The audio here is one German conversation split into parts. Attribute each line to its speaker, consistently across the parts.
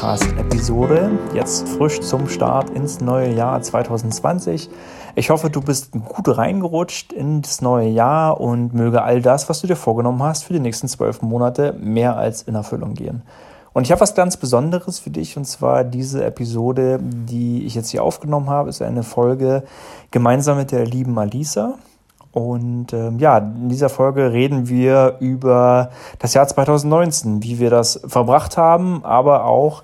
Speaker 1: Podcast-Episode. Jetzt frisch zum Start ins neue Jahr 2020. Ich hoffe, du bist gut reingerutscht in das neue Jahr und möge all das, was du dir vorgenommen hast, für die nächsten zwölf Monate mehr als in Erfüllung gehen. Und ich habe was ganz Besonderes für dich und zwar diese Episode, die ich jetzt hier aufgenommen habe, ist eine Folge gemeinsam mit der lieben Alisa. Und ähm, ja, in dieser Folge reden wir über das Jahr 2019, wie wir das verbracht haben, aber auch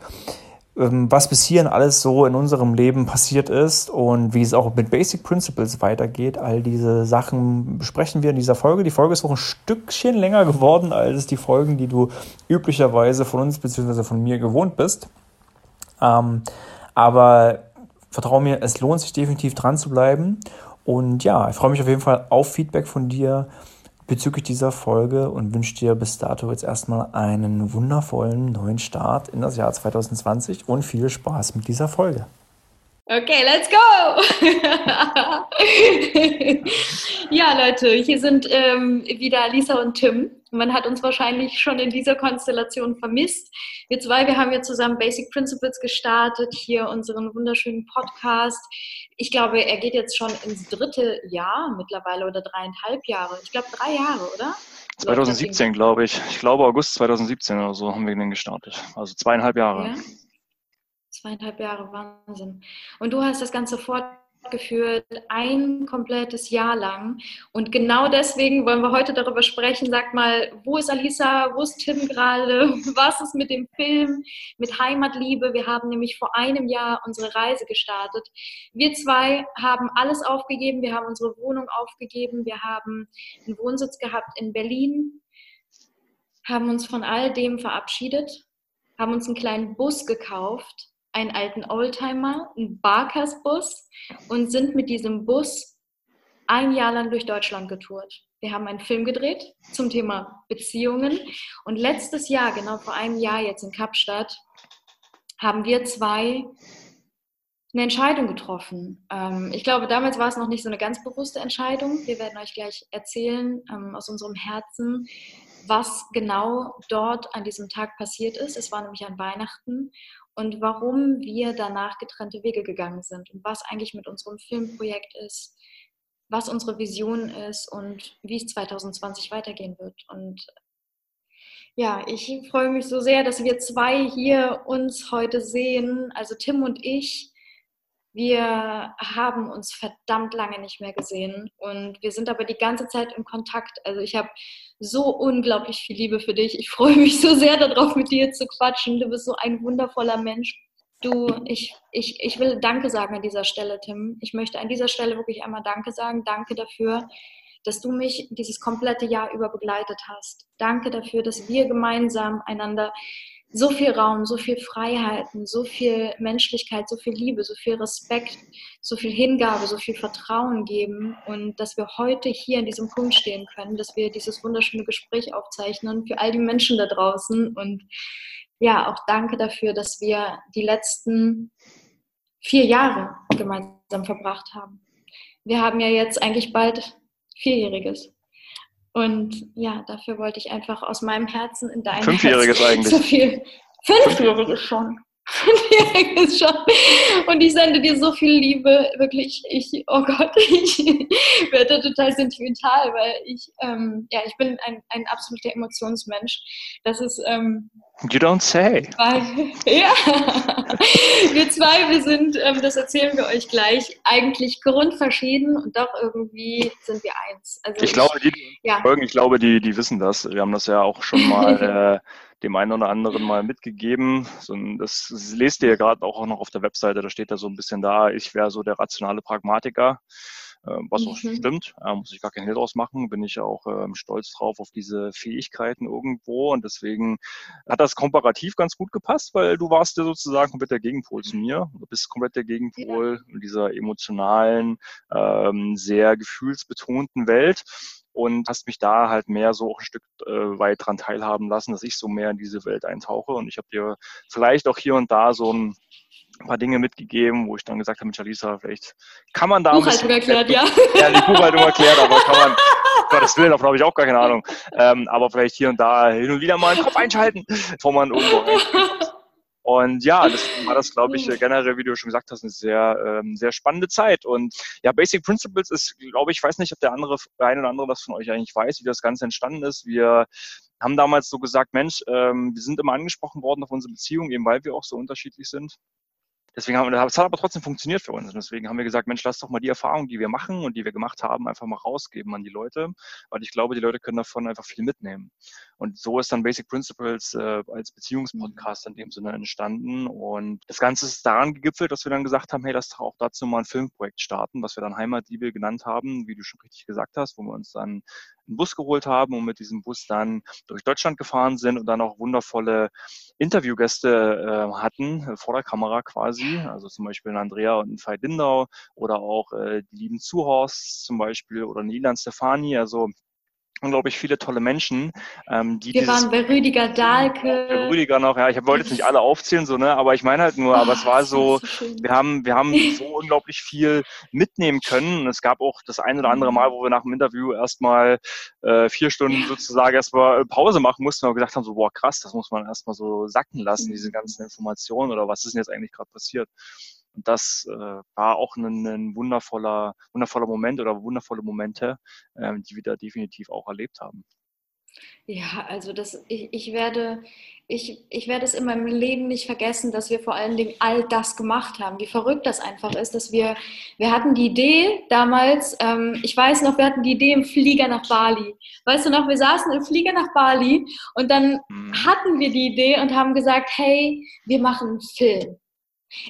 Speaker 1: ähm, was bis hierhin alles so in unserem Leben passiert ist und wie es auch mit Basic Principles weitergeht. All diese Sachen besprechen wir in dieser Folge. Die Folge ist auch ein Stückchen länger geworden als die Folgen, die du üblicherweise von uns bzw. von mir gewohnt bist. Ähm, aber vertraue mir, es lohnt sich definitiv dran zu bleiben. Und ja, ich freue mich auf jeden Fall auf Feedback von dir bezüglich dieser Folge und wünsche dir bis dato jetzt erstmal einen wundervollen neuen Start in das Jahr 2020 und viel Spaß mit dieser Folge.
Speaker 2: Okay, let's go! ja, Leute, hier sind ähm, wieder Lisa und Tim. Man hat uns wahrscheinlich schon in dieser Konstellation vermisst. Wir zwei, wir haben ja zusammen Basic Principles gestartet, hier unseren wunderschönen Podcast. Ich glaube, er geht jetzt schon ins dritte Jahr mittlerweile oder dreieinhalb Jahre. Ich glaube, drei Jahre, oder?
Speaker 3: 2017, glaube ich. Ich glaube, August 2017 oder so haben wir den gestartet. Also zweieinhalb Jahre.
Speaker 2: Ja? Zweieinhalb Jahre, Wahnsinn. Und du hast das Ganze fortgeführt, ein komplettes Jahr lang. Und genau deswegen wollen wir heute darüber sprechen. Sag mal, wo ist Alisa, wo ist Tim gerade? Was ist mit dem Film, mit Heimatliebe? Wir haben nämlich vor einem Jahr unsere Reise gestartet. Wir zwei haben alles aufgegeben. Wir haben unsere Wohnung aufgegeben. Wir haben einen Wohnsitz gehabt in Berlin, haben uns von all dem verabschiedet, haben uns einen kleinen Bus gekauft einen alten Oldtimer, einen Barkers-Bus und sind mit diesem Bus ein Jahr lang durch Deutschland getourt. Wir haben einen Film gedreht zum Thema Beziehungen und letztes Jahr, genau vor einem Jahr jetzt in Kapstadt, haben wir zwei eine Entscheidung getroffen. Ähm, ich glaube, damals war es noch nicht so eine ganz bewusste Entscheidung. Wir werden euch gleich erzählen ähm, aus unserem Herzen, was genau dort an diesem Tag passiert ist. Es war nämlich an Weihnachten und warum wir danach getrennte Wege gegangen sind und was eigentlich mit unserem Filmprojekt ist, was unsere Vision ist und wie es 2020 weitergehen wird. Und ja, ich freue mich so sehr, dass wir zwei hier uns heute sehen, also Tim und ich. Wir haben uns verdammt lange nicht mehr gesehen und wir sind aber die ganze Zeit im Kontakt. Also ich habe so unglaublich viel Liebe für dich. Ich freue mich so sehr darauf, mit dir zu quatschen. Du bist so ein wundervoller Mensch. Du, ich, ich, ich will Danke sagen an dieser Stelle, Tim. Ich möchte an dieser Stelle wirklich einmal Danke sagen. Danke dafür, dass du mich dieses komplette Jahr über begleitet hast. Danke dafür, dass wir gemeinsam einander so viel Raum, so viel Freiheiten, so viel Menschlichkeit, so viel Liebe, so viel Respekt, so viel Hingabe, so viel Vertrauen geben und dass wir heute hier an diesem Punkt stehen können, dass wir dieses wunderschöne Gespräch aufzeichnen für all die Menschen da draußen und ja, auch danke dafür, dass wir die letzten vier Jahre gemeinsam verbracht haben. Wir haben ja jetzt eigentlich bald Vierjähriges. Und ja, dafür wollte ich einfach aus meinem Herzen in dein
Speaker 3: Fünfjähriges
Speaker 2: Herz
Speaker 3: eigentlich.
Speaker 2: so viel. Fünfjähriges schon. Und ich sende dir so viel Liebe, wirklich. Ich, oh Gott, ich werde total sentimental, weil ich, ähm, ja, ich bin ein, ein absoluter Emotionsmensch. Das ist, ähm,
Speaker 3: You don't say.
Speaker 2: weil, ja, wir zwei, wir sind, ähm, das erzählen wir euch gleich, eigentlich grundverschieden und doch irgendwie sind wir eins. Also
Speaker 3: Ich glaube, die, die
Speaker 2: ja.
Speaker 3: folgen, ich glaube, die, die wissen das. Wir haben das ja auch schon mal äh, dem einen oder anderen mal mitgegeben. So, das, das lest ihr ja gerade auch noch auf der Webseite, da steht da so ein bisschen da, ich wäre so der rationale Pragmatiker. äh, Was auch
Speaker 2: Mhm.
Speaker 3: stimmt, äh, muss ich gar keinen Hehl draus machen, bin ich auch ähm, stolz drauf auf diese Fähigkeiten irgendwo und deswegen hat das komparativ ganz gut gepasst, weil du warst ja sozusagen komplett der Gegenpol zu mir. Du bist komplett der Gegenpol in dieser emotionalen, ähm, sehr gefühlsbetonten Welt und hast mich da halt mehr so auch ein Stück äh, weit dran teilhaben lassen, dass ich so mehr in diese Welt eintauche und ich habe dir vielleicht auch hier und da so ein paar Dinge mitgegeben, wo ich dann gesagt habe, mit Alisa, vielleicht kann man da
Speaker 2: Buchhaltung erklärt, ja.
Speaker 3: Ja, die Buchhaltung erklärt, aber kann man, Gottes Willen, davon habe ich auch gar keine Ahnung. Ähm, aber vielleicht hier und da hin und wieder mal einen Kopf einschalten, bevor man irgendwo. Und ja, das war das, glaube ich, generell, wie du schon gesagt hast, eine sehr, ähm, sehr spannende Zeit. Und ja, Basic Principles ist, glaube ich, weiß nicht, ob der andere, der eine oder andere das von euch eigentlich weiß, wie das Ganze entstanden ist. Wir haben damals so gesagt, Mensch, ähm, wir sind immer angesprochen worden auf unsere Beziehung, eben weil wir auch so unterschiedlich sind. Deswegen haben wir, das hat aber trotzdem funktioniert für uns. Und deswegen haben wir gesagt, Mensch, lass doch mal die Erfahrungen, die wir machen und die wir gemacht haben, einfach mal rausgeben an die Leute, weil ich glaube, die Leute können davon einfach viel mitnehmen. Und so ist dann Basic Principles äh, als Beziehungspodcast in dem Sinne entstanden. Und das Ganze ist daran gegipfelt, dass wir dann gesagt haben, hey, lass doch auch dazu mal ein Filmprojekt starten, was wir dann Heimatliebe genannt haben, wie du schon richtig gesagt hast, wo wir uns dann einen Bus geholt haben und mit diesem Bus dann durch Deutschland gefahren sind und dann auch wundervolle Interviewgäste äh, hatten, vor der Kamera quasi. Also zum Beispiel ein Andrea und ein Veit Lindau oder auch äh, die lieben Zuhorst zum Beispiel oder eine Ilan Stefani. Also unglaublich viele tolle Menschen, ähm, die
Speaker 2: Wir waren bei Rüdiger Dahlke.
Speaker 3: Bei Rüdiger noch, ja, ich wollte jetzt nicht alle aufzählen, so, ne, aber ich meine halt nur, oh, aber es war so, so wir haben, wir haben so unglaublich viel mitnehmen können und es gab auch das ein oder andere Mal, wo wir nach dem Interview erstmal äh, vier Stunden ja. sozusagen erstmal Pause machen mussten, weil wir gedacht haben, so, boah, krass, das muss man erstmal so sacken lassen, diese ganzen Informationen oder was ist denn jetzt eigentlich gerade passiert. Und das äh, war auch ein, ein, wundervoller, wundervoller Moment oder wundervolle Momente, ähm, die wir da definitiv auch erlebt haben.
Speaker 2: Ja, also das, ich, ich, werde, ich, ich werde es in meinem Leben nicht vergessen, dass wir vor allen Dingen all das gemacht haben. Wie verrückt das einfach ist, dass wir, wir hatten die Idee damals, ähm, ich weiß noch, wir hatten die Idee im Flieger nach Bali. Weißt du noch, wir saßen im Flieger nach Bali und dann mhm. hatten wir die Idee und haben gesagt, hey, wir machen einen Film.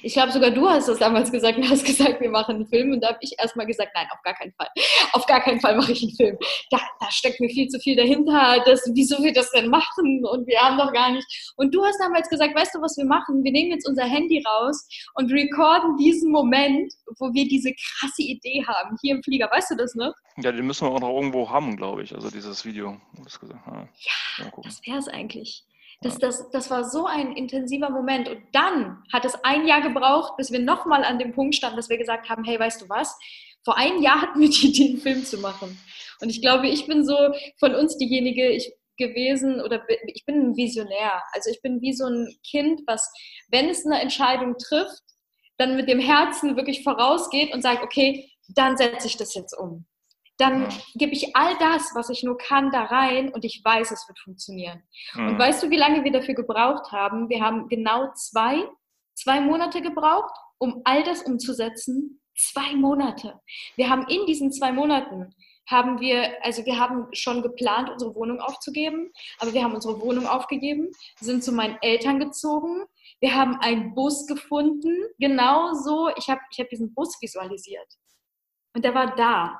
Speaker 2: Ich glaube, sogar du hast das damals gesagt und hast gesagt, wir machen einen Film. Und da habe ich erstmal gesagt, nein, auf gar keinen Fall. Auf gar keinen Fall mache ich einen Film. Da, da steckt mir viel zu viel dahinter. Das, wieso wir das denn machen? Und wir haben doch gar nicht. Und du hast damals gesagt, weißt du, was wir machen? Wir nehmen jetzt unser Handy raus und recorden diesen Moment, wo wir diese krasse Idee haben, hier im Flieger. Weißt du das, ne?
Speaker 3: Ja, den müssen wir auch noch irgendwo haben, glaube ich. Also dieses Video.
Speaker 2: Ja, ja das wäre es eigentlich. Das, das, das war so ein intensiver Moment. Und dann hat es ein Jahr gebraucht, bis wir nochmal an dem Punkt standen, dass wir gesagt haben, hey, weißt du was? Vor einem Jahr hatten wir die Idee, einen Film zu machen. Und ich glaube, ich bin so von uns diejenige, ich gewesen oder ich bin ein Visionär. Also ich bin wie so ein Kind, was, wenn es eine Entscheidung trifft, dann mit dem Herzen wirklich vorausgeht und sagt, okay, dann setze ich das jetzt um dann gebe ich all das, was ich nur kann, da rein und ich weiß, es wird funktionieren. Mhm. Und weißt du, wie lange wir dafür gebraucht haben? Wir haben genau zwei, zwei Monate gebraucht, um all das umzusetzen. Zwei Monate. Wir haben in diesen zwei Monaten haben wir, also wir haben schon geplant, unsere Wohnung aufzugeben, aber wir haben unsere Wohnung aufgegeben, sind zu meinen Eltern gezogen. Wir haben einen Bus gefunden, genauso. Ich habe ich hab diesen Bus visualisiert. Und der war da.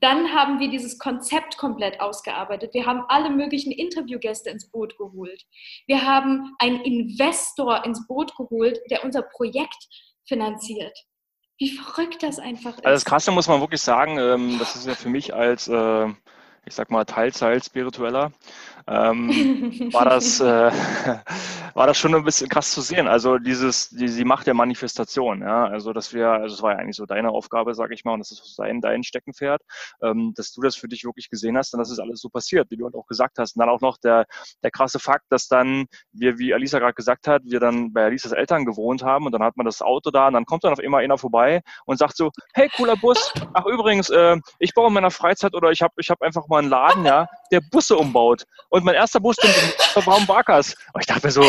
Speaker 2: Dann haben wir dieses Konzept komplett ausgearbeitet. Wir haben alle möglichen Interviewgäste ins Boot geholt. Wir haben einen Investor ins Boot geholt, der unser Projekt finanziert. Wie verrückt das einfach ist.
Speaker 3: Also das Krasse muss man wirklich sagen, ähm, das ist ja für mich als, äh, ich sag mal, Teilzeit-Spiritueller, ähm, war, das, äh, war das schon ein bisschen krass zu sehen. Also dieses, die, die Macht der Manifestation, ja, also dass wir, also es war ja eigentlich so deine Aufgabe, sage ich mal, und das ist dein, dein Steckenpferd, ähm, dass du das für dich wirklich gesehen hast und dass es alles so passiert, wie du halt auch gesagt hast. Und dann auch noch der, der krasse Fakt, dass dann wir, wie Alisa gerade gesagt hat, wir dann bei Alisas Eltern gewohnt haben und dann hat man das Auto da und dann kommt dann auf immer einer vorbei und sagt so, hey, cooler Bus, ach übrigens, äh, ich baue in meiner Freizeit oder ich habe ich hab einfach mal einen Laden, ja, der Busse umbaut. Und und mein erster Bus zum Braun Barkers. Und ich dachte mir so,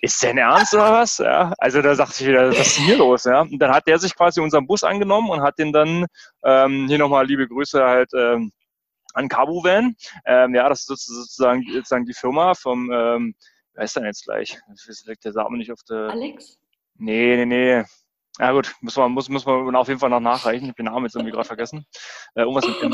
Speaker 3: ist denn ernst oder was? Ja, also da sagte ich wieder, was ist hier los? Ja? Und dann hat der sich quasi unseren Bus angenommen und hat den dann, ähm, hier nochmal liebe Grüße halt ähm, an Cabu Van. Ähm, ja, das ist sozusagen, sozusagen die Firma vom, ähm, wer ist denn jetzt gleich? Der Samen nicht auf der. Alex? Nee, nee, nee. Ja gut, muss man, muss, muss man auf jeden Fall noch nachreichen. Ich habe den Namen jetzt irgendwie gerade vergessen. Äh, irgendwas mit dem,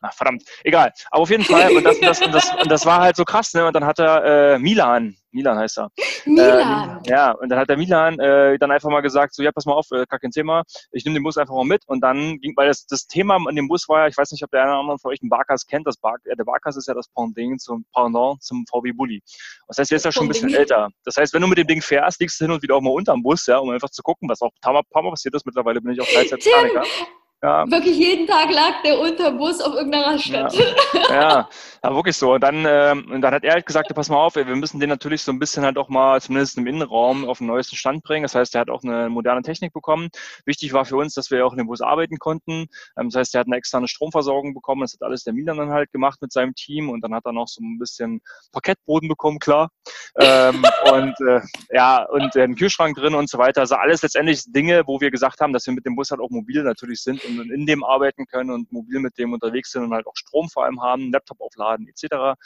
Speaker 3: ach, verdammt, egal. Aber auf jeden Fall, und das, das, und das, und das war halt so krass, ne? Und dann hat er äh, Milan, Milan heißt er,
Speaker 2: Milan.
Speaker 3: Äh, ja, und dann hat der Milan äh, dann einfach mal gesagt, so, ja, pass mal auf, äh, kein Thema, ich nehme den Bus einfach mal mit. Und dann ging, weil das, das Thema an dem Bus war ja, ich weiß nicht, ob der eine oder andere von euch einen Barkas kennt, das Bar, äh, der Barkas ist ja das Pendant zum, Pendant zum VW Bulli. Das heißt, der ist ja schon ein bisschen älter. Das heißt, wenn du mit dem Ding fährst, liegst du hin und wieder auch mal unterm Bus, ja, um einfach zu gucken, was auch ein paar Mal passiert ist. Mittlerweile bin ich auch Freizeitmechaniker.
Speaker 2: Ja. Wirklich jeden Tag lag der Unterbus auf irgendeiner Raststätte.
Speaker 3: Ja, ja, ja wirklich so. Und dann, ähm, und dann hat er halt gesagt, pass mal auf, wir müssen den natürlich so ein bisschen halt auch mal, zumindest im Innenraum, auf den neuesten Stand bringen. Das heißt, er hat auch eine moderne Technik bekommen. Wichtig war für uns, dass wir auch in dem Bus arbeiten konnten. Ähm, das heißt, er hat eine externe Stromversorgung bekommen. Das hat alles der Milan dann halt gemacht mit seinem Team. Und dann hat er noch so ein bisschen Parkettboden bekommen, klar. ähm, und äh, ja, und einen Kühlschrank drin und so weiter. Also alles letztendlich Dinge, wo wir gesagt haben, dass wir mit dem Bus halt auch mobil natürlich sind und in dem arbeiten können und mobil mit dem unterwegs sind und halt auch Strom vor allem haben, Laptop aufladen etc.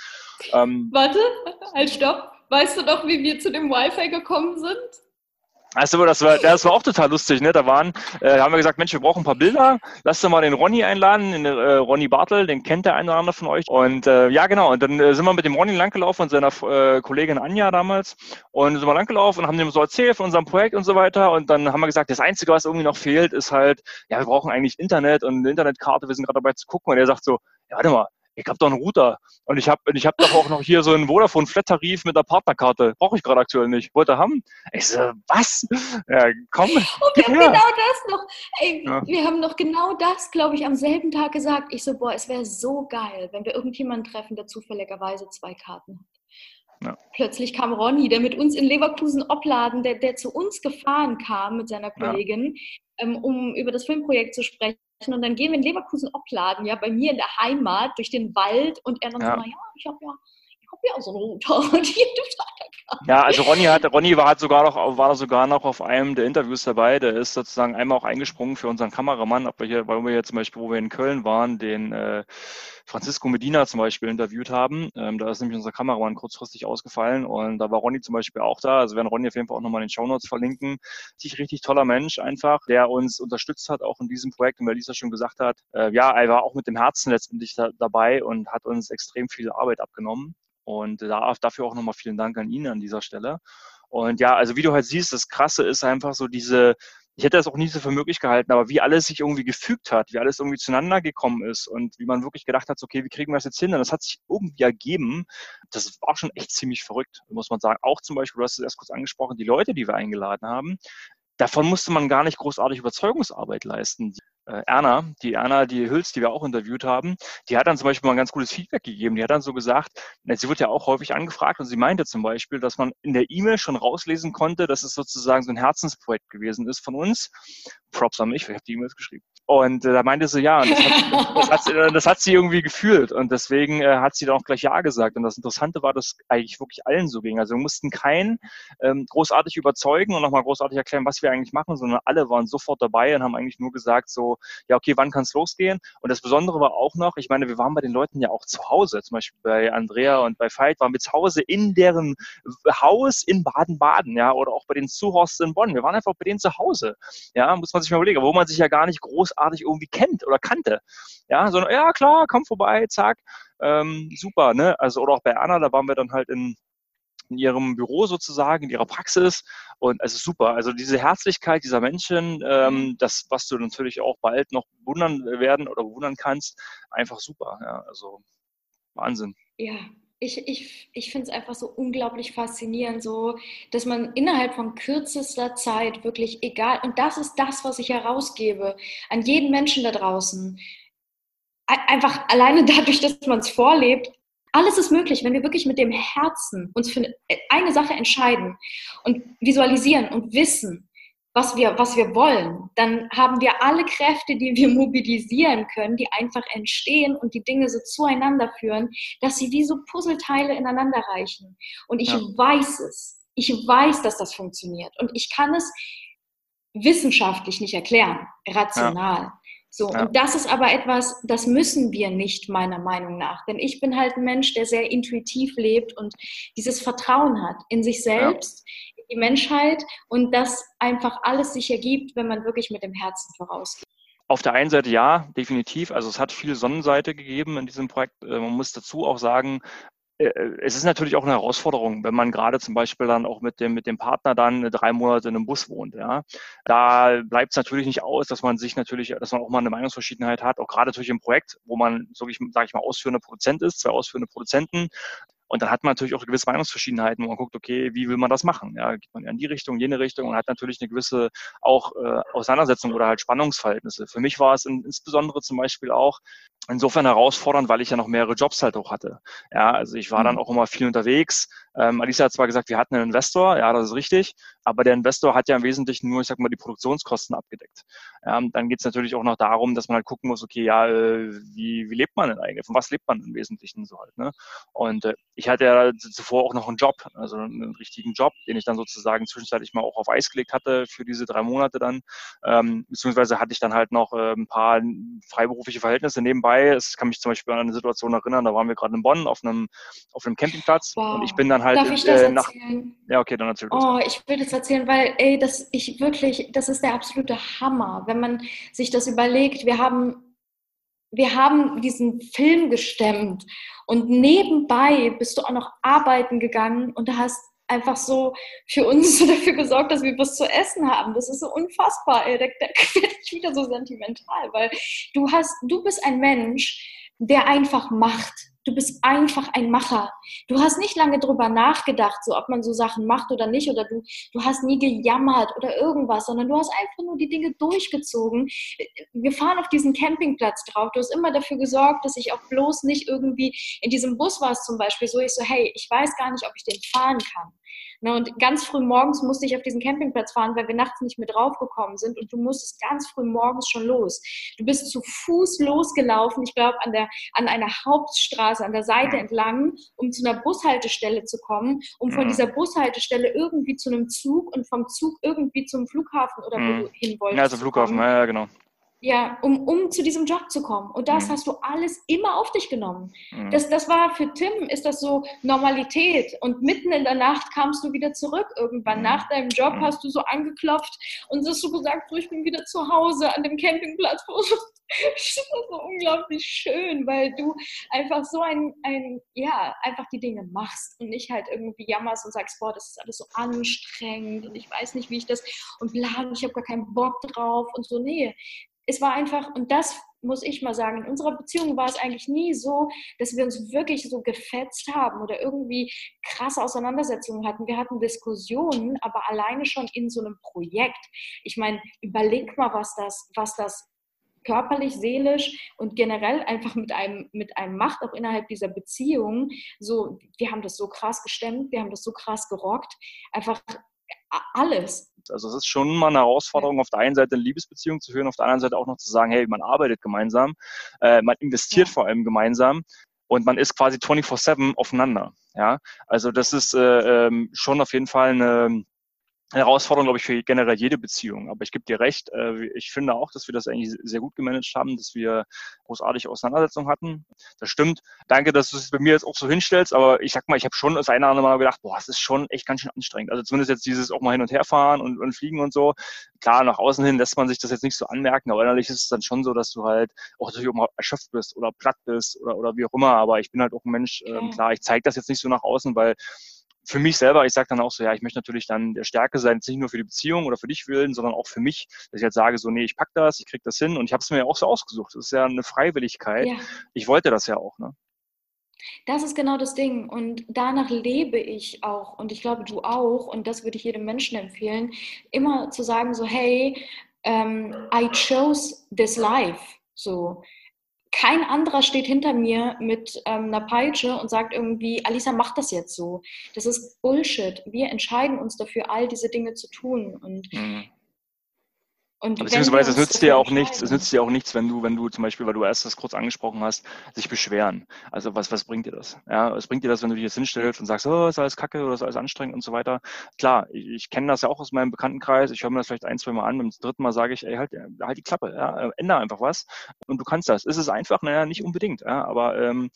Speaker 2: Ähm, Warte, halt stopp. Weißt du noch, wie wir zu dem Wi-Fi gekommen sind?
Speaker 3: Also das war, das war auch total lustig, ne? Da waren, äh, haben wir gesagt, Mensch, wir brauchen ein paar Bilder. Lass doch mal den Ronny einladen, den, äh, Ronny Bartel, den kennt der eine oder andere von euch. Und äh, ja, genau. Und dann äh, sind wir mit dem Ronny langgelaufen und seiner äh, Kollegin Anja damals und sind wir langgelaufen und haben dem so erzählt von unserem Projekt und so weiter. Und dann haben wir gesagt, das Einzige, was irgendwie noch fehlt, ist halt, ja, wir brauchen eigentlich Internet und eine Internetkarte. Wir sind gerade dabei zu gucken. Und er sagt so, ja, warte mal, ich habe doch einen Router und ich habe ich hab doch auch noch hier so einen Vodafone Flat Tarif mit einer Partnerkarte. Brauche ich gerade aktuell nicht. Wollte haben? Ich so, was? Ja, komm. Und
Speaker 2: wir haben genau das noch. Ey, ja. wir haben noch genau das, glaube ich, am selben Tag gesagt. Ich so, boah, es wäre so geil, wenn wir irgendjemanden treffen, der zufälligerweise zwei Karten hat. Ja. Plötzlich kam Ronny, der mit uns in Leverkusen opladen, der, der zu uns gefahren kam mit seiner Kollegin, ja. ähm, um über das Filmprojekt zu sprechen. Und dann gehen wir in Leverkusen opladen, ja, bei mir in der Heimat, durch den Wald. Und er dann ja. so, naja, ich habe ja, ja so Router. Und hier
Speaker 3: ja, also Ronny hat, Ronny war halt sogar noch, war sogar noch auf einem der Interviews dabei. Der ist sozusagen einmal auch eingesprungen für unseren Kameramann, ob wir hier, weil wir hier zum Beispiel, wo wir in Köln waren, den äh, Francisco Medina zum Beispiel interviewt haben. Ähm, da ist nämlich unser Kameramann kurzfristig ausgefallen und da war Ronny zum Beispiel auch da. Also werden Ronny auf jeden Fall auch nochmal in den Shownotes verlinken. Sich richtig toller Mensch einfach, der uns unterstützt hat, auch in diesem Projekt. Und weil Lisa schon gesagt hat, äh, ja, er war auch mit dem Herzen letztendlich da, dabei und hat uns extrem viel Arbeit abgenommen. Und da, dafür auch nochmal vielen Dank an ihn an dieser Stelle. Und ja, also wie du halt siehst, das Krasse ist einfach so diese, ich hätte das auch nie so für möglich gehalten, aber wie alles sich irgendwie gefügt hat, wie alles irgendwie zueinander gekommen ist und wie man wirklich gedacht hat, okay, wie kriegen wir das jetzt hin? Und das hat sich irgendwie ergeben. Das war schon echt ziemlich verrückt, muss man sagen. Auch zum Beispiel, du hast es erst kurz angesprochen, die Leute, die wir eingeladen haben, davon musste man gar nicht großartig Überzeugungsarbeit leisten Erna, die Erna, die Hüls, die wir auch interviewt haben, die hat dann zum Beispiel mal ein ganz gutes Feedback gegeben. Die hat dann so gesagt, sie wird ja auch häufig angefragt und sie meinte zum Beispiel, dass man in der E-Mail schon rauslesen konnte, dass es sozusagen so ein Herzensprojekt gewesen ist von uns. Props an mich, ich habe die E-Mails geschrieben. Und äh, da meinte sie, ja, und das hat, das, hat, äh, das hat sie irgendwie gefühlt und deswegen äh, hat sie dann auch gleich Ja gesagt. Und das Interessante war, dass eigentlich wirklich allen so ging. Also wir mussten keinen ähm, großartig überzeugen und nochmal großartig erklären, was wir eigentlich machen, sondern alle waren sofort dabei und haben eigentlich nur gesagt so, ja, okay, wann kann es losgehen? Und das Besondere war auch noch, ich meine, wir waren bei den Leuten ja auch zu Hause, zum Beispiel bei Andrea und bei Veit waren wir zu Hause in deren Haus in Baden-Baden, ja, oder auch bei den Zuhorst in Bonn. Wir waren einfach bei denen zu Hause, ja, muss man sich mal überlegen, wo man sich ja gar nicht großartig irgendwie kennt oder kannte, ja, sondern, ja, klar, komm vorbei, zack, ähm, super, ne, also, oder auch bei Anna, da waren wir dann halt in, in ihrem Büro sozusagen, in ihrer Praxis. Und es ist super. Also diese Herzlichkeit dieser Menschen, ähm, mhm. das, was du natürlich auch bald noch wundern werden oder bewundern kannst, einfach super. Ja, also Wahnsinn.
Speaker 2: Ja, ich, ich, ich finde es einfach so unglaublich faszinierend, so, dass man innerhalb von kürzester Zeit wirklich egal, und das ist das, was ich herausgebe an jeden Menschen da draußen, einfach alleine dadurch, dass man es vorlebt, alles ist möglich, wenn wir wirklich mit dem Herzen uns für eine Sache entscheiden und visualisieren und wissen, was wir, was wir wollen, dann haben wir alle Kräfte, die wir mobilisieren können, die einfach entstehen und die Dinge so zueinander führen, dass sie wie so Puzzleteile ineinander reichen. Und ich ja. weiß es. Ich weiß, dass das funktioniert. Und ich kann es wissenschaftlich nicht erklären, rational. Ja. So, ja. und das ist aber etwas, das müssen wir nicht, meiner Meinung nach. Denn ich bin halt ein Mensch, der sehr intuitiv lebt und dieses Vertrauen hat in sich selbst, die Menschheit und das einfach alles sich ergibt, wenn man wirklich mit dem Herzen vorausgeht.
Speaker 3: Auf der einen Seite ja, definitiv. Also es hat viel Sonnenseite gegeben in diesem Projekt. Äh, man muss dazu auch sagen, äh, es ist natürlich auch eine Herausforderung, wenn man gerade zum Beispiel dann auch mit dem, mit dem Partner dann drei Monate in einem Bus wohnt. Ja. Da bleibt es natürlich nicht aus, dass man sich natürlich, dass man auch mal eine Meinungsverschiedenheit hat, auch gerade natürlich im Projekt, wo man, so ich, sage ich mal, ausführender Produzent ist, zwei ausführende Produzenten. Und dann hat man natürlich auch gewisse Meinungsverschiedenheiten, wo man guckt, okay, wie will man das machen? Ja, geht man in die Richtung, jene Richtung und hat natürlich eine gewisse auch äh, Auseinandersetzung oder halt Spannungsverhältnisse. Für mich war es in, insbesondere zum Beispiel auch, insofern herausfordernd, weil ich ja noch mehrere Jobs halt auch hatte. Ja, also ich war dann mhm. auch immer viel unterwegs. Ähm, Alicia hat zwar gesagt, wir hatten einen Investor, ja, das ist richtig, aber der Investor hat ja im Wesentlichen nur, ich sag mal, die Produktionskosten abgedeckt. Ähm, dann geht es natürlich auch noch darum, dass man halt gucken muss, okay, ja, äh, wie, wie lebt man denn eigentlich? Von was lebt man im Wesentlichen so halt? Ne? Und äh, ich hatte ja zuvor auch noch einen Job, also einen richtigen Job, den ich dann sozusagen zwischenzeitlich mal auch auf Eis gelegt hatte für diese drei Monate dann. Ähm, beziehungsweise hatte ich dann halt noch äh, ein paar freiberufliche Verhältnisse nebenbei dabei. Es kann mich zum Beispiel an eine Situation erinnern, da waren wir gerade in Bonn auf einem, auf einem Campingplatz wow. und ich bin dann halt
Speaker 2: Darf ich das äh, nach. Erzählen?
Speaker 3: Ja, okay, dann erzähl
Speaker 2: Oh, ich will das erzählen, weil, ey, das ich wirklich, das ist der absolute Hammer, wenn man sich das überlegt. Wir haben wir haben diesen Film gestemmt und nebenbei bist du auch noch arbeiten gegangen und hast einfach so für uns dafür gesorgt, dass wir was zu essen haben. Das ist so unfassbar. Ey. Da, da werde ich wieder so sentimental, weil du hast, du bist ein Mensch, der einfach macht. Du bist einfach ein Macher. Du hast nicht lange drüber nachgedacht, so ob man so Sachen macht oder nicht, oder du, du hast nie gejammert oder irgendwas, sondern du hast einfach nur die Dinge durchgezogen. Wir fahren auf diesen Campingplatz drauf. Du hast immer dafür gesorgt, dass ich auch bloß nicht irgendwie in diesem Bus war es zum Beispiel so, ich so, hey, ich weiß gar nicht, ob ich den fahren kann. Ne, und ganz früh morgens musste ich auf diesen Campingplatz fahren, weil wir nachts nicht mehr draufgekommen sind. Und du musstest ganz früh morgens schon los. Du bist zu Fuß losgelaufen, ich glaube, an, an einer Hauptstraße, an der Seite entlang, um zu einer Bushaltestelle zu kommen, um von dieser Bushaltestelle irgendwie zu einem Zug und vom Zug irgendwie zum Flughafen oder wo mhm. du hin wolltest.
Speaker 3: Ja, also Flughafen, ja, genau.
Speaker 2: Ja, um, um zu diesem Job zu kommen. Und das mhm. hast du alles immer auf dich genommen. Mhm. Das, das war für Tim, ist das so Normalität. Und mitten in der Nacht kamst du wieder zurück irgendwann. Mhm. Nach deinem Job mhm. hast du so angeklopft und hast du gesagt, so, ich bin wieder zu Hause an dem Campingplatz. das ist so unglaublich schön, weil du einfach so ein, ein, ja, einfach die Dinge machst und nicht halt irgendwie jammerst und sagst, boah, das ist alles so anstrengend und ich weiß nicht, wie ich das und bla, ich habe gar keinen Bock drauf und so. Nee, es war einfach, und das muss ich mal sagen, in unserer Beziehung war es eigentlich nie so, dass wir uns wirklich so gefetzt haben oder irgendwie krasse Auseinandersetzungen hatten. Wir hatten Diskussionen, aber alleine schon in so einem Projekt. Ich meine, überleg mal, was das, was das körperlich, seelisch und generell einfach mit einem, mit einem macht, auch innerhalb dieser Beziehung. So, wir haben das so krass gestemmt, wir haben das so krass gerockt. Einfach alles.
Speaker 3: Also es ist schon mal eine Herausforderung, auf der einen Seite eine Liebesbeziehung zu führen, auf der anderen Seite auch noch zu sagen, hey, man arbeitet gemeinsam, äh, man investiert ja. vor allem gemeinsam und man ist quasi 24-7 aufeinander. Ja, also das ist äh, ähm, schon auf jeden Fall eine Herausforderung, glaube ich, für generell jede Beziehung. Aber ich gebe dir recht, äh, ich finde auch, dass wir das eigentlich sehr gut gemanagt haben, dass wir großartige Auseinandersetzungen hatten. Das stimmt. Danke, dass du es bei mir jetzt auch so hinstellst, aber ich sag mal, ich habe schon das eine oder andere Mal gedacht, boah, es ist schon echt ganz schön anstrengend. Also zumindest jetzt dieses auch mal hin und her fahren und, und fliegen und so. Klar, nach außen hin lässt man sich das jetzt nicht so anmerken, aber innerlich ist es dann schon so, dass du halt auch natürlich auch mal erschöpft bist oder platt bist oder, oder wie auch immer. Aber ich bin halt auch ein Mensch, ähm, klar, ich zeige das jetzt nicht so nach außen, weil für mich selber, ich sage dann auch so, ja, ich möchte natürlich dann der Stärke sein, nicht nur für die Beziehung oder für dich willen, sondern auch für mich, dass ich halt sage, so, nee, ich pack das, ich krieg das hin und ich habe es mir ja auch so ausgesucht. Das ist ja eine Freiwilligkeit. Ja. Ich wollte das ja auch, ne?
Speaker 2: Das ist genau das Ding und danach lebe ich auch und ich glaube, du auch und das würde ich jedem Menschen empfehlen, immer zu sagen so, hey, um, ähm, I chose this life, so kein anderer steht hinter mir mit ähm, einer Peitsche und sagt irgendwie, Alisa, mach das jetzt so. Das ist Bullshit. Wir entscheiden uns dafür, all diese Dinge zu tun. Und mhm.
Speaker 3: Und Beziehungsweise es nützt dir auch nichts, es nützt dir auch nichts, wenn du, wenn du zum Beispiel, weil du erst das kurz angesprochen hast, sich beschweren. Also was, was bringt dir das? Ja, was bringt dir das, wenn du dich jetzt hinstellst und sagst, oh, ist alles kacke oder ist alles anstrengend und so weiter? Klar, ich, ich kenne das ja auch aus meinem Bekanntenkreis, ich höre mir das vielleicht ein, zwei Mal an, beim dritten Mal sage ich, ey, halt, halt die Klappe, ja, ändere einfach was und du kannst das. Ist es einfach? Naja, nicht unbedingt, ja, aber ähm,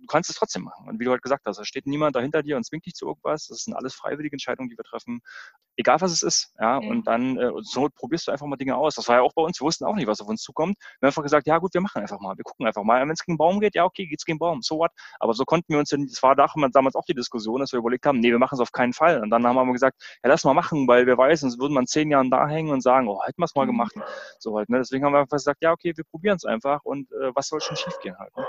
Speaker 3: du kannst es trotzdem machen. Und wie du halt gesagt hast, da steht niemand dahinter dir und zwingt dich zu irgendwas. Das sind alles freiwillige Entscheidungen, die wir treffen. Egal was es ist. Ja, ja. und dann äh, zur Not probierst du einfach mal Dinge aus. Das war ja auch bei uns. Wir wussten auch nicht, was auf uns zukommt. Wir haben einfach gesagt, ja gut, wir machen einfach mal. Wir gucken einfach mal. Wenn es gegen Baum geht, ja okay, geht's gegen Baum. So what? Aber so konnten wir uns, das war damals auch die Diskussion, dass wir überlegt haben, nee, wir machen es auf keinen Fall. Und dann haben wir gesagt, ja, lass mal machen, weil wir weiß, sonst würden wir in zehn Jahren da hängen und sagen, oh, hätten wir es mal mhm. gemacht. So halt, ne? Deswegen haben wir einfach gesagt, ja, okay, wir probieren es einfach und äh, was soll schon schief gehen halt. Ne?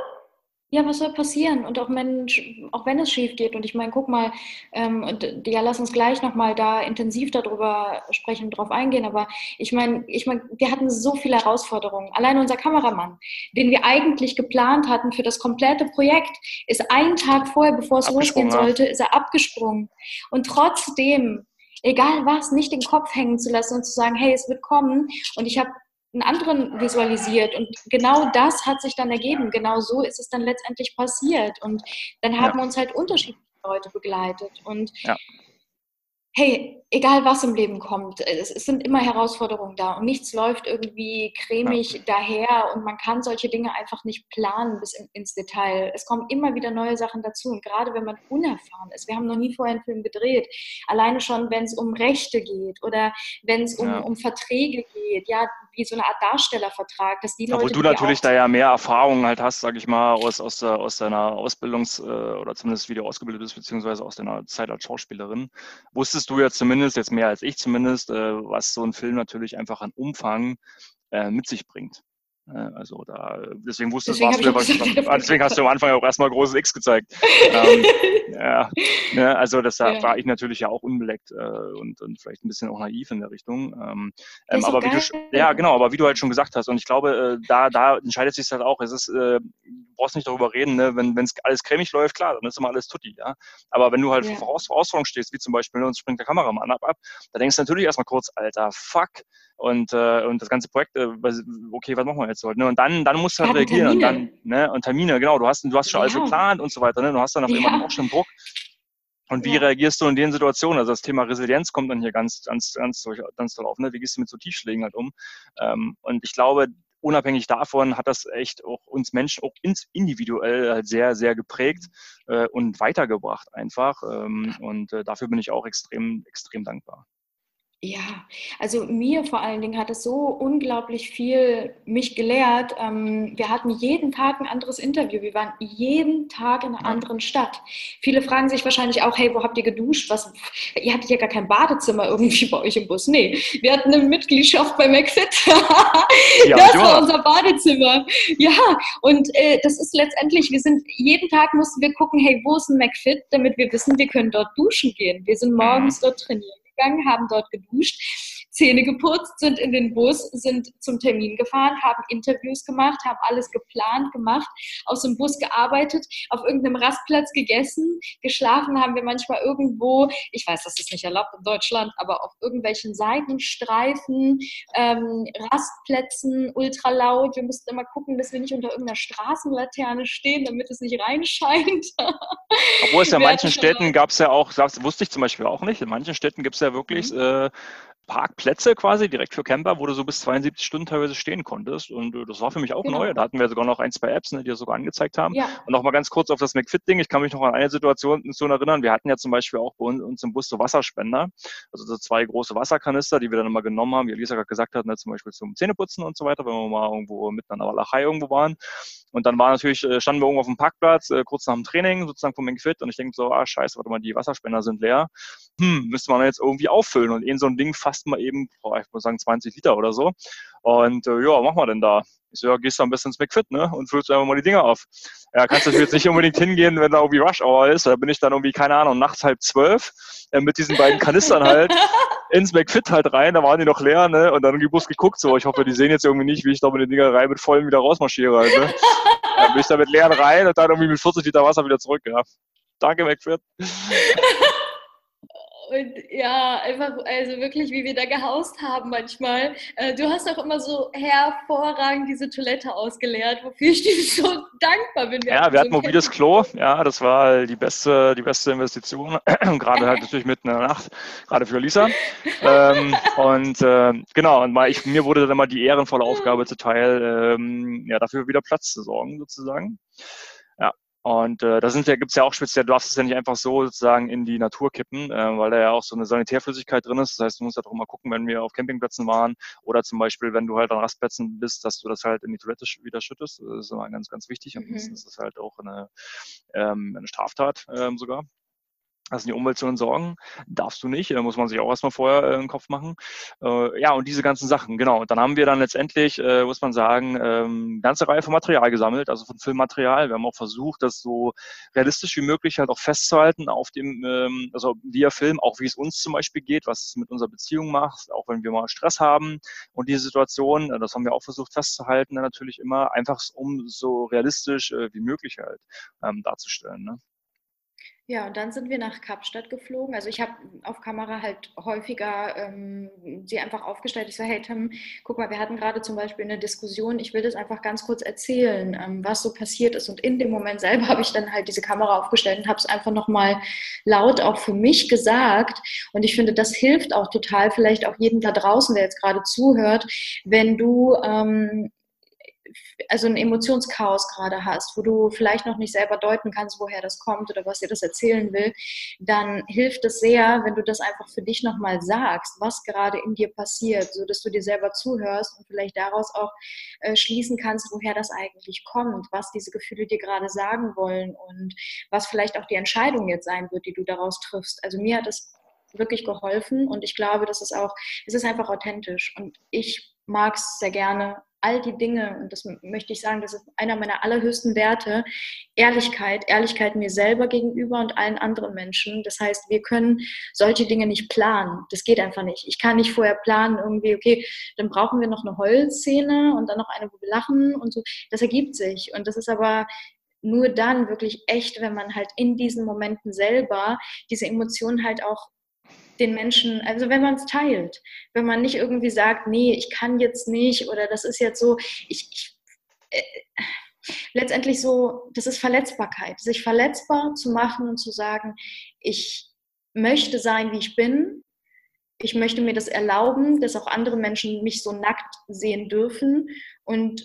Speaker 2: Ja, was soll passieren? Und auch wenn, auch wenn es schief geht. Und ich meine, guck mal, ähm, ja, lass uns gleich nochmal da intensiv darüber sprechen und drauf eingehen. Aber ich meine, ich meine, wir hatten so viele Herausforderungen. Allein unser Kameramann, den wir eigentlich geplant hatten für das komplette Projekt, ist einen Tag vorher, bevor es losgehen sollte, ist er abgesprungen. Und trotzdem, egal was, nicht den Kopf hängen zu lassen und zu sagen, hey, es wird kommen. Und ich habe einen anderen visualisiert. Und genau das hat sich dann ergeben. Genau so ist es dann letztendlich passiert. Und dann haben ja. uns halt unterschiedliche Leute begleitet. Und ja hey, egal was im Leben kommt, es, es, sind immer Herausforderungen da und nichts läuft irgendwie cremig ja. daher und man kann solche Dinge einfach nicht planen bis in, ins Detail. Es kommen immer wieder neue Sachen dazu und gerade wenn man unerfahren ist, wir haben noch nie vorher einen Film gedreht, alleine schon, wenn es um Rechte geht oder wenn es um, um Verträge geht, ja, wie so eine Art Darstellervertrag, dass die Leute...
Speaker 3: Obwohl du natürlich da ja mehr Erfahrungen halt hast, sag ich mal, aus, aus, der, aus deiner Ausbildungs- äh, oder zumindest wie du ausgebildet bist, beziehungsweise aus deiner Zeit als Schauspielerin. Wusstest du ja zumindest, jetzt mehr als ich zumindest, äh, was so ein Film natürlich einfach an Umfang äh, mit sich bringt. Äh, also da, deswegen wusstest deswegen du, was, was, deswegen hast du am Anfang auch erstmal großes X gezeigt. ähm, ja, ne, also das ja. war ich natürlich ja auch unbeleckt äh, und, und vielleicht ein bisschen auch naiv in der Richtung. Ähm, ähm, aber wie du, ja genau, aber wie du halt schon gesagt hast, und ich glaube, äh, da, da entscheidet sich halt auch, es ist, äh, du brauchst nicht darüber reden, ne? wenn es alles cremig läuft, klar, dann ist immer alles tutti, ja. Aber wenn du halt ja. vor Herausforderungen stehst, wie zum Beispiel, ne, uns springt der Kameramann ab, ab, da denkst du natürlich erstmal kurz, Alter, fuck, und, äh, und das ganze Projekt, äh, okay, was machen wir jetzt heute? Ne? Und dann, dann musst du halt reagieren und dann, ne, und Termine, genau, du hast, du hast schon ja. alles geplant und so weiter, ne? Du hast dann auf ja. immer auch schon Druck. Und wie ja. reagierst du in den Situationen? Also das Thema Resilienz kommt dann hier ganz, ganz, ganz, ganz toll auf. Ne? Wie gehst du mit so Tiefschlägen halt um? Ähm, und ich glaube, unabhängig davon hat das echt auch uns Menschen auch individuell halt sehr, sehr geprägt äh, und weitergebracht einfach. Ähm, und äh, dafür bin ich auch extrem, extrem dankbar.
Speaker 2: Ja, also mir vor allen Dingen hat es so unglaublich viel mich gelehrt. Ähm, wir hatten jeden Tag ein anderes Interview. Wir waren jeden Tag in einer anderen Stadt. Viele fragen sich wahrscheinlich auch, hey, wo habt ihr geduscht? Was, ihr hattet ja gar kein Badezimmer irgendwie bei euch im Bus. Nee, wir hatten eine Mitgliedschaft bei McFit. das war unser Badezimmer. Ja, und äh, das ist letztendlich, wir sind, jeden Tag mussten wir gucken, hey, wo ist ein McFit, damit wir wissen, wir können dort duschen gehen. Wir sind morgens mhm. dort trainieren gegangen, haben dort geduscht, Zähne geputzt, sind in den Bus, sind zum Termin gefahren, haben Interviews gemacht, haben alles geplant gemacht, aus dem Bus gearbeitet, auf irgendeinem Rastplatz gegessen, geschlafen haben wir manchmal irgendwo, ich weiß, das ist nicht erlaubt in Deutschland, aber auf irgendwelchen Seitenstreifen, ähm, Rastplätzen, ultra laut. Wir mussten immer gucken, dass wir nicht unter irgendeiner Straßenlaterne stehen, damit es nicht reinscheint.
Speaker 3: Obwohl es ja in manchen Städten gab es ja auch, das wusste ich zum Beispiel auch nicht, in manchen Städten gibt es ja wirklich mhm. äh, Parkplätze quasi direkt für Camper, wo du so bis 72 Stunden teilweise stehen konntest. Und äh, das war für mich auch genau. neu. Da hatten wir sogar noch ein, zwei Apps, ne, die das sogar angezeigt haben. Ja. Und nochmal ganz kurz auf das McFit-Ding. Ich kann mich noch an eine Situation erinnern. Wir hatten ja zum Beispiel auch bei uns im Bus so Wasserspender. Also so zwei große Wasserkanister, die wir dann immer genommen haben, wie Elisa gerade gesagt hat, ne, zum Beispiel zum Zähneputzen und so weiter, wenn wir mal irgendwo mitten an der Walachei irgendwo waren. Und dann war natürlich, äh, standen wir irgendwo auf dem Parkplatz, äh, kurz nach dem Training, sozusagen vom McFit. Und ich denke so, ah, scheiße, warte mal, die Wasserspender sind leer. Hm, müsste man jetzt irgendwie auffüllen. Und in so ein Ding man eben, ich muss sagen, 20 Liter oder so. Und äh, ja, was machen wir denn da? Ich so, ja, gehst du ein bisschen ins McFit, ne? Und füllst einfach mal die Dinger auf. Ja, kannst du jetzt nicht unbedingt hingehen, wenn da irgendwie Rush Hour ist. Da bin ich dann irgendwie, keine Ahnung, nachts halb zwölf äh, mit diesen beiden Kanistern halt ins McFit halt rein. Da waren die noch leer, ne? Und dann irgendwie Bus geguckt, so, ich hoffe, die sehen jetzt irgendwie nicht, wie ich da mit den Dinger rein mit vollen wieder rausmarschiere halt, ne? Dann bin ich da mit leeren rein und dann irgendwie mit 40 Liter Wasser wieder zurück, ja. Danke, McFit.
Speaker 2: Und ja, einfach, also wirklich, wie wir da gehaust haben manchmal. Äh, du hast auch immer so hervorragend diese Toilette ausgeleert, wofür ich dir so dankbar bin.
Speaker 3: Wir ja, wir hatten so mobiles Klo. Ja, das war die beste, die beste Investition. gerade halt natürlich mitten in der Nacht, gerade für Lisa. ähm, und äh, genau, und mal, ich, mir wurde dann mal die ehrenvolle Aufgabe zuteil, ähm, ja, dafür wieder Platz zu sorgen, sozusagen. Und äh, da sind ja, gibt's ja auch speziell, du darfst es ja nicht einfach so sozusagen in die Natur kippen, äh, weil da ja auch so eine Sanitärflüssigkeit drin ist. Das heißt, du musst ja halt auch immer gucken, wenn wir auf Campingplätzen waren oder zum Beispiel, wenn du halt an Rastplätzen bist, dass du das halt in die Toilette wieder schüttest. Das ist immer ganz, ganz wichtig. Ansonsten mhm. ist das halt auch eine, ähm, eine Straftat ähm, sogar also die Umwelt zu entsorgen, darfst du nicht. Da muss man sich auch erstmal vorher äh, einen Kopf machen. Äh, ja, und diese ganzen Sachen, genau. Und dann haben wir dann letztendlich, äh, muss man sagen, ähm, ganze Reihe von Material gesammelt, also von Filmmaterial. Wir haben auch versucht, das so realistisch wie möglich halt auch festzuhalten auf dem, ähm, also via Film, auch wie es uns zum Beispiel geht, was es mit unserer Beziehung macht, auch wenn wir mal Stress haben. Und diese Situation, äh, das haben wir auch versucht festzuhalten, natürlich immer einfach um so realistisch äh, wie möglich halt ähm, darzustellen. Ne?
Speaker 2: Ja, und dann sind wir nach Kapstadt geflogen. Also ich habe auf Kamera halt häufiger ähm, sie einfach aufgestellt. Ich so, hey Tim, guck mal, wir hatten gerade zum Beispiel eine Diskussion. Ich will das einfach ganz kurz erzählen, ähm, was so passiert ist. Und in dem Moment selber habe ich dann halt diese Kamera aufgestellt und habe es einfach nochmal laut auch für mich gesagt. Und ich finde, das hilft auch total, vielleicht auch jedem da draußen, der jetzt gerade zuhört, wenn du ähm, also ein Emotionschaos gerade hast, wo du vielleicht noch nicht selber deuten kannst, woher das kommt oder was dir das erzählen will, dann hilft es sehr, wenn du das einfach für dich nochmal sagst, was gerade in dir passiert, so dass du dir selber zuhörst und vielleicht daraus auch äh, schließen kannst, woher das eigentlich kommt, was diese Gefühle dir gerade sagen wollen und was vielleicht auch die Entscheidung jetzt sein wird, die du daraus triffst. Also mir hat es wirklich geholfen und ich glaube, das ist auch, es ist einfach authentisch und ich mag es sehr gerne, all die Dinge, und das möchte ich sagen, das ist einer meiner allerhöchsten Werte, Ehrlichkeit, Ehrlichkeit mir selber gegenüber und allen anderen Menschen. Das heißt, wir können solche Dinge nicht planen. Das geht einfach nicht. Ich kann nicht vorher planen, irgendwie, okay, dann brauchen wir noch eine Heulszene und dann noch eine, wo wir lachen und so. Das ergibt sich. Und das ist aber nur dann wirklich echt, wenn man halt in diesen Momenten selber diese Emotionen halt auch den Menschen, also wenn man es teilt, wenn man nicht irgendwie sagt, nee, ich kann jetzt nicht oder das ist jetzt so, ich, ich äh, letztendlich so, das ist Verletzbarkeit, sich verletzbar zu machen und zu sagen, ich möchte sein, wie ich bin. Ich möchte mir das erlauben, dass auch andere Menschen mich so nackt sehen dürfen und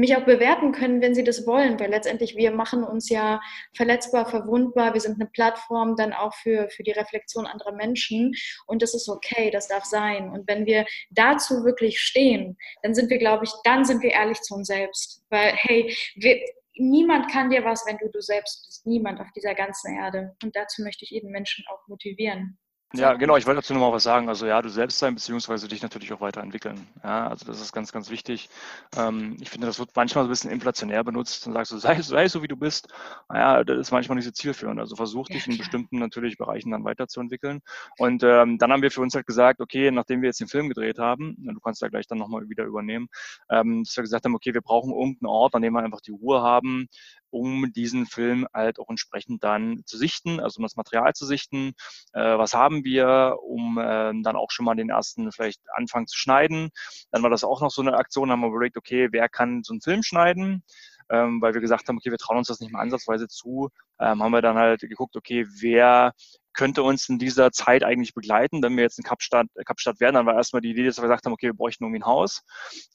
Speaker 2: mich auch bewerten können, wenn sie das wollen, weil letztendlich wir machen uns ja verletzbar, verwundbar. Wir sind eine Plattform dann auch für, für die Reflexion anderer Menschen und das ist okay, das darf sein. Und wenn wir dazu wirklich stehen, dann sind wir, glaube ich, dann sind wir ehrlich zu uns selbst. Weil, hey, wir, niemand kann dir was, wenn du du selbst bist. Niemand auf dieser ganzen Erde. Und dazu möchte ich jeden Menschen auch motivieren.
Speaker 3: Ja, genau, ich wollte dazu nochmal was sagen. Also ja, du selbst sein, beziehungsweise dich natürlich auch weiterentwickeln. Ja, also das ist ganz, ganz wichtig. Ähm, ich finde, das wird manchmal so ein bisschen inflationär benutzt und sagst du, sei, sei so, wie du bist. Naja, das ist manchmal nicht so zielführend. Also versuch dich in bestimmten natürlich Bereichen dann weiterzuentwickeln. Und ähm, dann haben wir für uns halt gesagt, okay, nachdem wir jetzt den Film gedreht haben, du kannst da gleich dann nochmal wieder übernehmen, ähm, dass wir gesagt haben, okay, wir brauchen irgendeinen Ort, an dem wir einfach die Ruhe haben, um diesen Film halt auch entsprechend dann zu sichten, also um das Material zu sichten. Äh, was haben wir, um äh, dann auch schon mal den ersten vielleicht anfangen zu schneiden. Dann war das auch noch so eine Aktion, haben wir überlegt, okay, wer kann so einen Film schneiden? Ähm, weil wir gesagt haben, okay, wir trauen uns das nicht mal ansatzweise zu, ähm, haben wir dann halt geguckt, okay, wer könnte uns in dieser Zeit eigentlich begleiten, wenn wir jetzt in Kapstadt, äh, Kapstadt werden. Dann war erstmal die Idee, dass wir gesagt haben, okay, wir bräuchten irgendwie ein Haus,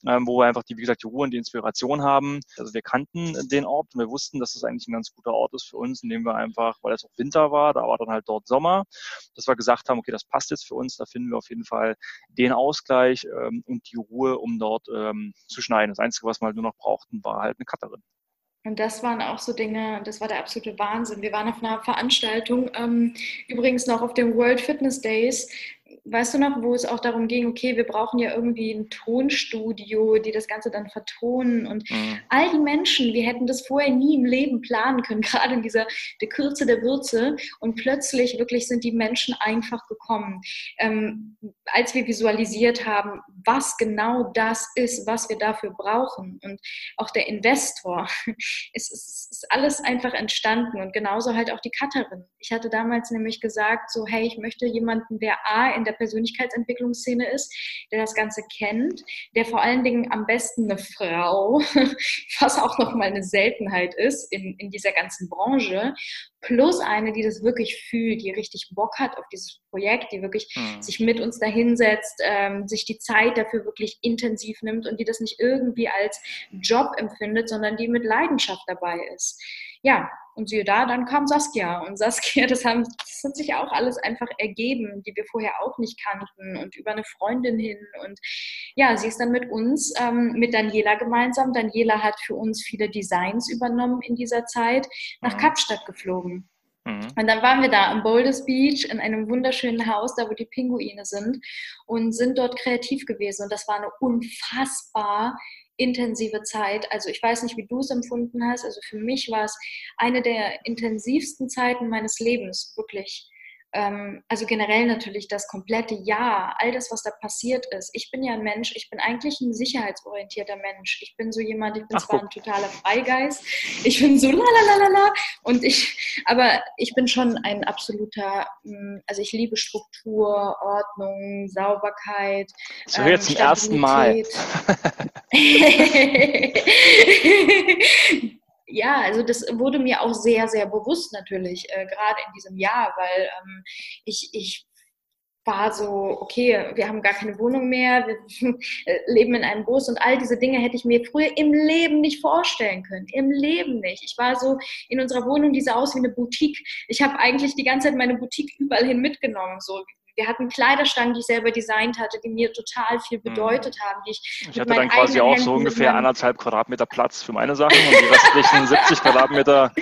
Speaker 3: ähm, wo wir einfach die, wie gesagt, die Ruhe und die Inspiration haben. Also wir kannten den Ort und wir wussten, dass das eigentlich ein ganz guter Ort ist für uns, in dem wir einfach, weil es auch Winter war, da war dann halt dort Sommer, dass wir gesagt haben, okay, das passt jetzt für uns, da finden wir auf jeden Fall den Ausgleich ähm, und die Ruhe, um dort ähm, zu schneiden. Das Einzige, was wir halt nur noch brauchten, war halt eine Cutterin.
Speaker 2: Und das waren auch so Dinge, das war der absolute Wahnsinn. Wir waren auf einer Veranstaltung, ähm, übrigens noch auf den World Fitness Days, weißt du noch, wo es auch darum ging, okay, wir brauchen ja irgendwie ein Tonstudio, die das Ganze dann vertonen und mhm. all die Menschen, wir hätten das vorher nie im Leben planen können, gerade in dieser der Kürze der Würze und plötzlich wirklich sind die Menschen einfach gekommen. Ähm, als wir visualisiert haben, was genau das ist, was wir dafür brauchen und auch der Investor, es ist, ist alles einfach entstanden und genauso halt auch die Cutterin. Ich hatte damals nämlich gesagt, so hey, ich möchte jemanden, der A in der Persönlichkeitsentwicklungsszene ist, der das Ganze kennt, der vor allen Dingen am besten eine Frau, was auch nochmal eine Seltenheit ist in, in dieser ganzen Branche, plus eine, die das wirklich fühlt, die richtig Bock hat auf dieses Projekt, die wirklich mhm. sich mit uns dahinsetzt, ähm, sich die Zeit dafür wirklich intensiv nimmt und die das nicht irgendwie als Job empfindet, sondern die mit Leidenschaft dabei ist. Ja, Und siehe da, dann kam Saskia. Und Saskia, das, haben, das hat sich auch alles einfach ergeben, die wir vorher auch nicht kannten und über eine Freundin hin. Und ja, sie ist dann mit uns, ähm, mit Daniela gemeinsam. Daniela hat für uns viele Designs übernommen in dieser Zeit, nach mhm. Kapstadt geflogen. Mhm. Und dann waren wir da am Boulders Beach in einem wunderschönen Haus, da wo die Pinguine sind, und sind dort kreativ gewesen. Und das war eine unfassbar intensive Zeit. Also ich weiß nicht, wie du es empfunden hast. Also für mich war es eine der intensivsten Zeiten meines Lebens, wirklich also generell natürlich das komplette Jahr, all das, was da passiert ist. Ich bin ja ein Mensch, ich bin eigentlich ein sicherheitsorientierter Mensch. Ich bin so jemand, ich bin Ach, zwar ein totaler Freigeist, ich bin so la la la la und ich, aber ich bin schon ein absoluter, hm, also ich liebe Struktur, Ordnung, Sauberkeit.
Speaker 3: So ähm, jetzt zum ersten Mal.
Speaker 2: ja, also das wurde mir auch sehr, sehr bewusst natürlich, äh, gerade in diesem Jahr, weil ähm, ich, ich war so, okay, wir haben gar keine Wohnung mehr, wir leben in einem Bus und all diese Dinge hätte ich mir früher im Leben nicht vorstellen können. Im Leben nicht. Ich war so in unserer Wohnung, die sah aus wie eine Boutique. Ich habe eigentlich die ganze Zeit meine Boutique überall hin mitgenommen. So, wir hatten Kleiderstangen, die ich selber designt hatte, die mir total viel mhm. bedeutet haben. Die
Speaker 3: ich ich hatte dann quasi auch Händen so ungefähr anderthalb Quadratmeter Platz für meine Sachen und die restlichen 70 Quadratmeter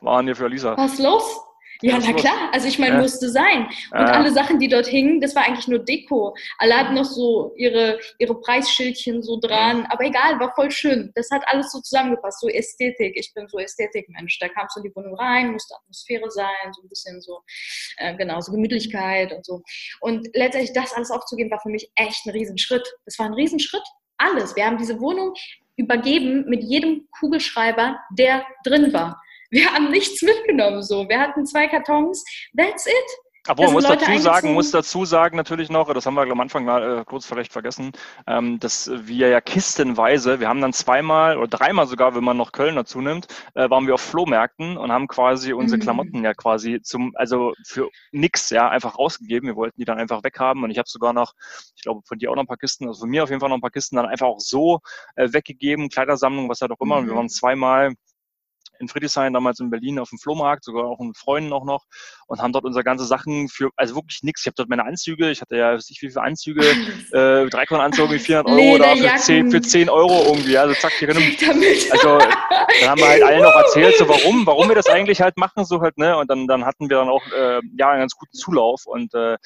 Speaker 3: waren hier für Lisa.
Speaker 2: Was ist los? Ja, na klar. Also ich meine, ja. musste sein. Und ja. alle Sachen, die dort hingen, das war eigentlich nur Deko. Alle hatten noch so ihre, ihre Preisschildchen so dran. Aber egal, war voll schön. Das hat alles so zusammengepasst. So Ästhetik. Ich bin so Ästhetikmensch. Da kamst du in die Wohnung rein, musste Atmosphäre sein, so ein bisschen so, äh, genau, so Gemütlichkeit und so. Und letztendlich das alles aufzugeben, war für mich echt ein Riesenschritt. Das war ein Riesenschritt. Alles. Wir haben diese Wohnung übergeben mit jedem Kugelschreiber, der drin war. Wir haben nichts mitgenommen so. Wir hatten zwei Kartons. That's it.
Speaker 3: Aber man muss dazu sagen, muss dazu sagen natürlich noch, das haben wir am Anfang mal äh, kurz vielleicht vergessen, ähm, dass wir ja kistenweise, wir haben dann zweimal oder dreimal sogar, wenn man noch Köln dazu nimmt, äh, waren wir auf Flohmärkten und haben quasi unsere mhm. Klamotten ja quasi zum, also für nix, ja, einfach rausgegeben. Wir wollten die dann einfach weghaben und ich habe sogar noch, ich glaube von dir auch noch ein paar Kisten, also von mir auf jeden Fall noch ein paar Kisten dann einfach auch so äh, weggegeben, Kleidersammlung, was halt auch immer. Mhm. Und wir mhm. waren zweimal in Friedrichshain, damals in Berlin auf dem Flohmarkt, sogar auch mit Freunden auch noch und haben dort unsere ganze Sachen für, also wirklich nichts. Ich habe dort meine Anzüge, ich hatte ja, weiß nicht wie viele Anzüge, äh, Dreikornanzüge, 400 Euro da für 10, für 10 Euro irgendwie, also zack, hier rein. Also dann haben wir halt allen noch erzählt, so warum, warum wir das eigentlich halt machen, so halt, ne, und dann, dann hatten wir dann auch, äh, ja, einen ganz guten Zulauf und äh,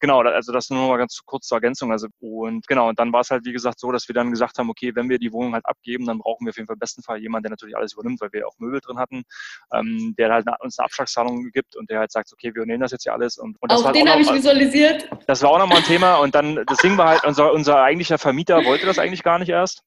Speaker 3: genau, also das nur noch mal ganz kurz zur Ergänzung. Also und genau, und dann war es halt wie gesagt so, dass wir dann gesagt haben, okay, wenn wir die Wohnung halt abgeben, dann brauchen wir auf jeden Fall im besten Fall jemanden, der natürlich alles übernimmt, weil wir auch Möbel drin hatten, ähm, der halt uns eine Abschlagszahlung gibt und der halt sagt, okay, wir übernehmen das jetzt hier alles. Und, und
Speaker 2: das auch den habe ich visualisiert.
Speaker 3: Das war auch nochmal ein Thema und dann das Ding war halt, unser, unser eigentlicher Vermieter wollte das eigentlich gar nicht erst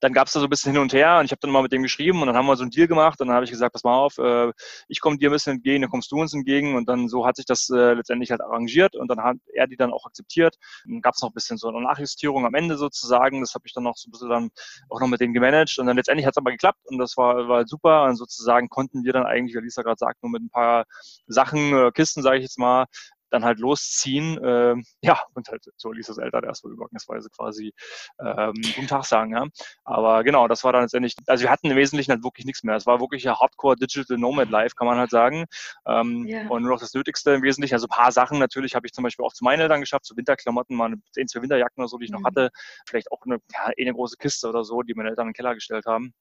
Speaker 3: dann gab es da so ein bisschen hin und her und ich habe dann mal mit dem geschrieben und dann haben wir so einen Deal gemacht und dann habe ich gesagt, pass mal auf, äh, ich komme dir ein bisschen entgegen, dann kommst du uns entgegen und dann so hat sich das äh, letztendlich halt arrangiert und dann hat er die dann auch akzeptiert. Dann gab es noch ein bisschen so eine Nachjustierung am Ende sozusagen, das habe ich dann noch so ein bisschen dann auch noch mit dem gemanagt und dann letztendlich hat es aber geklappt und das war, war super und sozusagen konnten wir dann eigentlich, wie Lisa gerade sagt, nur mit ein paar Sachen, äh, Kisten, sage ich jetzt mal, dann halt losziehen. Äh, ja, und halt so Lisas Eltern erstmal übergangsweise quasi ähm, guten Tag sagen. Ja. Aber genau, das war dann letztendlich, also wir hatten im Wesentlichen halt wirklich nichts mehr. Es war wirklich ein Hardcore Digital Nomad Life, kann man halt sagen. Ähm, yeah. Und nur noch das Nötigste im Wesentlichen. Also ein paar Sachen natürlich habe ich zum Beispiel auch zu meinen Eltern geschafft, so Winterklamotten, mal ein, zwei Winterjacken oder so, die ich mhm. noch hatte. Vielleicht auch eine, ja, eh eine große Kiste oder so, die meine Eltern in den Keller gestellt haben.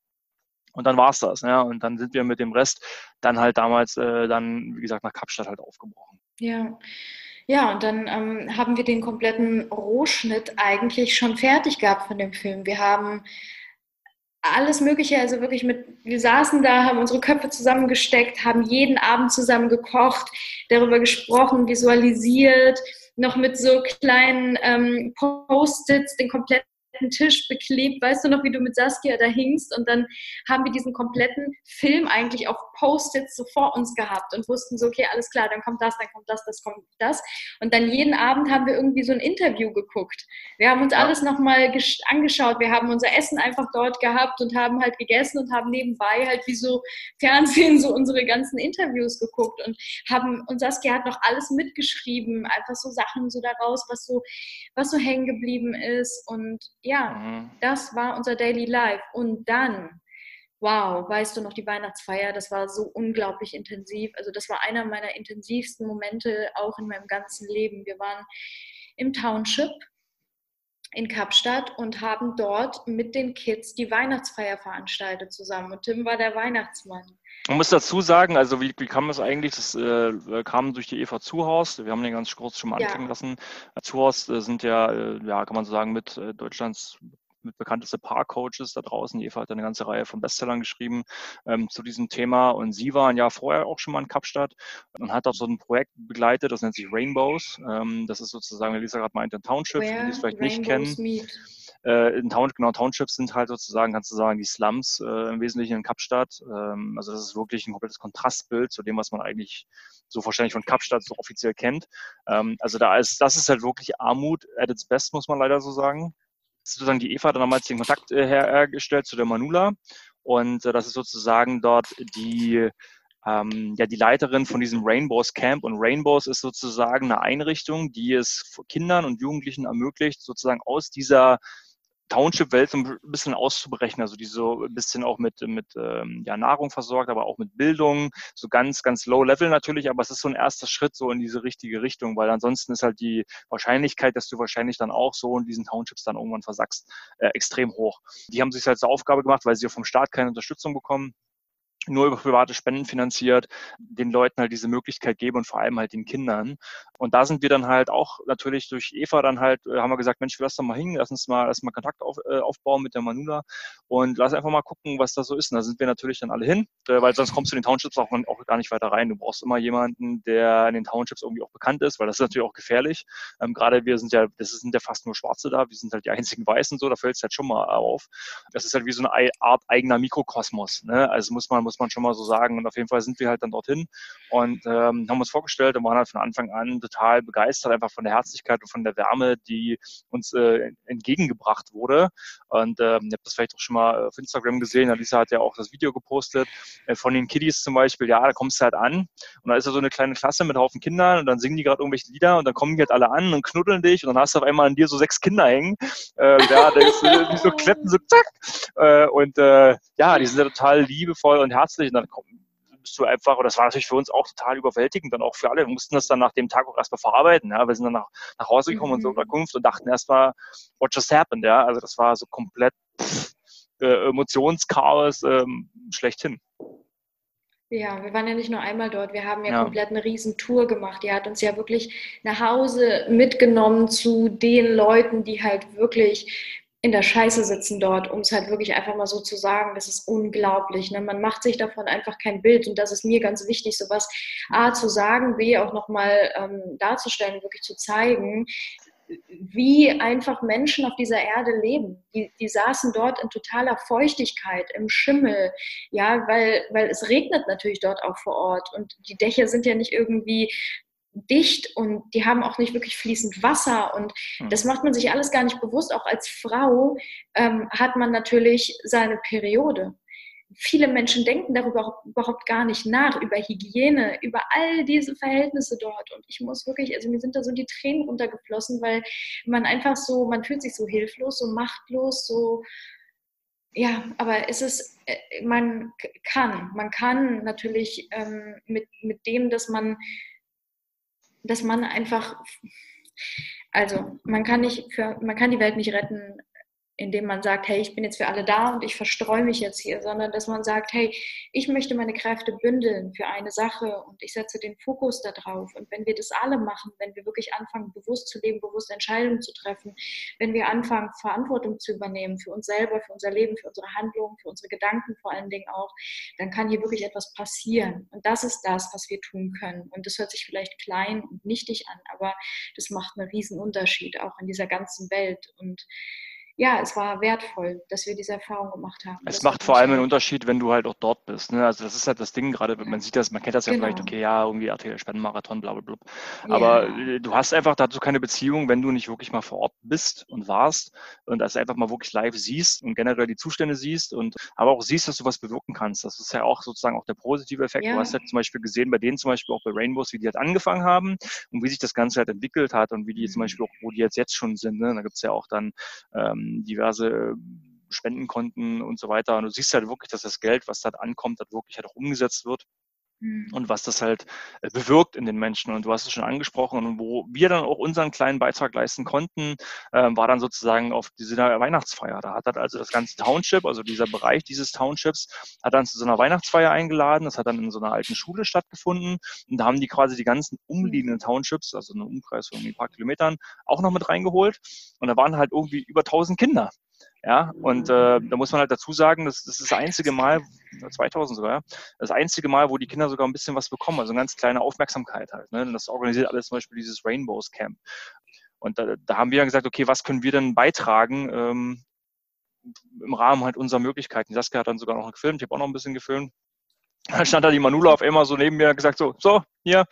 Speaker 3: Und dann war's das. Ja. Und dann sind wir mit dem Rest dann halt damals äh, dann, wie gesagt, nach Kapstadt halt aufgebrochen.
Speaker 2: Ja. Ja, und dann ähm, haben wir den kompletten Rohschnitt eigentlich schon fertig gehabt von dem Film. Wir haben alles Mögliche, also wirklich mit, wir saßen da, haben unsere Köpfe zusammengesteckt, haben jeden Abend zusammen gekocht, darüber gesprochen, visualisiert, noch mit so kleinen ähm, Post-its den kompletten kompletten Tisch beklebt. Weißt du noch, wie du mit Saskia da hingst? Und dann haben wir diesen kompletten Film eigentlich auf Post-its so vor uns gehabt und wussten so, okay, alles klar, dann kommt das, dann kommt das, das kommt das. Und dann jeden Abend haben wir irgendwie so ein Interview geguckt. Wir haben uns ja. alles nochmal angeschaut. Wir haben unser Essen einfach dort gehabt und haben halt gegessen und haben nebenbei halt wie so Fernsehen so unsere ganzen Interviews geguckt und haben, und Saskia hat noch alles mitgeschrieben, einfach so Sachen so daraus, was so, was so hängen geblieben ist und ja, mhm. das war unser Daily Life. Und dann wow, weißt du noch die Weihnachtsfeier, das war so unglaublich intensiv. Also das war einer meiner intensivsten Momente auch in meinem ganzen Leben. Wir waren im Township in Kapstadt und haben dort mit den Kids die Weihnachtsfeier veranstaltet zusammen. Und Tim war der Weihnachtsmann.
Speaker 3: Man muss dazu sagen, also wie, wie kam das eigentlich? Das äh, kam durch die Eva Zuhaus. Wir haben den ganz kurz schon mal anklingen ja. lassen. Zuhaus äh, sind ja, äh, ja, kann man so sagen, mit äh, Deutschlands mit bekannteste Paar-Coaches da draußen. Eva hat eine ganze Reihe von Bestsellern geschrieben ähm, zu diesem Thema. Und sie war ein Jahr vorher auch schon mal in Kapstadt und hat auch so ein Projekt begleitet, das nennt sich Rainbows. Ähm, das ist sozusagen, wie Lisa gerade meinte, ein Township, Where die es vielleicht Rainbows nicht kennen. Meet. Äh, in Town, genau, Townships sind halt sozusagen, kannst du sagen, die Slums äh, im Wesentlichen in Kapstadt. Ähm, also das ist wirklich ein komplettes Kontrastbild zu dem, was man eigentlich so wahrscheinlich von Kapstadt so offiziell kennt. Ähm, also da ist, das ist halt wirklich Armut at its best, muss man leider so sagen sozusagen die Eva dann damals den Kontakt äh, hergestellt zu der Manula. Und äh, das ist sozusagen dort die ähm, ja die Leiterin von diesem Rainbows Camp. Und Rainbows ist sozusagen eine Einrichtung, die es Kindern und Jugendlichen ermöglicht, sozusagen aus dieser Township-Welt so ein bisschen auszubrechen, also die so ein bisschen auch mit, mit ähm, ja, Nahrung versorgt, aber auch mit Bildung, so ganz, ganz low level natürlich, aber es ist so ein erster Schritt so in diese richtige Richtung, weil ansonsten ist halt die Wahrscheinlichkeit, dass du wahrscheinlich dann auch so in diesen Townships dann irgendwann versackst, äh, extrem hoch. Die haben sich halt zur Aufgabe gemacht, weil sie vom Staat keine Unterstützung bekommen, nur über private Spenden finanziert, den Leuten halt diese Möglichkeit geben und vor allem halt den Kindern. Und da sind wir dann halt auch natürlich durch Eva dann halt, äh, haben wir gesagt, Mensch, lass doch mal hin, lass uns mal erstmal Kontakt auf, äh, aufbauen mit der Manula und lass einfach mal gucken, was da so ist. Und da sind wir natürlich dann alle hin, äh, weil sonst kommst du in den Townships auch, auch gar nicht weiter rein. Du brauchst immer jemanden, der in den Townships irgendwie auch bekannt ist, weil das ist natürlich auch gefährlich. Ähm, Gerade wir sind ja, das sind ja fast nur Schwarze da, wir sind halt die einzigen Weißen so, da fällt es halt schon mal auf. Das ist halt wie so eine Art eigener Mikrokosmos. Ne? Also muss man, muss man schon mal so sagen. Und auf jeden Fall sind wir halt dann dorthin und ähm, haben uns vorgestellt und waren halt von Anfang an total begeistert, einfach von der Herzlichkeit und von der Wärme, die uns äh, entgegengebracht wurde. Und ähm, ihr habt das vielleicht auch schon mal auf Instagram gesehen. Alisa hat ja auch das Video gepostet äh, von den Kiddies zum Beispiel. Ja, da kommst du halt an und da ist ja so eine kleine Klasse mit Haufen Kindern und dann singen die gerade irgendwelche Lieder und dann kommen die halt alle an und knuddeln dich und dann hast du auf einmal an dir so sechs Kinder hängen. Äh, ja, die so kletten so zack. Äh, und äh, ja, die sind ja total liebevoll und herzlich und dann bist du einfach, und das war natürlich für uns auch total überwältigend, dann auch für alle. Wir mussten das dann nach dem Tag auch erstmal verarbeiten. Ja. Wir sind dann nach, nach Hause gekommen, mhm. unsere Unterkunft und dachten erstmal, what just happened? Ja. Also das war so komplett pff, äh, Emotionschaos ähm, schlechthin.
Speaker 2: Ja, wir waren ja nicht nur einmal dort, wir haben ja, ja, komplett eine Riesentour gemacht. Die hat uns ja wirklich nach Hause mitgenommen zu den Leuten, die halt wirklich in der Scheiße sitzen dort, um es halt wirklich einfach mal so zu sagen, das ist unglaublich. Ne? Man macht sich davon einfach kein Bild und das ist mir ganz wichtig, sowas A zu sagen, B auch nochmal ähm, darzustellen, wirklich zu zeigen, wie einfach Menschen auf dieser Erde leben. Die, die saßen dort in totaler Feuchtigkeit, im Schimmel, ja, weil, weil es regnet natürlich dort auch vor Ort und die Dächer sind ja nicht irgendwie dicht und die haben auch nicht wirklich fließend Wasser und hm. das macht man sich alles gar nicht bewusst. Auch als Frau ähm, hat man natürlich seine Periode. Viele Menschen denken darüber überhaupt gar nicht nach, über Hygiene, über all diese Verhältnisse dort. Und ich muss wirklich, also mir sind da so die Tränen runtergeflossen, weil man einfach so, man fühlt sich so hilflos, so machtlos, so, ja, aber es ist, äh, man kann, man kann natürlich ähm, mit, mit dem, dass man dass man einfach, also man kann nicht für, man kann die Welt nicht retten, indem man sagt, hey, ich bin jetzt für alle da und ich verstreue mich jetzt hier, sondern dass man sagt, hey, ich möchte meine Kräfte bündeln für eine Sache und ich setze den Fokus darauf. Und wenn wir das alle machen, wenn wir wirklich anfangen, bewusst zu leben, bewusst Entscheidungen zu treffen, wenn wir anfangen, Verantwortung zu übernehmen für uns selber, für unser Leben, für unsere Handlungen, für unsere Gedanken vor allen Dingen auch, dann kann hier wirklich etwas passieren. Und das ist das, was wir tun können. Und das hört sich vielleicht klein und nichtig an, aber das macht einen riesen Unterschied auch in dieser ganzen Welt. Und ja, es war wertvoll, dass wir diese Erfahrung gemacht haben.
Speaker 3: Es macht vor allem einen Unterschied, wenn du halt auch dort bist. Ne? Also das ist halt das Ding gerade, man sieht das, man kennt das ja genau. vielleicht, okay, ja, irgendwie RTL Spendenmarathon, bla bla bla. Aber ja. du hast einfach dazu keine Beziehung, wenn du nicht wirklich mal vor Ort bist und warst und das einfach mal wirklich live siehst und generell die Zustände siehst und aber auch siehst, dass du was bewirken kannst. Das ist ja auch sozusagen auch der positive Effekt. Ja. Du hast ja zum Beispiel gesehen, bei denen zum Beispiel auch bei Rainbows, wie die halt angefangen haben und wie sich das Ganze halt entwickelt hat und wie die mhm. zum Beispiel auch, wo die jetzt jetzt schon sind. Ne? Da gibt's ja auch dann ähm, diverse Spendenkonten und so weiter. Und du siehst halt wirklich, dass das Geld, was da ankommt, halt wirklich halt auch umgesetzt wird. Mhm. und was das halt äh, bewirkt in den Menschen. Und du hast es schon angesprochen, und wo wir dann auch unseren kleinen Beitrag leisten konnten, äh, war dann sozusagen auf diese Weihnachtsfeier. Da hat halt also das ganze Township, also dieser Bereich dieses Townships, hat dann zu so einer Weihnachtsfeier eingeladen. Das hat dann in so einer alten Schule stattgefunden. Und da haben die quasi die ganzen umliegenden Townships, also einen Umkreis von ein paar Kilometern, auch noch mit reingeholt. Und da waren halt irgendwie über 1000 Kinder. Ja, und äh, da muss man halt dazu sagen, das, das ist das einzige Mal, 2000 sogar, das einzige Mal, wo die Kinder sogar ein bisschen was bekommen, also eine ganz kleine Aufmerksamkeit halt. Ne? Und das organisiert alles zum Beispiel dieses Rainbows Camp. Und da, da haben wir dann gesagt, okay, was können wir denn beitragen ähm, im Rahmen halt unserer Möglichkeiten. Saskia hat dann sogar noch gefilmt, ich habe auch noch ein bisschen gefilmt. Dann stand da die Manula auf einmal so neben mir und gesagt so, so, hier,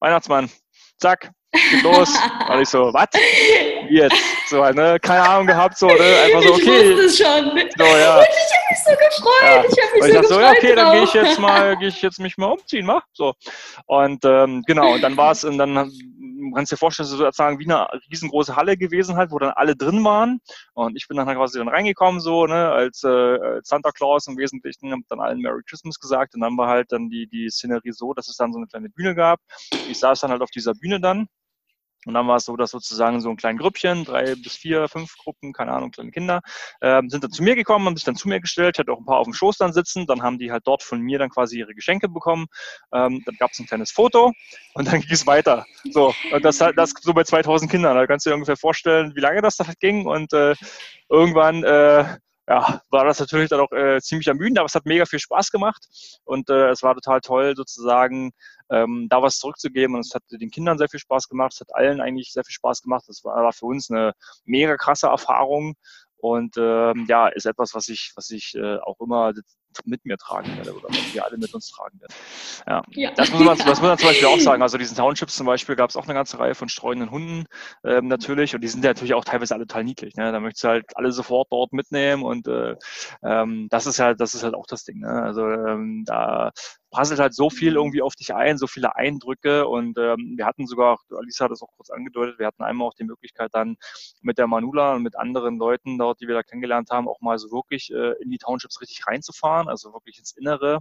Speaker 3: Weihnachtsmann, zack, geht los. Und ich so, was? Jetzt? So, ne? Keine Ahnung gehabt, so, ne? Einfach so, okay.
Speaker 2: Ich wusste es schon.
Speaker 3: So, ja.
Speaker 2: Und ich habe mich so gefreut. Ja. Ich habe mich
Speaker 3: und
Speaker 2: ich
Speaker 3: so gefreut.
Speaker 2: So,
Speaker 3: ja, okay, dann gehe ich jetzt mal, gehe ich jetzt mich mal umziehen, mach. So. Und ähm, genau, und dann war es, und dann kannst dir vorstellen, sozusagen wie eine riesengroße Halle gewesen halt, wo dann alle drin waren. Und ich bin dann quasi dann reingekommen, so, ne, als, äh, als Santa Claus im Wesentlichen, hab dann allen Merry Christmas gesagt. Und dann war halt dann die, die Szenerie so, dass es dann so eine kleine Bühne gab. Ich saß dann halt auf dieser Bühne dann und dann war es so, dass sozusagen so ein kleines Grüppchen, drei bis vier, fünf Gruppen, keine Ahnung, kleine Kinder, äh, sind dann zu mir gekommen, haben sich dann zu mir gestellt, hatte auch ein paar auf dem Schoß dann sitzen, dann haben die halt dort von mir dann quasi ihre Geschenke bekommen, ähm, dann gab es ein kleines Foto und dann ging es weiter. So, und das das so bei 2000 Kindern, da kannst du dir ungefähr vorstellen, wie lange das da ging und äh, irgendwann äh, ja, war das natürlich dann auch äh, ziemlich ermüdend, aber es hat mega viel Spaß gemacht und äh, es war total toll, sozusagen ähm, da was zurückzugeben und es hat den Kindern sehr viel Spaß gemacht, es hat allen eigentlich sehr viel Spaß gemacht. Das war, war für uns eine mega krasse Erfahrung und ähm, ja, ist etwas, was ich, was ich äh, auch immer mit mir tragen werde oder was wir alle mit uns tragen werden. Ja. ja. Das, muss man, das muss man zum Beispiel auch sagen. Also diesen Townships zum Beispiel gab es auch eine ganze Reihe von streunenden Hunden ähm, natürlich und die sind ja natürlich auch teilweise alle total niedlich. Ne? Da möchtest du halt alle sofort dort mitnehmen und äh, ähm, das ist halt, das ist halt auch das Ding. Ne? Also ähm, da prasselt halt so viel irgendwie auf dich ein, so viele Eindrücke und ähm, wir hatten sogar, Alisa hat das auch kurz angedeutet, wir hatten einmal auch die Möglichkeit dann mit der Manula und mit anderen Leuten dort, die wir da kennengelernt haben, auch mal so wirklich äh, in die Townships richtig reinzufahren, also wirklich ins Innere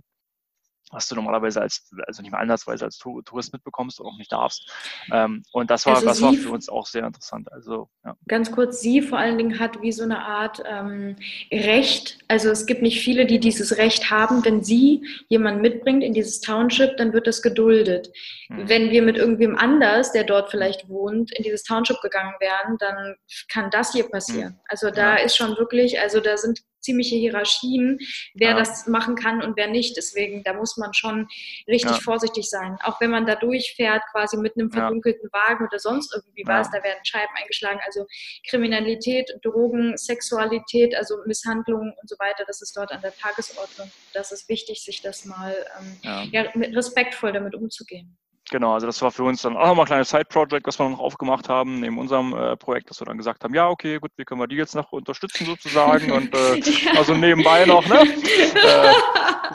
Speaker 3: was du normalerweise als, also nicht mal ansatzweise als Tourist mitbekommst oder auch nicht darfst. Ähm, und das war, also das war für uns auch sehr interessant. Also,
Speaker 2: ja. Ganz kurz, sie vor allen Dingen hat wie so eine Art ähm, Recht. Also es gibt nicht viele, die dieses Recht haben. Wenn sie jemanden mitbringt in dieses Township, dann wird das geduldet. Mhm. Wenn wir mit irgendwem anders, der dort vielleicht wohnt, in dieses Township gegangen wären, dann kann das hier passieren. Mhm. Also da ja. ist schon wirklich, also da sind ziemliche Hierarchien, wer ja. das machen kann und wer nicht. Deswegen, da muss man schon richtig ja. vorsichtig sein. Auch wenn man da durchfährt, quasi mit einem verdunkelten Wagen oder sonst irgendwie was, da werden Scheiben eingeschlagen. Also Kriminalität, Drogen, Sexualität, also Misshandlungen und so weiter, das ist dort an der Tagesordnung. Das ist wichtig, sich das mal ähm, ja. respektvoll damit umzugehen.
Speaker 3: Genau, also das war für uns dann auch nochmal ein kleines Side-Project, was wir noch aufgemacht haben, neben unserem äh, Projekt, dass wir dann gesagt haben, ja, okay, gut, wie können wir die jetzt noch unterstützen sozusagen und äh, ja. also nebenbei noch, ne? äh,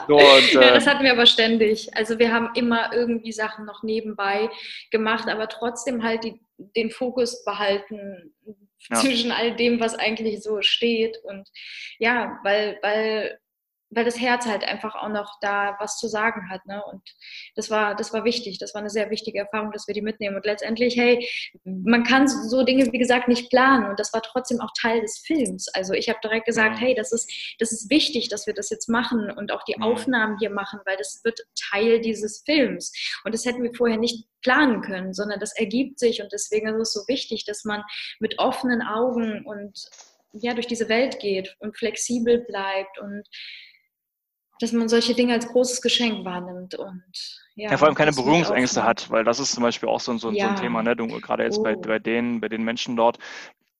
Speaker 2: so, und, ja, das äh, hatten wir aber ständig. Also wir haben immer irgendwie Sachen noch nebenbei gemacht, aber trotzdem halt die, den Fokus behalten ja. zwischen all dem, was eigentlich so steht und ja, weil, weil weil das Herz halt einfach auch noch da was zu sagen hat. Ne? Und das war, das war wichtig. Das war eine sehr wichtige Erfahrung, dass wir die mitnehmen. Und letztendlich, hey, man kann so Dinge, wie gesagt, nicht planen. Und das war trotzdem auch Teil des Films. Also ich habe direkt gesagt, hey, das ist, das ist wichtig, dass wir das jetzt machen und auch die Aufnahmen hier machen, weil das wird Teil dieses Films. Und das hätten wir vorher nicht planen können, sondern das ergibt sich. Und deswegen ist es so wichtig, dass man mit offenen Augen und ja, durch diese Welt geht und flexibel bleibt und dass man solche Dinge als großes Geschenk wahrnimmt und
Speaker 3: ja, ja vor allem keine Berührungsängste hat, weil das ist zum Beispiel auch so, so, ja. so ein Thema, ne? Du, gerade jetzt oh. bei, bei, den, bei den Menschen dort,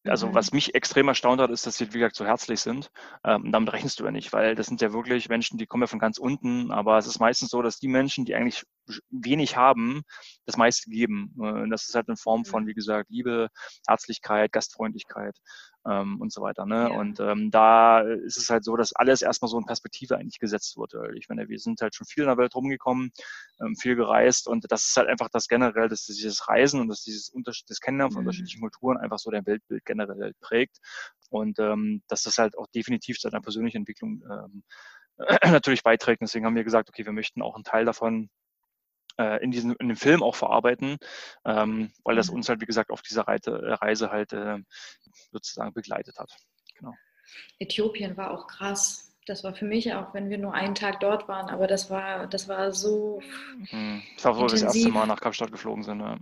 Speaker 3: also mhm. was mich extrem erstaunt hat, ist, dass sie, wie gesagt, so herzlich sind. Ähm, damit rechnest du ja nicht, weil das sind ja wirklich Menschen, die kommen ja von ganz unten, aber es ist meistens so, dass die Menschen, die eigentlich wenig haben, das meiste geben. Und das ist halt in Form von, mhm. wie gesagt, Liebe, Herzlichkeit, Gastfreundlichkeit ähm, und so weiter. Ne? Ja. Und ähm, da ist es halt so, dass alles erstmal so in Perspektive eigentlich gesetzt wird. Ich meine, wir sind halt schon viel in der Welt rumgekommen, ähm, viel gereist und das ist halt einfach das generell, dass dieses Reisen und dass dieses Unterschied, das Kennenlernen von mhm. unterschiedlichen Kulturen einfach so dein Weltbild generell prägt und ähm, dass das halt auch definitiv zu einer persönlichen Entwicklung ähm, natürlich beiträgt. Deswegen haben wir gesagt, okay, wir möchten auch einen Teil davon äh, in, diesem, in dem Film auch verarbeiten, ähm, weil das mhm. uns halt, wie gesagt, auf dieser Reite, äh, Reise halt äh, sozusagen begleitet hat. Genau.
Speaker 2: Äthiopien war auch krass. Das war für mich auch, wenn wir nur einen Tag dort waren, aber das war, das war so.
Speaker 3: Mhm. Das war, wo wir das erste Mal nach Kapstadt geflogen sind. Ja.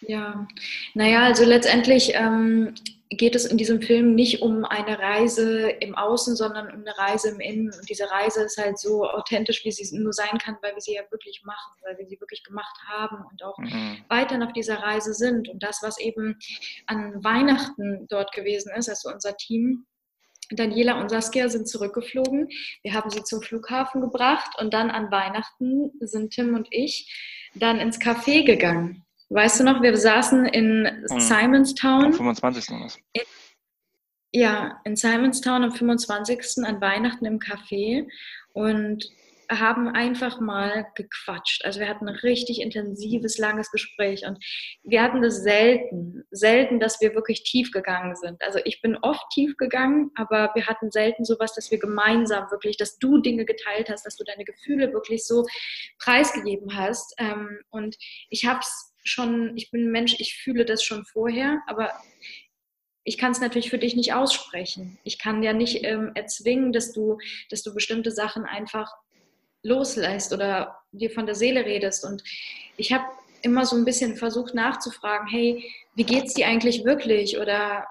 Speaker 2: Ja, naja, also letztendlich ähm, geht es in diesem Film nicht um eine Reise im Außen, sondern um eine Reise im Innen. Und diese Reise ist halt so authentisch, wie sie nur sein kann, weil wir sie ja wirklich machen, weil wir sie wirklich gemacht haben und auch mhm. weiterhin auf dieser Reise sind. Und das, was eben an Weihnachten dort gewesen ist, also unser Team, Daniela und Saskia sind zurückgeflogen. Wir haben sie zum Flughafen gebracht und dann an Weihnachten sind Tim und ich dann ins Café gegangen. Weißt du noch, wir saßen in mhm. Simonstown.
Speaker 3: Am 25.
Speaker 2: In, ja, in Simonstown am 25. an Weihnachten im Café und haben einfach mal gequatscht. Also wir hatten ein richtig intensives, langes Gespräch und wir hatten das selten, selten, dass wir wirklich tief gegangen sind. Also ich bin oft tief gegangen, aber wir hatten selten sowas, dass wir gemeinsam wirklich, dass du Dinge geteilt hast, dass du deine Gefühle wirklich so preisgegeben hast. Ähm, und ich habe es schon, ich bin ein Mensch, ich fühle das schon vorher, aber ich kann es natürlich für dich nicht aussprechen. Ich kann ja nicht ähm, erzwingen, dass du, dass du bestimmte Sachen einfach loslässt oder dir von der Seele redest. Und ich habe immer so ein bisschen versucht nachzufragen, hey, wie geht's dir eigentlich wirklich? Oder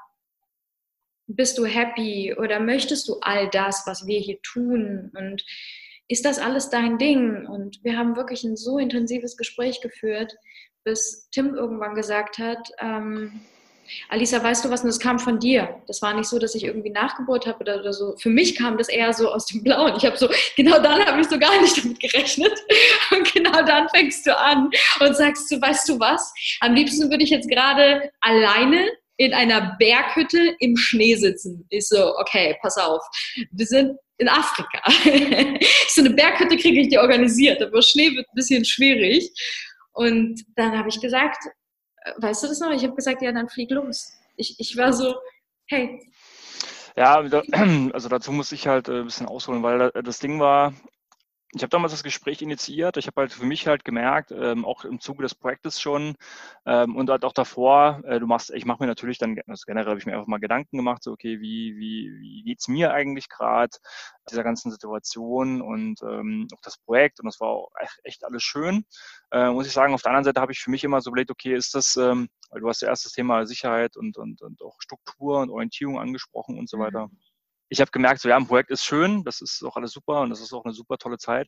Speaker 2: bist du happy? Oder möchtest du all das, was wir hier tun? Und ist das alles dein Ding? Und wir haben wirklich ein so intensives Gespräch geführt, bis Tim irgendwann gesagt hat, ähm, Alisa, weißt du was, und das kam von dir. Das war nicht so, dass ich irgendwie nachgebohrt habe oder, oder, so. Für mich kam das eher so aus dem Blauen. Ich habe so, genau dann habe ich so gar nicht damit gerechnet. Und genau dann fängst du an und sagst du, weißt du was? Am liebsten würde ich jetzt gerade alleine in einer Berghütte im Schnee sitzen. Ich so, okay, pass auf. Wir sind in Afrika. so eine Berghütte kriege ich dir organisiert, aber Schnee wird ein bisschen schwierig. Und dann habe ich gesagt, äh, weißt du das noch? Ich habe gesagt, ja, dann flieg los. Ich, ich war so, hey.
Speaker 3: Ja, also dazu muss ich halt äh, ein bisschen ausholen, weil das Ding war, ich habe damals das Gespräch initiiert. Ich habe halt für mich halt gemerkt, ähm, auch im Zuge des Projektes schon ähm, und halt auch davor, äh, du machst, ich mache mir natürlich dann, also generell habe ich mir einfach mal Gedanken gemacht, so okay, wie, wie, wie geht's mir eigentlich gerade dieser ganzen Situation und ähm, auch das Projekt und das war auch echt, echt alles schön. Äh, muss ich sagen, auf der anderen Seite habe ich für mich immer so überlegt, okay, ist das, ähm, weil du hast ja erst das Thema Sicherheit und, und, und auch Struktur und Orientierung angesprochen und so weiter. Mhm ich habe gemerkt, so ja, ein Projekt ist schön, das ist auch alles super und das ist auch eine super tolle Zeit.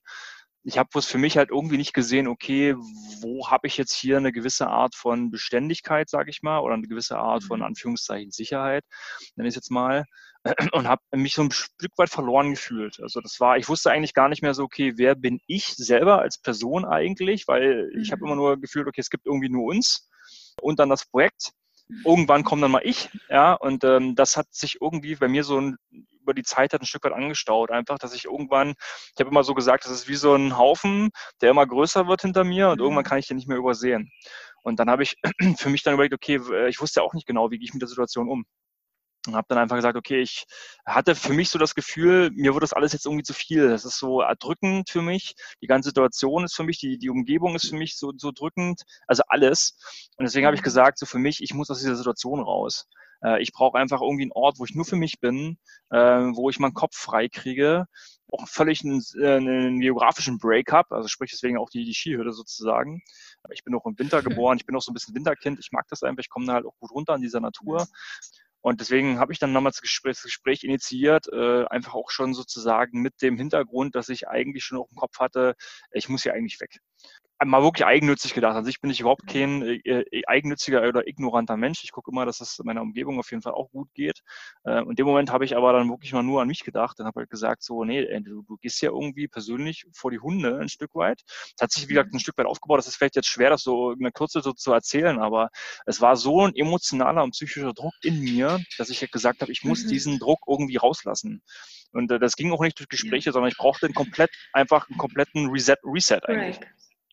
Speaker 3: Ich habe für mich halt irgendwie nicht gesehen, okay, wo habe ich jetzt hier eine gewisse Art von Beständigkeit, sage ich mal, oder eine gewisse Art von mhm. Anführungszeichen Sicherheit, nenne ich es jetzt mal, und habe mich so ein Stück weit verloren gefühlt. Also das war, ich wusste eigentlich gar nicht mehr so, okay, wer bin ich selber als Person eigentlich, weil ich habe immer mhm. nur gefühlt, okay, es gibt irgendwie nur uns und dann das Projekt irgendwann kommt dann mal ich, ja, und ähm, das hat sich irgendwie bei mir so ein, über die Zeit hat ein Stück weit angestaut, einfach, dass ich irgendwann, ich habe immer so gesagt, das ist wie so ein Haufen, der immer größer wird hinter mir und irgendwann mhm. kann ich den nicht mehr übersehen. Und dann habe ich für mich dann überlegt, okay, ich wusste auch nicht genau, wie gehe ich mit der Situation um und habe dann einfach gesagt, okay, ich hatte für mich so das Gefühl, mir wird das alles jetzt irgendwie zu viel. Das ist so erdrückend für mich. Die ganze Situation ist für mich, die, die Umgebung ist für mich so, so drückend, also alles. Und deswegen habe ich mhm. gesagt, so für mich, ich muss aus dieser Situation raus. Äh, ich brauche einfach irgendwie einen Ort, wo ich nur für mich bin, äh, wo ich meinen Kopf frei kriege, auch völlig einen, äh, einen geografischen Break-up, also sprich deswegen auch die, die Skihürde sozusagen. Ich bin auch im Winter geboren, ich bin auch so ein bisschen Winterkind, ich mag das einfach, ich komme da halt auch gut runter an dieser Natur. Und deswegen habe ich dann nochmal das Gespräch, das Gespräch initiiert, äh, einfach auch schon sozusagen mit dem Hintergrund, dass ich eigentlich schon auch im Kopf hatte, ich muss hier eigentlich weg. Mal wirklich eigennützig gedacht. An sich bin ich überhaupt kein äh, äh, eigennütziger oder ignoranter Mensch. Ich gucke immer, dass es meiner Umgebung auf jeden Fall auch gut geht. Äh, und in dem Moment habe ich aber dann wirklich mal nur an mich gedacht und habe halt gesagt, so, nee, du, du gehst ja irgendwie persönlich vor die Hunde ein Stück weit. Es hat sich, wie gesagt, ein Stück weit aufgebaut. Das ist vielleicht jetzt schwer, das so in der Kürze so zu erzählen, aber es war so ein emotionaler und psychischer Druck in mir, dass ich halt gesagt habe, ich muss mhm. diesen Druck irgendwie rauslassen. Und äh, das ging auch nicht durch Gespräche, ja. sondern ich brauchte einen komplett, einfach einen kompletten Reset, Reset eigentlich. Right.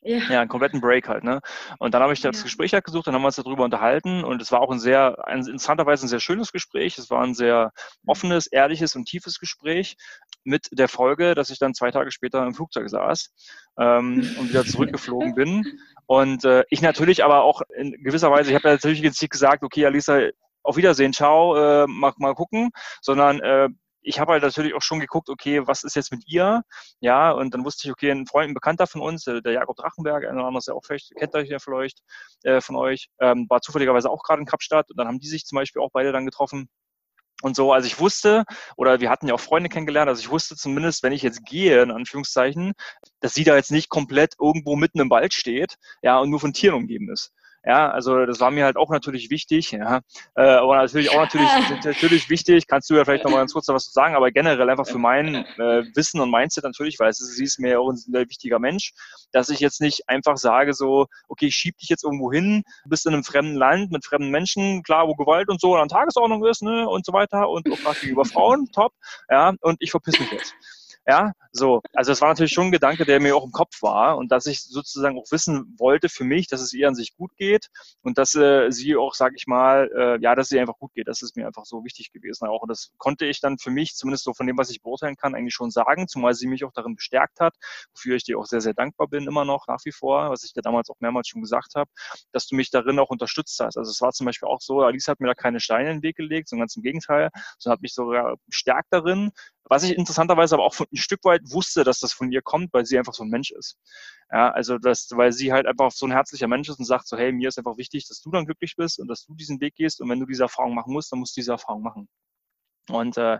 Speaker 3: Ja. ja, einen kompletten Break halt. Ne? Und dann habe ich das ja. Gespräch halt gesucht, dann haben wir uns darüber unterhalten und es war auch ein sehr, ein, interessanterweise ein sehr schönes Gespräch. Es war ein sehr offenes, ehrliches und tiefes Gespräch mit der Folge, dass ich dann zwei Tage später im Flugzeug saß ähm, und wieder zurückgeflogen bin. Und äh, ich natürlich aber auch in gewisser Weise, ich habe ja natürlich jetzt nicht gesagt, okay, Alisa, auf Wiedersehen, ciao, äh, mal, mal gucken, sondern äh, ich habe halt natürlich auch schon geguckt, okay, was ist jetzt mit ihr? Ja, und dann wusste ich, okay, ein Freund, ein Bekannter von uns, der Jakob Drachenberg, ein oder anderes ja auch vielleicht, kennt euch ja vielleicht äh, von euch, ähm, war zufälligerweise auch gerade in Kapstadt und dann haben die sich zum Beispiel auch beide dann getroffen. Und so, also ich wusste, oder wir hatten ja auch Freunde kennengelernt, also ich wusste zumindest, wenn ich jetzt gehe, in Anführungszeichen, dass sie da jetzt nicht komplett irgendwo mitten im Wald steht, ja, und nur von Tieren umgeben ist. Ja, also das war mir halt auch natürlich wichtig, ja. Äh, aber natürlich auch natürlich, natürlich wichtig, kannst du ja vielleicht noch mal ganz kurz was zu sagen, aber generell einfach für mein äh, Wissen und Mindset natürlich, weil sie ist mir ja auch ein sehr wichtiger Mensch, dass ich jetzt nicht einfach sage so, okay, ich schieb dich jetzt irgendwo hin, bist in einem fremden Land mit fremden Menschen, klar, wo Gewalt und so an Tagesordnung ist, ne, und so weiter und auch gerade gegenüber Frauen, top, ja, und ich verpiss mich jetzt. Ja, so. Also es war natürlich schon ein Gedanke, der mir auch im Kopf war und dass ich sozusagen auch wissen wollte für mich, dass es ihr an sich gut geht und dass äh, sie auch, sag ich mal, äh, ja, dass sie einfach gut geht. Das ist mir einfach so wichtig gewesen auch. Und das konnte ich dann für mich, zumindest so von dem, was ich beurteilen kann, eigentlich schon sagen, zumal sie mich auch darin bestärkt hat, wofür ich dir auch sehr, sehr dankbar bin, immer noch nach wie vor, was ich dir damals auch mehrmals schon gesagt habe, dass du mich darin auch unterstützt hast. Also es war zum Beispiel auch so, Alice hat mir da keine Steine in den Weg gelegt, sondern ganz im Gegenteil, sondern hat mich sogar bestärkt darin, was ich interessanterweise aber auch von, ein Stück weit wusste, dass das von ihr kommt, weil sie einfach so ein Mensch ist. Ja, also das, weil sie halt einfach so ein herzlicher Mensch ist und sagt so, hey, mir ist einfach wichtig, dass du dann glücklich bist und dass du diesen Weg gehst und wenn du diese Erfahrung machen musst, dann musst du diese Erfahrung machen. Und äh,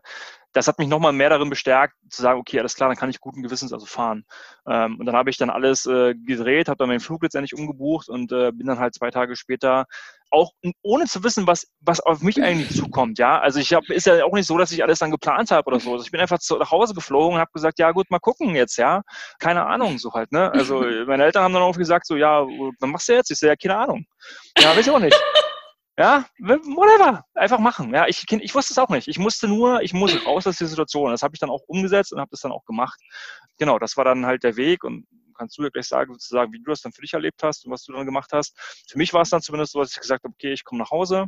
Speaker 3: das hat mich nochmal mehr darin bestärkt, zu sagen, okay, alles klar, dann kann ich guten Gewissens also fahren. Ähm, und dann habe ich dann alles äh, gedreht, habe dann meinen Flug letztendlich umgebucht und äh, bin dann halt zwei Tage später auch ohne zu wissen, was, was auf mich eigentlich zukommt, ja. Also ich habe, ist ja auch nicht so, dass ich alles dann geplant habe oder so. Also ich bin einfach zu, nach Hause geflogen und habe gesagt, ja gut, mal gucken jetzt, ja. Keine Ahnung, so halt, ne. Also meine Eltern haben dann auch gesagt, so, ja, was machst du jetzt? Ich sage, ja, keine Ahnung. Ja, weiß ich auch nicht. Ja, whatever. Einfach machen. Ja, ich, ich wusste es auch nicht. Ich musste nur, ich muss raus aus der Situation. Das habe ich dann auch umgesetzt und habe das dann auch gemacht. Genau, das war dann halt der Weg und kannst du ja gleich sagen, sozusagen, wie du das dann für dich erlebt hast und was du dann gemacht hast. Für mich war es dann zumindest so, dass ich gesagt habe, okay, ich komme nach Hause,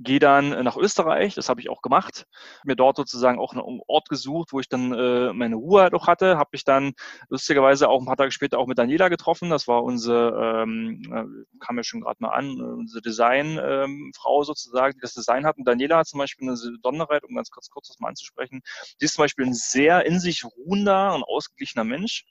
Speaker 3: gehe dann äh, nach Österreich, das habe ich auch gemacht, mir dort sozusagen auch einen Ort gesucht, wo ich dann äh, meine Ruhe halt auch hatte, habe mich dann lustigerweise auch ein paar Tage später auch mit Daniela getroffen, das war unsere, ähm, äh, kam ja schon gerade mal an, unsere Designfrau ähm, sozusagen, die das Design hat. Und Daniela hat zum Beispiel eine Besonderheit, um ganz kurz, kurz das mal anzusprechen, die ist zum Beispiel ein sehr in sich ruhender und ausgeglichener Mensch,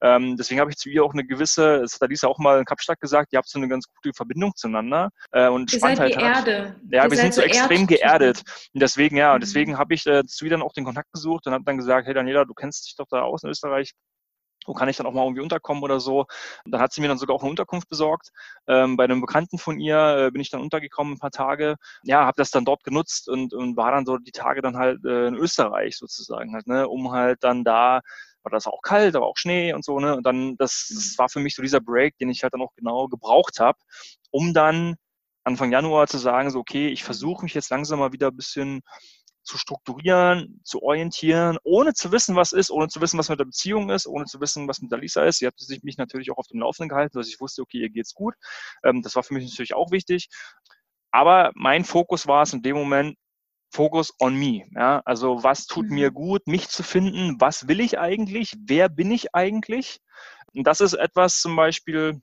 Speaker 3: ähm, deswegen habe ich zu ihr auch eine gewisse, das hat Alisa auch mal in Kapstadt gesagt, ihr habt so eine ganz gute Verbindung zueinander.
Speaker 2: Äh, und ihr Spannheit seid die Erde.
Speaker 3: Ja, ihr wir sind so extrem geerdet. Und deswegen, ja, mhm. deswegen habe ich äh, zu ihr dann auch den Kontakt gesucht und habe dann gesagt, hey Daniela, du kennst dich doch da aus in Österreich wo kann ich dann auch mal irgendwie unterkommen oder so. Und dann hat sie mir dann sogar auch eine Unterkunft besorgt. Ähm, bei einem Bekannten von ihr äh, bin ich dann untergekommen ein paar Tage. Ja, habe das dann dort genutzt und, und war dann so die Tage dann halt äh, in Österreich sozusagen halt, ne, um halt dann da war das auch kalt, aber auch Schnee und so, ne? Und dann, das, das mhm. war für mich so dieser Break, den ich halt dann auch genau gebraucht habe, um dann Anfang Januar zu sagen, so, okay, ich versuche mich jetzt langsam mal wieder ein bisschen zu strukturieren, zu orientieren, ohne zu wissen, was ist, ohne zu wissen, was mit der Beziehung ist, ohne zu wissen, was mit der Lisa ist. Sie hat sich mich natürlich auch auf dem Laufenden gehalten, dass ich wusste, okay, ihr geht's gut. Ähm, das war für mich natürlich auch wichtig. Aber mein Fokus war es in dem Moment, Focus on me. Ja? Also was tut mhm. mir gut, mich zu finden, was will ich eigentlich, wer bin ich eigentlich? Und das ist etwas zum Beispiel,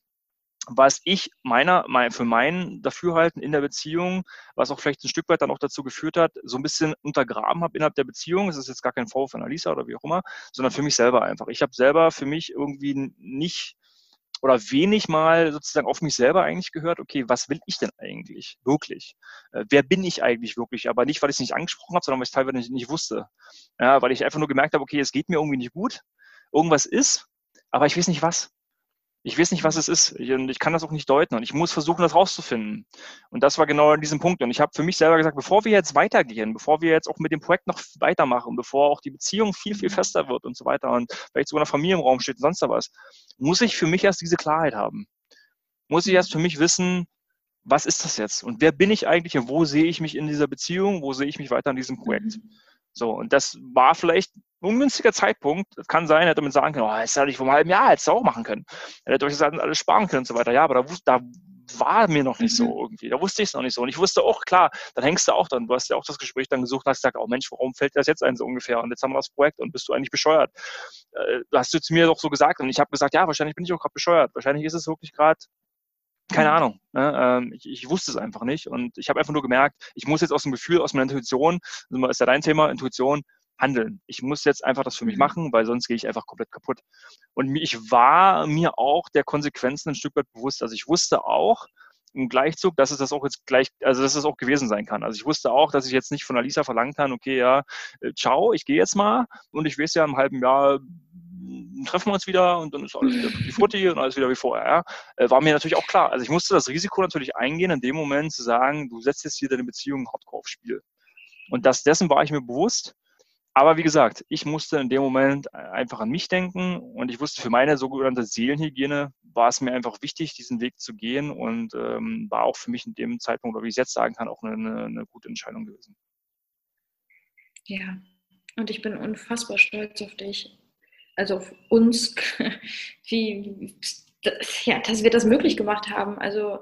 Speaker 3: was ich meiner, mein, für mein Dafürhalten in der Beziehung, was auch vielleicht ein Stück weit dann auch dazu geführt hat, so ein bisschen untergraben habe innerhalb der Beziehung. Es ist jetzt gar kein Vorwurf von Alisa oder wie auch immer, sondern für mich selber einfach. Ich habe selber für mich irgendwie nicht oder wenig mal sozusagen auf mich selber eigentlich gehört, okay, was will ich denn eigentlich wirklich? Äh, wer bin ich eigentlich wirklich? Aber nicht, weil ich es nicht angesprochen habe, sondern weil ich es teilweise nicht, nicht wusste. Ja, weil ich einfach nur gemerkt habe, okay, es geht mir irgendwie nicht gut, irgendwas ist, aber ich weiß nicht was. Ich weiß nicht, was es ist. Ich, und ich kann das auch nicht deuten. Und ich muss versuchen, das rauszufinden. Und das war genau an diesem Punkt. Und ich habe für mich selber gesagt, bevor wir jetzt weitergehen, bevor wir jetzt auch mit dem Projekt noch weitermachen, bevor auch die Beziehung viel, viel fester wird und so weiter und vielleicht sogar eine Familie im Raum steht und sonst was, muss ich für mich erst diese Klarheit haben. Muss ich erst für mich wissen, was ist das jetzt? Und wer bin ich eigentlich und wo sehe ich mich in dieser Beziehung? Wo sehe ich mich weiter in diesem Projekt? Mhm. So, und das war vielleicht ein ungünstiger Zeitpunkt. Das kann sein, er hätte man sagen können, oh, das hätte ich vor einem halben Jahr hätte auch machen können. Er hätte euch das alles sparen können und so weiter. Ja, aber da, da war mir noch nicht mhm. so irgendwie. Da wusste ich es noch nicht so. Und ich wusste auch, klar, dann hängst du auch dann, du hast ja auch das Gespräch dann gesucht und hast gesagt, oh Mensch, warum fällt dir das jetzt ein so ungefähr? Und jetzt haben wir das Projekt und bist du eigentlich bescheuert? Äh, hast du zu mir doch so gesagt und ich habe gesagt, ja, wahrscheinlich bin ich auch gerade bescheuert. Wahrscheinlich ist es wirklich gerade keine mhm. Ahnung. Ne? Ähm, ich, ich, wusste es einfach nicht. Und ich habe einfach nur gemerkt, ich muss jetzt aus dem Gefühl, aus meiner Intuition, das ist ja dein Thema, Intuition, handeln. Ich muss jetzt einfach das für mich mhm. machen, weil sonst gehe ich einfach komplett kaputt. Und ich war mir auch der Konsequenzen ein Stück weit bewusst. Also ich wusste auch im Gleichzug, dass es das auch jetzt gleich, also dass es auch gewesen sein kann. Also ich wusste auch, dass ich jetzt nicht von Alisa verlangen kann, okay, ja, äh, ciao, ich gehe jetzt mal und ich weiß ja im halben Jahr, treffen wir uns wieder und dann ist alles wieder wie Frutti und alles wieder wie vorher. Äh, war mir natürlich auch klar. Also ich musste das Risiko natürlich eingehen, in dem Moment zu sagen, du setzt jetzt hier deine Beziehung hardcore aufs Spiel. Und das, dessen war ich mir bewusst. Aber wie gesagt, ich musste in dem Moment einfach an mich denken und ich wusste, für meine sogenannte Seelenhygiene war es mir einfach wichtig, diesen Weg zu gehen und ähm, war auch für mich in dem Zeitpunkt, oder wie ich jetzt sagen kann, auch eine, eine gute Entscheidung gewesen.
Speaker 2: Ja, und ich bin unfassbar stolz auf dich also auf uns, wie, ja, dass wir das möglich gemacht haben. Also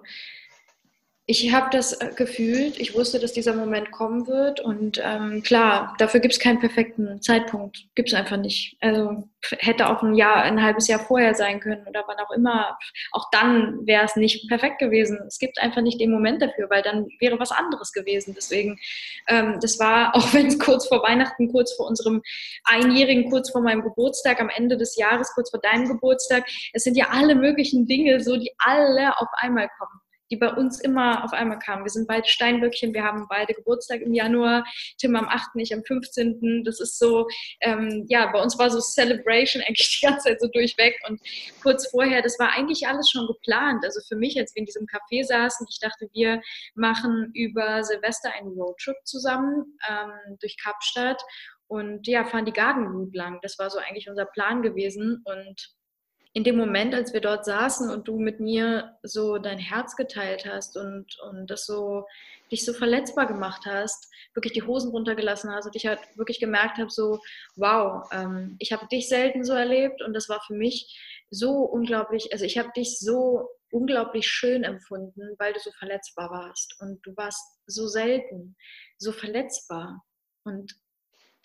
Speaker 2: ich habe das äh, gefühlt, ich wusste, dass dieser Moment kommen wird und ähm, klar, dafür gibt es keinen perfekten Zeitpunkt, gibt es einfach nicht. Also hätte auch ein Jahr, ein halbes Jahr vorher sein können oder wann auch immer. Auch dann wäre es nicht perfekt gewesen. Es gibt einfach nicht den Moment dafür, weil dann wäre was anderes gewesen. Deswegen, ähm, das war, auch wenn es kurz vor Weihnachten, kurz vor unserem Einjährigen, kurz vor meinem Geburtstag, am Ende des Jahres, kurz vor deinem Geburtstag, es sind ja alle möglichen Dinge so, die alle auf einmal kommen die bei uns immer auf einmal kamen. Wir sind beide Steinböckchen, wir haben beide Geburtstag im Januar, Tim am 8., ich am 15. Das ist so, ähm, ja, bei uns war so Celebration eigentlich die ganze Zeit so durchweg und kurz vorher, das war eigentlich alles schon geplant. Also für mich, als wir in diesem Café saßen, ich dachte, wir machen über Silvester einen Roadtrip zusammen ähm, durch Kapstadt und ja, fahren die Garden Route lang. Das war so eigentlich unser Plan gewesen und in dem Moment, als wir dort saßen und du mit mir so dein Herz geteilt hast und, und das so, dich so verletzbar gemacht hast, wirklich die Hosen runtergelassen hast und ich halt wirklich gemerkt habe, so, wow, ähm, ich habe dich selten so erlebt und das war für mich so unglaublich, also ich habe dich so unglaublich schön empfunden, weil du so verletzbar warst und du warst so selten, so verletzbar. Und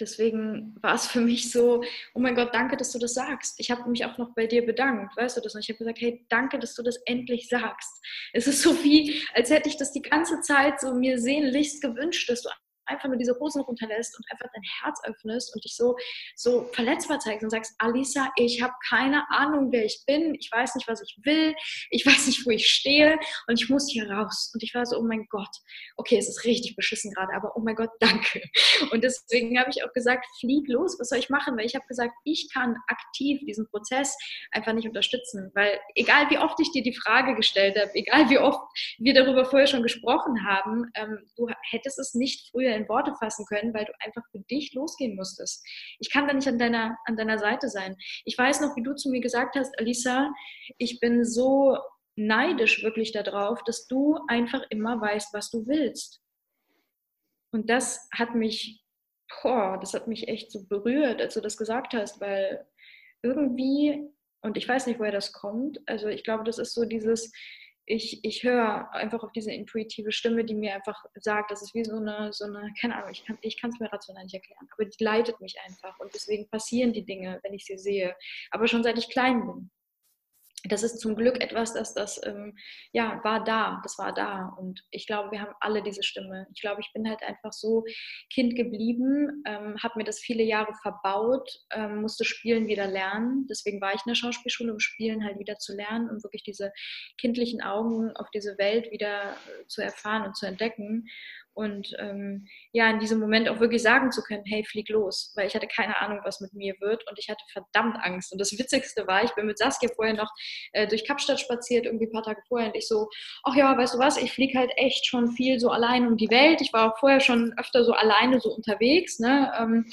Speaker 2: deswegen war es für mich so, oh mein Gott, danke, dass du das sagst. Ich habe mich auch noch bei dir bedankt, weißt du das? Und ich habe gesagt, hey, danke, dass du das endlich sagst. Es ist so wie, als hätte ich das die ganze Zeit so mir sehnlichst gewünscht, dass du einfach nur diese Hosen runterlässt und einfach dein Herz öffnest und dich so, so verletzbar zeigst und sagst, Alisa, ich habe keine Ahnung, wer ich bin, ich weiß nicht, was ich will, ich weiß nicht, wo ich stehe und ich muss hier raus. Und ich war so, oh mein Gott, okay, es ist richtig beschissen gerade, aber oh mein Gott, danke. Und deswegen habe ich auch gesagt, flieg los, was soll ich machen? Weil ich habe gesagt, ich kann aktiv diesen Prozess einfach nicht unterstützen, weil egal wie oft ich dir die Frage gestellt habe, egal wie oft wir darüber vorher schon gesprochen haben, ähm, du hättest es nicht früher in Worte fassen können, weil du einfach für dich losgehen musstest. Ich kann da nicht an deiner, an deiner Seite sein. Ich weiß noch, wie du zu mir gesagt hast, Alisa, ich bin so neidisch wirklich darauf, dass du einfach immer weißt, was du willst. Und das hat mich, boah, das hat mich echt so berührt, als du das gesagt hast, weil irgendwie, und ich weiß nicht, woher das kommt, also ich glaube, das ist so dieses, ich, ich höre einfach auf diese intuitive Stimme, die mir einfach sagt, das ist wie so eine, so eine keine Ahnung, ich kann es mir rational nicht erklären, aber die leitet mich einfach und deswegen passieren die Dinge, wenn ich sie sehe. Aber schon seit ich klein bin das ist zum Glück etwas, dass das ähm, ja war da, das war da und ich glaube, wir haben alle diese Stimme. Ich glaube, ich bin halt einfach so Kind geblieben, ähm, habe mir das viele Jahre verbaut, ähm, musste Spielen wieder lernen. Deswegen war ich in der Schauspielschule, um Spielen halt wieder zu lernen, um wirklich diese kindlichen Augen auf diese Welt wieder äh, zu erfahren und zu entdecken. Und ähm, ja, in diesem Moment auch wirklich sagen zu können, hey, flieg los, weil ich hatte keine Ahnung, was mit mir wird und ich hatte verdammt Angst. Und das Witzigste war, ich bin mit Saskia vorher noch äh, durch Kapstadt spaziert, irgendwie ein paar Tage vorher und ich so, ach ja, weißt du was, ich fliege halt echt schon viel so allein um die Welt. Ich war auch vorher schon öfter so alleine so unterwegs, ne? Ähm,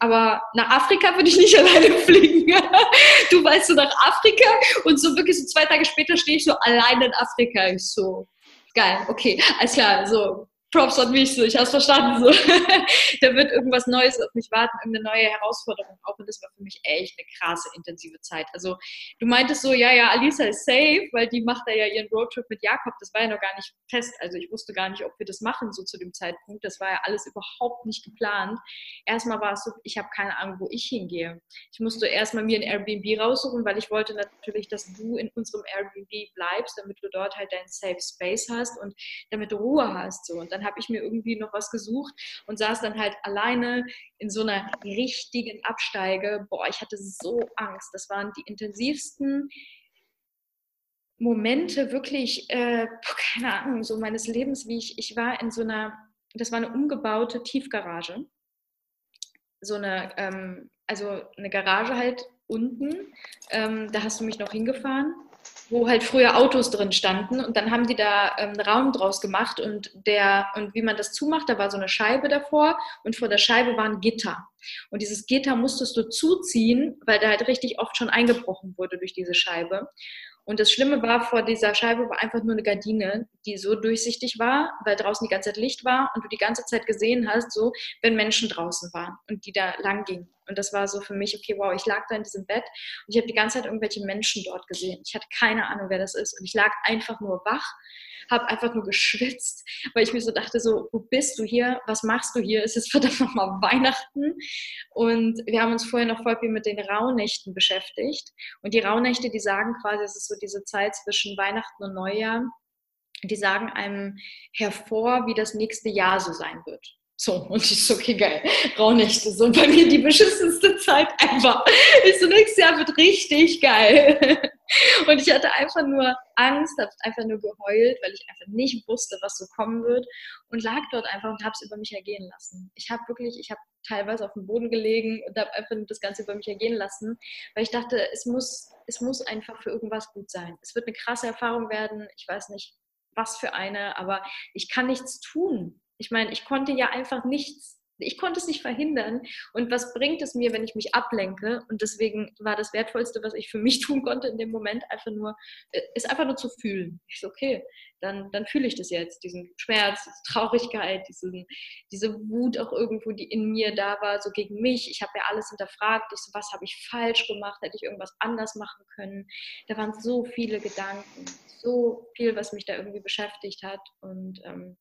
Speaker 2: aber nach Afrika würde ich nicht alleine fliegen. du weißt so nach Afrika und so wirklich so zwei Tage später stehe ich so alleine in Afrika. Ich so, geil, okay, alles klar, so Props an mich, so, ich habe es verstanden. So. da wird irgendwas Neues auf mich warten, irgendeine neue Herausforderung auch. Und das war für mich echt eine krasse, intensive Zeit. Also du meintest so, ja, ja, Alisa ist safe, weil die macht da ja ihren Roadtrip mit Jakob. Das war ja noch gar nicht fest. Also ich wusste gar nicht, ob wir das machen, so zu dem Zeitpunkt. Das war ja alles überhaupt nicht geplant. Erstmal war es so, ich habe keine Ahnung, wo ich hingehe. Ich musste erstmal mir ein Airbnb raussuchen, weil ich wollte natürlich, dass du in unserem Airbnb bleibst, damit du dort halt deinen Safe Space hast und damit du Ruhe hast. So. Und dann habe ich mir irgendwie noch was gesucht und saß dann halt alleine in so einer richtigen Absteige. Boah, ich hatte so Angst. Das waren die intensivsten Momente wirklich, äh, keine Ahnung, so meines Lebens, wie ich, ich war in so einer, das war eine umgebaute Tiefgarage. So eine, ähm, also eine Garage halt unten. Ähm, da hast du mich noch hingefahren wo halt früher Autos drin standen. Und dann haben die da ähm, einen Raum draus gemacht und der und wie man das zumacht, da war so eine Scheibe davor und vor der Scheibe war ein Gitter. Und dieses Gitter musstest du zuziehen, weil da halt richtig oft schon eingebrochen wurde durch diese Scheibe und das Schlimme war, vor dieser Scheibe war einfach nur eine Gardine, die so durchsichtig war, weil draußen die ganze Zeit Licht war und du die ganze Zeit gesehen hast, so, wenn Menschen draußen waren und die da lang gingen. Und das war so für mich, okay, wow, ich lag da in diesem Bett und ich habe die ganze Zeit irgendwelche Menschen dort gesehen. Ich hatte keine Ahnung, wer das ist. Und ich lag einfach nur wach habe einfach nur geschwitzt, weil ich mir so dachte, so, wo bist du hier? Was machst du hier? Es ist verdammt nochmal Weihnachten. Und wir haben uns vorher noch voll viel mit den Rauhnächten beschäftigt. Und die Rauhnächte, die sagen quasi, es ist so diese Zeit zwischen Weihnachten und Neujahr, die sagen einem hervor, wie das nächste Jahr so sein wird. So, und ich so, okay, geil, Rauhnächte, so bei mir die beschissenste Zeit ever. Ich so, nächstes Jahr wird richtig geil. Und ich hatte einfach nur Angst, habe einfach nur geheult, weil ich einfach nicht wusste, was so kommen wird und lag dort einfach und habe es über mich ergehen lassen. Ich habe wirklich, ich habe teilweise auf dem Boden gelegen und habe einfach das Ganze über mich ergehen lassen, weil ich dachte, es muss, es muss einfach für irgendwas gut sein. Es wird eine krasse Erfahrung werden. Ich weiß nicht, was für eine, aber ich kann nichts tun. Ich meine, ich konnte ja einfach nichts ich konnte es nicht verhindern. Und was bringt es mir, wenn ich mich ablenke? Und deswegen war das Wertvollste, was ich für mich tun konnte in dem Moment, einfach nur, äh, ist einfach nur zu fühlen. Ich so, okay, dann, dann fühle ich das jetzt, diesen Schmerz, diese Traurigkeit, diesen, diese Wut auch irgendwo, die in mir da war, so gegen mich. Ich habe ja alles hinterfragt. Ich so, was habe ich falsch gemacht? Hätte ich irgendwas anders machen können? Da waren so viele Gedanken, so viel, was mich da irgendwie beschäftigt hat. Und ähm,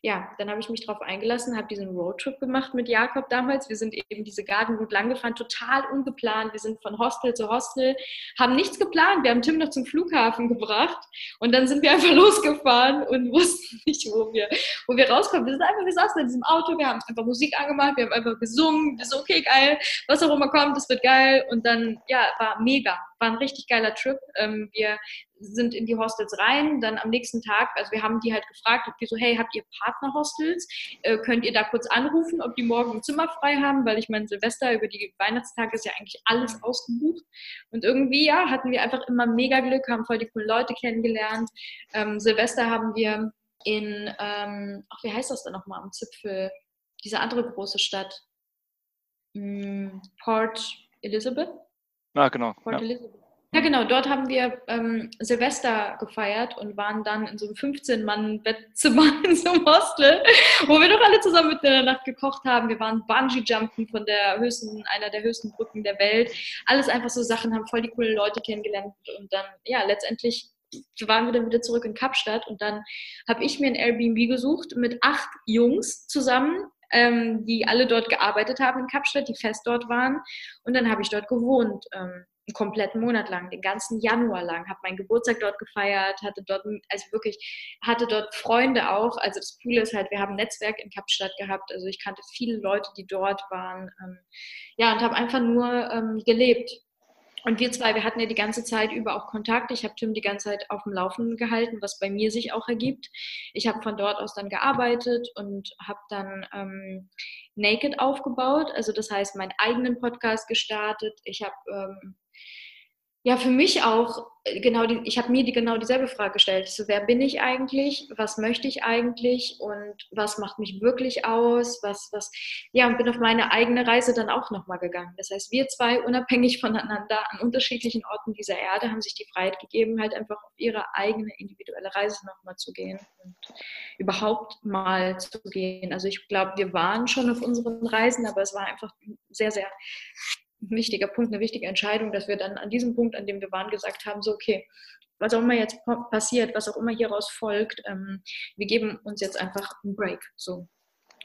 Speaker 2: ja, dann habe ich mich darauf eingelassen, habe diesen Roadtrip gemacht mit Jakob damals. Wir sind eben diese Gartenroute lang gefahren, total ungeplant. Wir sind von Hostel zu Hostel, haben nichts geplant. Wir haben Tim noch zum Flughafen gebracht und dann sind wir einfach losgefahren und wussten nicht, wo wir, wo wir rauskommen. Wir sind einfach, wir saßen in diesem Auto, wir haben einfach Musik angemacht, wir haben einfach gesungen. Wir so, okay, geil, was auch immer kommt, das wird geil. Und dann, ja, war mega, war ein richtig geiler Trip. Ähm, wir sind in die Hostels rein, dann am nächsten Tag, also wir haben die halt gefragt, ob die so, hey, habt ihr Partnerhostels? Äh, könnt ihr da kurz anrufen, ob die morgen ein Zimmer frei haben? Weil ich meine, Silvester über die Weihnachtstage ist ja eigentlich alles ausgebucht. Und irgendwie, ja, hatten wir einfach immer mega Glück, haben voll die coolen Leute kennengelernt. Ähm, Silvester haben wir in, ähm, ach, wie heißt das denn nochmal am Zipfel? Diese andere große Stadt. Hm, Port Elizabeth?
Speaker 3: Ah, genau.
Speaker 2: Port ja. Elizabeth. Ja, genau. Dort haben wir ähm, Silvester gefeiert und waren dann in so einem 15-Mann-Bettzimmer in so einem Hostel, wo wir doch alle zusammen mit der Nacht gekocht haben. Wir waren Bungee-Jumpen von der höchsten, einer der höchsten Brücken der Welt. Alles einfach so Sachen, haben voll die coolen Leute kennengelernt und dann, ja, letztendlich waren wir dann wieder zurück in Kapstadt und dann habe ich mir ein Airbnb gesucht mit acht Jungs zusammen ähm, die alle dort gearbeitet haben in Kapstadt, die fest dort waren. Und dann habe ich dort gewohnt. Ähm, einen kompletten Monat lang, den ganzen Januar lang, habe meinen Geburtstag dort gefeiert, hatte dort, also wirklich, hatte dort Freunde auch. Also das Coole ist halt, wir haben ein Netzwerk in Kapstadt gehabt, also ich kannte viele Leute, die dort waren. Ähm, ja, und habe einfach nur ähm, gelebt.
Speaker 4: und wir zwei, wir hatten ja die ganze Zeit über auch Kontakt. Ich habe Tim die ganze Zeit auf dem Laufenden gehalten, was bei mir sich auch ergibt. Ich habe von dort aus dann gearbeitet und habe dann ähm, Naked aufgebaut, also das heißt meinen eigenen Podcast gestartet. Ich habe ähm, ja für mich auch äh, genau die, ich habe mir die genau dieselbe Frage gestellt. so, wer bin ich eigentlich? Was möchte ich eigentlich? Und was macht mich wirklich aus? Was, was, ja, und bin auf meine eigene Reise dann auch nochmal gegangen. Das heißt, wir zwei unabhängig voneinander an unterschiedlichen Orten dieser Erde haben sich die Freiheit gegeben, halt einfach auf ihre eigene individuelle Reise nochmal zu gehen und überhaupt mal zu gehen. Also ich glaube, wir waren schon auf unseren Reisen, aber es war einfach sehr, sehr wichtiger Punkt, eine wichtige Entscheidung, dass wir dann an diesem Punkt, an dem wir waren, gesagt haben, so okay, was auch immer jetzt passiert, was auch immer hieraus folgt, ähm, wir geben uns jetzt einfach einen Break. So.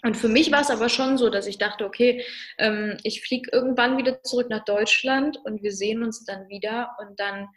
Speaker 4: Und für mich war es aber schon so, dass ich dachte, okay, ähm, ich fliege irgendwann wieder zurück nach Deutschland und wir sehen uns dann wieder und dann,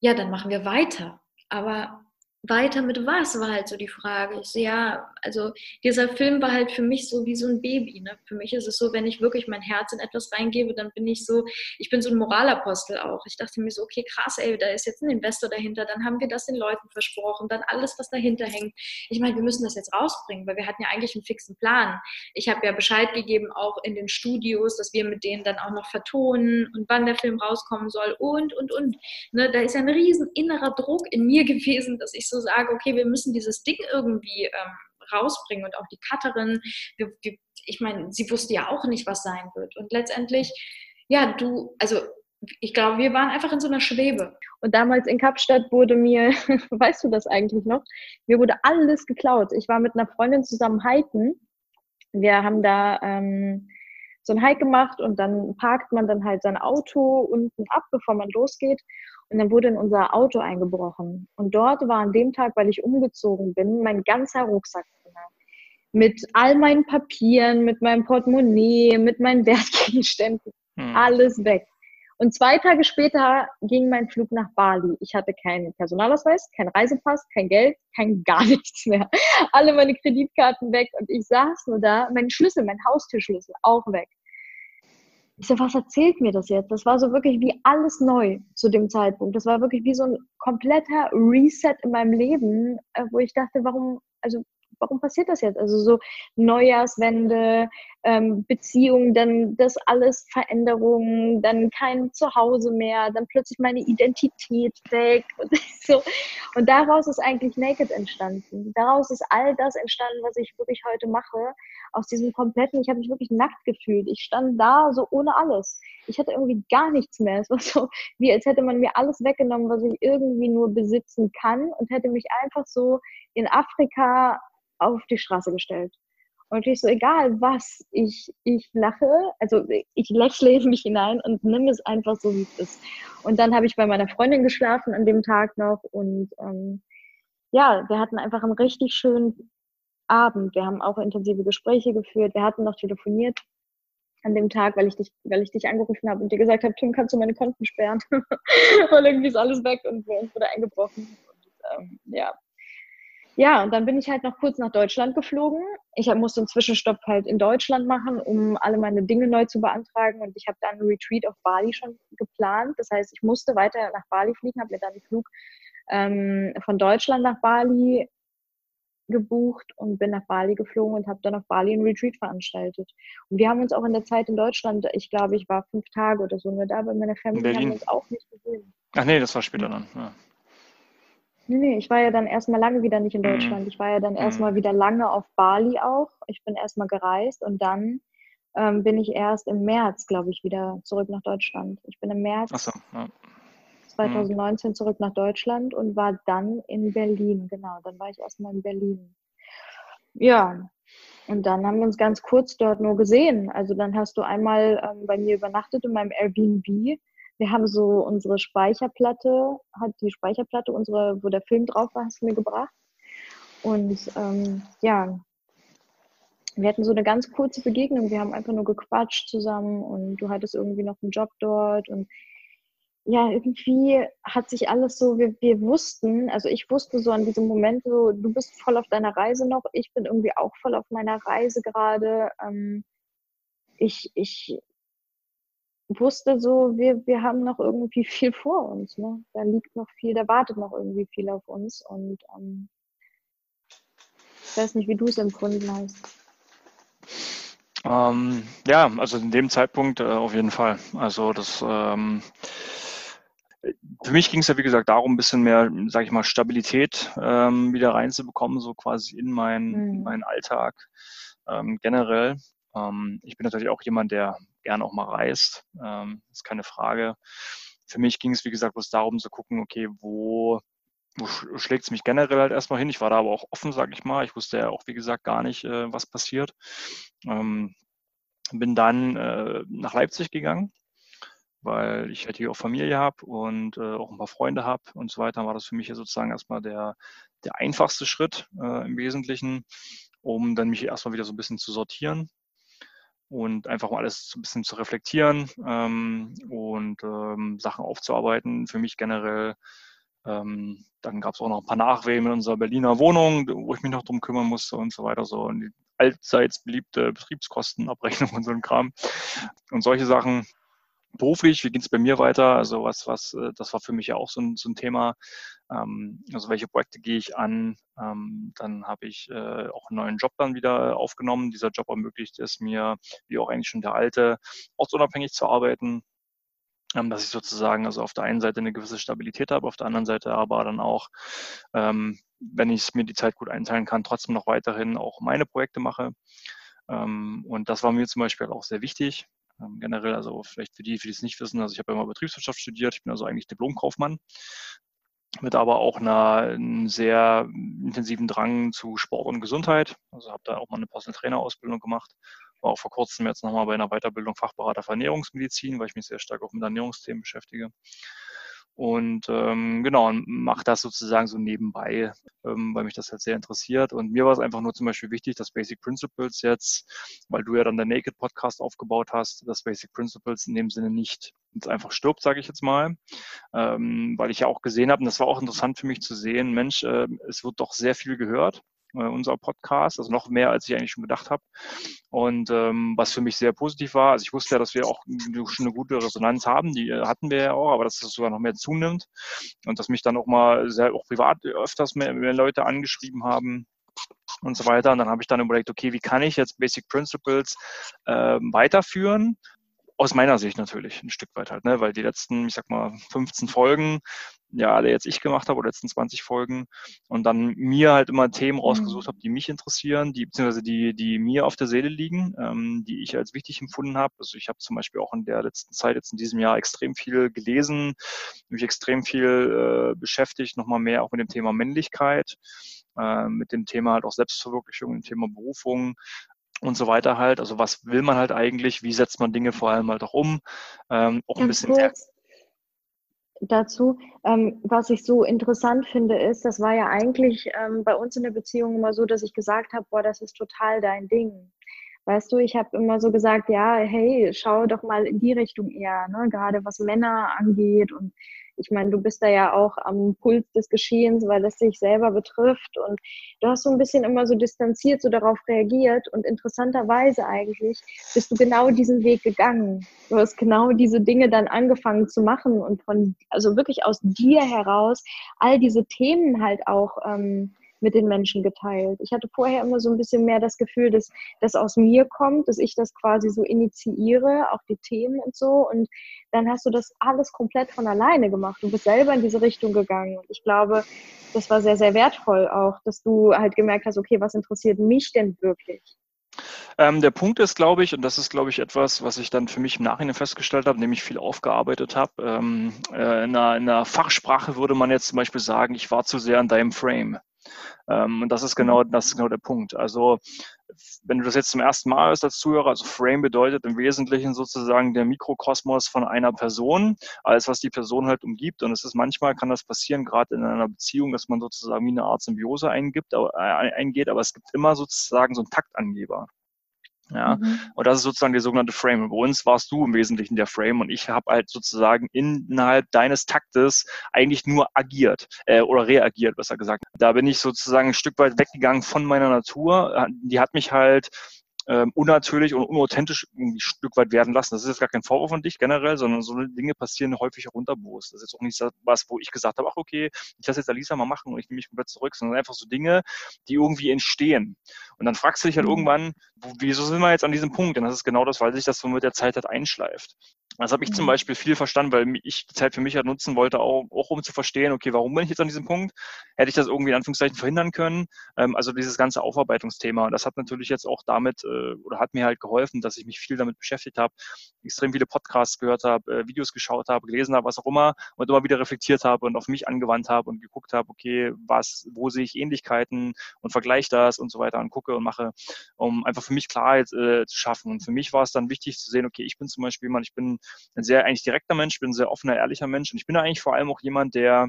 Speaker 4: ja, dann machen wir weiter. Aber weiter mit was, war halt so die Frage. Ich so, ja, also dieser Film war halt für mich so wie so ein Baby. Ne? Für mich ist es so, wenn ich wirklich mein Herz in etwas reingebe, dann bin ich so, ich bin so ein Moralapostel auch. Ich dachte mir so, okay, krass, ey, da ist jetzt ein Investor dahinter, dann haben wir das den Leuten versprochen, dann alles, was dahinter hängt. Ich meine, wir müssen das jetzt rausbringen, weil wir hatten ja eigentlich einen fixen Plan. Ich habe ja Bescheid gegeben, auch in den Studios, dass wir mit denen dann auch noch vertonen und wann der Film rauskommen soll und, und, und. Ne? Da ist ja ein riesen innerer Druck in mir gewesen, dass ich so sage, okay, wir müssen dieses Ding irgendwie ähm, rausbringen und auch die Cutterin, wir, wir, ich meine, sie wusste ja auch nicht, was sein wird. Und letztendlich, ja, du, also ich glaube, wir waren einfach in so einer Schwebe.
Speaker 2: Und damals in Kapstadt wurde mir, weißt du das eigentlich noch? Mir wurde alles geklaut. Ich war mit einer Freundin zusammen hiken. Wir haben da ähm, so ein Hike gemacht und dann parkt man dann halt sein Auto unten ab, bevor man losgeht. Und dann wurde in unser Auto eingebrochen. Und dort war an dem Tag, weil ich umgezogen bin, mein ganzer Rucksack drin. Mit all meinen Papieren, mit meinem Portemonnaie, mit meinen Wertgegenständen. Hm. Alles weg. Und zwei Tage später ging mein Flug nach Bali. Ich hatte keinen Personalausweis, keinen Reisepass, kein Geld, kein gar nichts mehr. Alle meine Kreditkarten weg und ich saß nur da, mein Schlüssel, mein Haustürschlüssel auch weg. Ich so, was erzählt mir das jetzt? Das war so wirklich wie alles neu zu dem Zeitpunkt. Das war wirklich wie so ein kompletter Reset in meinem Leben, äh, wo ich dachte, warum, also warum passiert das jetzt? Also so Neujahrswende, ähm, Beziehungen, dann das alles Veränderungen, dann kein Zuhause mehr, dann plötzlich meine Identität weg und so. Und daraus ist eigentlich Naked entstanden. Daraus ist all das entstanden, was ich wirklich heute mache. Aus diesem kompletten, ich habe mich wirklich nackt gefühlt. Ich stand da so ohne alles. Ich hatte irgendwie gar nichts mehr. Es war so, wie als hätte man mir alles weggenommen, was ich irgendwie nur besitzen kann und hätte mich einfach so in Afrika auf die Straße gestellt. Und ich so, egal was, ich, ich lache, also ich lächle in mich hinein und nimm es einfach so, wie es ist. Und dann habe ich bei meiner Freundin geschlafen an dem Tag noch und ähm, ja, wir hatten einfach einen richtig schönen Abend. Wir haben auch intensive Gespräche geführt, wir hatten noch telefoniert an dem Tag, weil ich dich, weil ich dich angerufen habe und dir gesagt habe, Tim, kannst du meine Konten sperren? weil irgendwie ist alles weg und uns wurde eingebrochen. Und, ähm, ja, ja, und dann bin ich halt noch kurz nach Deutschland geflogen. Ich musste einen Zwischenstopp halt in Deutschland machen, um alle meine Dinge neu zu beantragen. Und ich habe dann einen Retreat auf Bali schon geplant. Das heißt, ich musste weiter nach Bali fliegen, habe mir dann einen Flug ähm, von Deutschland nach Bali gebucht und bin nach Bali geflogen und habe dann auf Bali einen Retreat veranstaltet. Und wir haben uns auch in der Zeit in Deutschland, ich glaube, ich war fünf Tage oder so nur da bei meiner Familie, haben wir uns auch nicht gesehen.
Speaker 3: Ach nee, das war später dann. Ja.
Speaker 2: Nee, nee, ich war ja dann erstmal lange wieder nicht in mhm. Deutschland. Ich war ja dann mhm. erstmal wieder lange auf Bali auch. Ich bin erstmal gereist und dann ähm, bin ich erst im März, glaube ich, wieder zurück nach Deutschland. Ich bin im März so, ja. 2019 mhm. zurück nach Deutschland und war dann in Berlin. Genau, dann war ich erstmal in Berlin. Ja, und dann haben wir uns ganz kurz dort nur gesehen. Also dann hast du einmal ähm, bei mir übernachtet in meinem Airbnb wir haben so unsere Speicherplatte, hat die Speicherplatte, unsere, wo der Film drauf war, hast du mir gebracht. Und ähm, ja, wir hatten so eine ganz kurze Begegnung. Wir haben einfach nur gequatscht zusammen und du hattest irgendwie noch einen Job dort und ja, irgendwie hat sich alles so, wir, wir wussten, also ich wusste so an diesem Moment so, du bist voll auf deiner Reise noch, ich bin irgendwie auch voll auf meiner Reise gerade. Ähm, ich, ich wusste so, wir, wir haben noch irgendwie viel vor uns. Ne? Da liegt noch viel, da wartet noch irgendwie viel auf uns. Und ähm, ich weiß nicht, wie du es empfunden hast.
Speaker 3: Ähm, ja, also in dem Zeitpunkt äh, auf jeden Fall. Also das ähm, für mich ging es ja, wie gesagt, darum, ein bisschen mehr, sage ich mal, Stabilität ähm, wieder reinzubekommen, so quasi in meinen, mhm. meinen Alltag ähm, generell. Ähm, ich bin natürlich auch jemand, der gerne auch mal reist, ähm, ist keine Frage. Für mich ging es, wie gesagt, bloß darum zu gucken, okay, wo, wo schlägt es mich generell halt erstmal hin. Ich war da aber auch offen, sage ich mal. Ich wusste ja auch, wie gesagt, gar nicht, äh, was passiert. Ähm, bin dann äh, nach Leipzig gegangen weil ich halt hier auch Familie habe und äh, auch ein paar Freunde habe und so weiter, war das für mich ja sozusagen erstmal der, der einfachste Schritt äh, im Wesentlichen, um dann mich erstmal wieder so ein bisschen zu sortieren und einfach mal alles so ein bisschen zu reflektieren ähm, und ähm, Sachen aufzuarbeiten. Für mich generell. Ähm, dann gab es auch noch ein paar Nachwehen in unserer Berliner Wohnung, wo ich mich noch drum kümmern musste und so weiter. So und die allseits beliebte Betriebskostenabrechnung und so ein Kram und solche Sachen beruflich, wie geht es bei mir weiter? Also was, was, äh, das war für mich ja auch so ein, so ein Thema. Ähm, also welche Projekte gehe ich an? Ähm, dann habe ich äh, auch einen neuen Job dann wieder aufgenommen. Dieser Job ermöglicht es mir, wie auch eigentlich schon der alte, ortsunabhängig zu arbeiten. Ähm, dass ich sozusagen also auf der einen Seite eine gewisse Stabilität habe, auf der anderen Seite aber dann auch, ähm, wenn ich mir die Zeit gut einteilen kann, trotzdem noch weiterhin auch meine Projekte mache. Ähm, und das war mir zum Beispiel auch sehr wichtig, ähm, generell, also vielleicht für die, die es nicht wissen, also ich habe immer Betriebswirtschaft studiert, ich bin also eigentlich Diplomkaufmann mit aber auch einer, sehr intensiven Drang zu Sport und Gesundheit. Also habe da auch mal eine Personal Trainer Ausbildung gemacht. War auch vor kurzem jetzt nochmal bei einer Weiterbildung Fachberater für Ernährungsmedizin, weil ich mich sehr stark auch mit Ernährungsthemen beschäftige. Und ähm, genau, und mache das sozusagen so nebenbei, ähm, weil mich das halt sehr interessiert. Und mir war es einfach nur zum Beispiel wichtig, dass Basic Principles jetzt, weil du ja dann der Naked Podcast aufgebaut hast, dass Basic Principles in dem Sinne nicht jetzt einfach stirbt, sage ich jetzt mal, ähm, weil ich ja auch gesehen habe, und das war auch interessant für mich zu sehen, Mensch, äh, es wird doch sehr viel gehört äh, unser Podcast, also noch mehr, als ich eigentlich schon gedacht habe. Und ähm, was für mich sehr positiv war, also ich wusste ja, dass wir auch schon eine gute Resonanz haben, die äh, hatten wir ja auch, aber dass es sogar noch mehr zunimmt und dass mich dann auch mal sehr auch privat öfters mehr, mehr Leute angeschrieben haben und so weiter. Und dann habe ich dann überlegt, okay, wie kann ich jetzt Basic Principles ähm, weiterführen? Aus meiner Sicht natürlich ein Stück weit halt, ne? weil die letzten, ich sag mal, 15 Folgen ja alle jetzt ich gemacht habe oder letzten 20 Folgen und dann mir halt immer Themen mhm. rausgesucht habe, die mich interessieren, die beziehungsweise die, die mir auf der Seele liegen, ähm, die ich als wichtig empfunden habe. Also ich habe zum Beispiel auch in der letzten Zeit, jetzt in diesem Jahr, extrem viel gelesen, mich extrem viel äh, beschäftigt, nochmal mehr auch mit dem Thema Männlichkeit, äh, mit dem Thema halt auch Selbstverwirklichung, dem Thema Berufung, und so weiter halt. Also was will man halt eigentlich? Wie setzt man Dinge vor allem halt auch um? Ähm, auch ein bisschen
Speaker 2: kurz, dazu. Ähm, was ich so interessant finde, ist, das war ja eigentlich ähm, bei uns in der Beziehung immer so, dass ich gesagt habe, boah, das ist total dein Ding. Weißt du, ich habe immer so gesagt, ja, hey, schau doch mal in die Richtung eher, ne? gerade was Männer angeht und ich meine, du bist da ja auch am Puls des Geschehens, weil es dich selber betrifft und du hast so ein bisschen immer so distanziert so darauf reagiert und interessanterweise eigentlich bist du genau diesen Weg gegangen. Du hast genau diese Dinge dann angefangen zu machen und von, also wirklich aus dir heraus all diese Themen halt auch ähm, mit den Menschen geteilt. Ich hatte vorher immer so ein bisschen mehr das Gefühl, dass das aus mir kommt, dass ich das quasi so initiiere, auch die Themen und so. Und dann hast du das alles komplett von alleine gemacht. Du bist selber in diese Richtung gegangen. Und ich glaube, das war sehr, sehr wertvoll auch, dass du halt gemerkt hast, okay, was interessiert mich denn wirklich?
Speaker 3: Ähm, der Punkt ist, glaube ich, und das ist, glaube ich, etwas, was ich dann für mich im Nachhinein festgestellt habe, nämlich viel aufgearbeitet habe. Ähm, äh, in, einer, in, einer, Fachsprache würde man jetzt zum Beispiel sagen, ich war zu sehr an deinem Frame. Ähm, und das ist genau, das ist genau der Punkt. Also, wenn du das jetzt zum ersten Mal hörst als Zuhörer, also Frame bedeutet im Wesentlichen sozusagen der Mikrokosmos von einer Person, alles, was die Person halt umgibt. Und es ist manchmal, kann das passieren, gerade in einer Beziehung, dass man sozusagen wie eine Art Symbiose eingibt, äh, eingeht, aber es gibt immer sozusagen so einen Taktangeber. Ja, mhm. und das ist sozusagen die sogenannte Frame. bei uns warst du im Wesentlichen der Frame und ich habe halt sozusagen innerhalb deines Taktes eigentlich nur agiert äh, oder reagiert, besser gesagt. Da bin ich sozusagen ein Stück weit weggegangen von meiner Natur. Die hat mich halt ähm, unnatürlich und unauthentisch irgendwie ein Stück weit werden lassen. Das ist jetzt gar kein Vorwurf von dich generell, sondern so Dinge passieren häufig auch unterbewusst. Das ist jetzt auch nicht was, wo ich gesagt habe, ach okay, ich lasse jetzt Alisa mal machen und ich nehme mich komplett zurück, sondern einfach so Dinge, die irgendwie entstehen. Und dann fragst du dich halt mhm. irgendwann, wieso sind wir jetzt an diesem Punkt? Und das ist genau das, weil sich das so mit der Zeit halt einschleift. Das habe ich zum mhm. Beispiel viel verstanden, weil ich die Zeit für mich halt nutzen wollte, auch, auch um zu verstehen, okay, warum bin ich jetzt an diesem Punkt? Hätte ich das irgendwie in Anführungszeichen verhindern können? Ähm, also dieses ganze Aufarbeitungsthema. Und das hat natürlich jetzt auch damit äh, oder hat mir halt geholfen, dass ich mich viel damit beschäftigt habe, extrem viele Podcasts gehört habe, äh, Videos geschaut habe, gelesen habe, was auch immer und immer wieder reflektiert habe und auf mich angewandt habe und geguckt habe, okay, was, wo sehe ich Ähnlichkeiten und vergleiche das und so weiter und gucke und mache, um einfach für mich Klarheit äh, zu schaffen. Und für mich war es dann wichtig zu sehen, okay, ich bin zum Beispiel jemand, ich bin ein sehr eigentlich direkter Mensch, bin ein sehr offener, ehrlicher Mensch und ich bin eigentlich vor allem auch jemand, der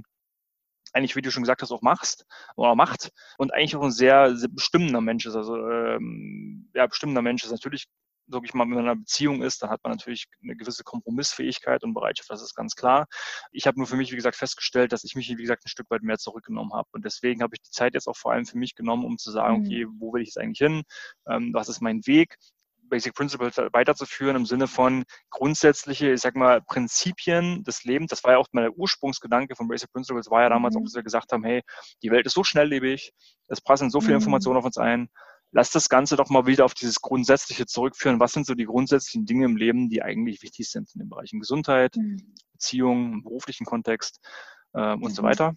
Speaker 3: eigentlich, wie du schon gesagt hast, auch machst oder macht und eigentlich auch ein sehr, sehr bestimmender Mensch ist. Also ähm, ja, bestimmender Mensch ist natürlich, sag ich mal, wenn man in einer Beziehung ist, dann hat man natürlich eine gewisse Kompromissfähigkeit und Bereitschaft, das ist ganz klar. Ich habe nur für mich, wie gesagt, festgestellt, dass ich mich, wie gesagt, ein Stück weit mehr zurückgenommen habe. Und deswegen habe ich die Zeit jetzt auch vor allem für mich genommen, um zu sagen, mhm. okay, wo will ich jetzt eigentlich hin? Ähm, was ist mein Weg? Basic Principles weiterzuführen im Sinne von grundsätzliche, ich sag mal, Prinzipien des Lebens. Das war ja auch mal der Ursprungsgedanke von Basic Principles, war ja damals mhm. auch, dass wir gesagt haben, hey, die Welt ist so schnelllebig, es passen so viele mhm. Informationen auf uns ein. Lass das Ganze doch mal wieder auf dieses Grundsätzliche zurückführen. Was sind so die grundsätzlichen Dinge im Leben, die eigentlich wichtig sind in den Bereichen Gesundheit, mhm. Beziehungen, beruflichen Kontext äh, und so weiter.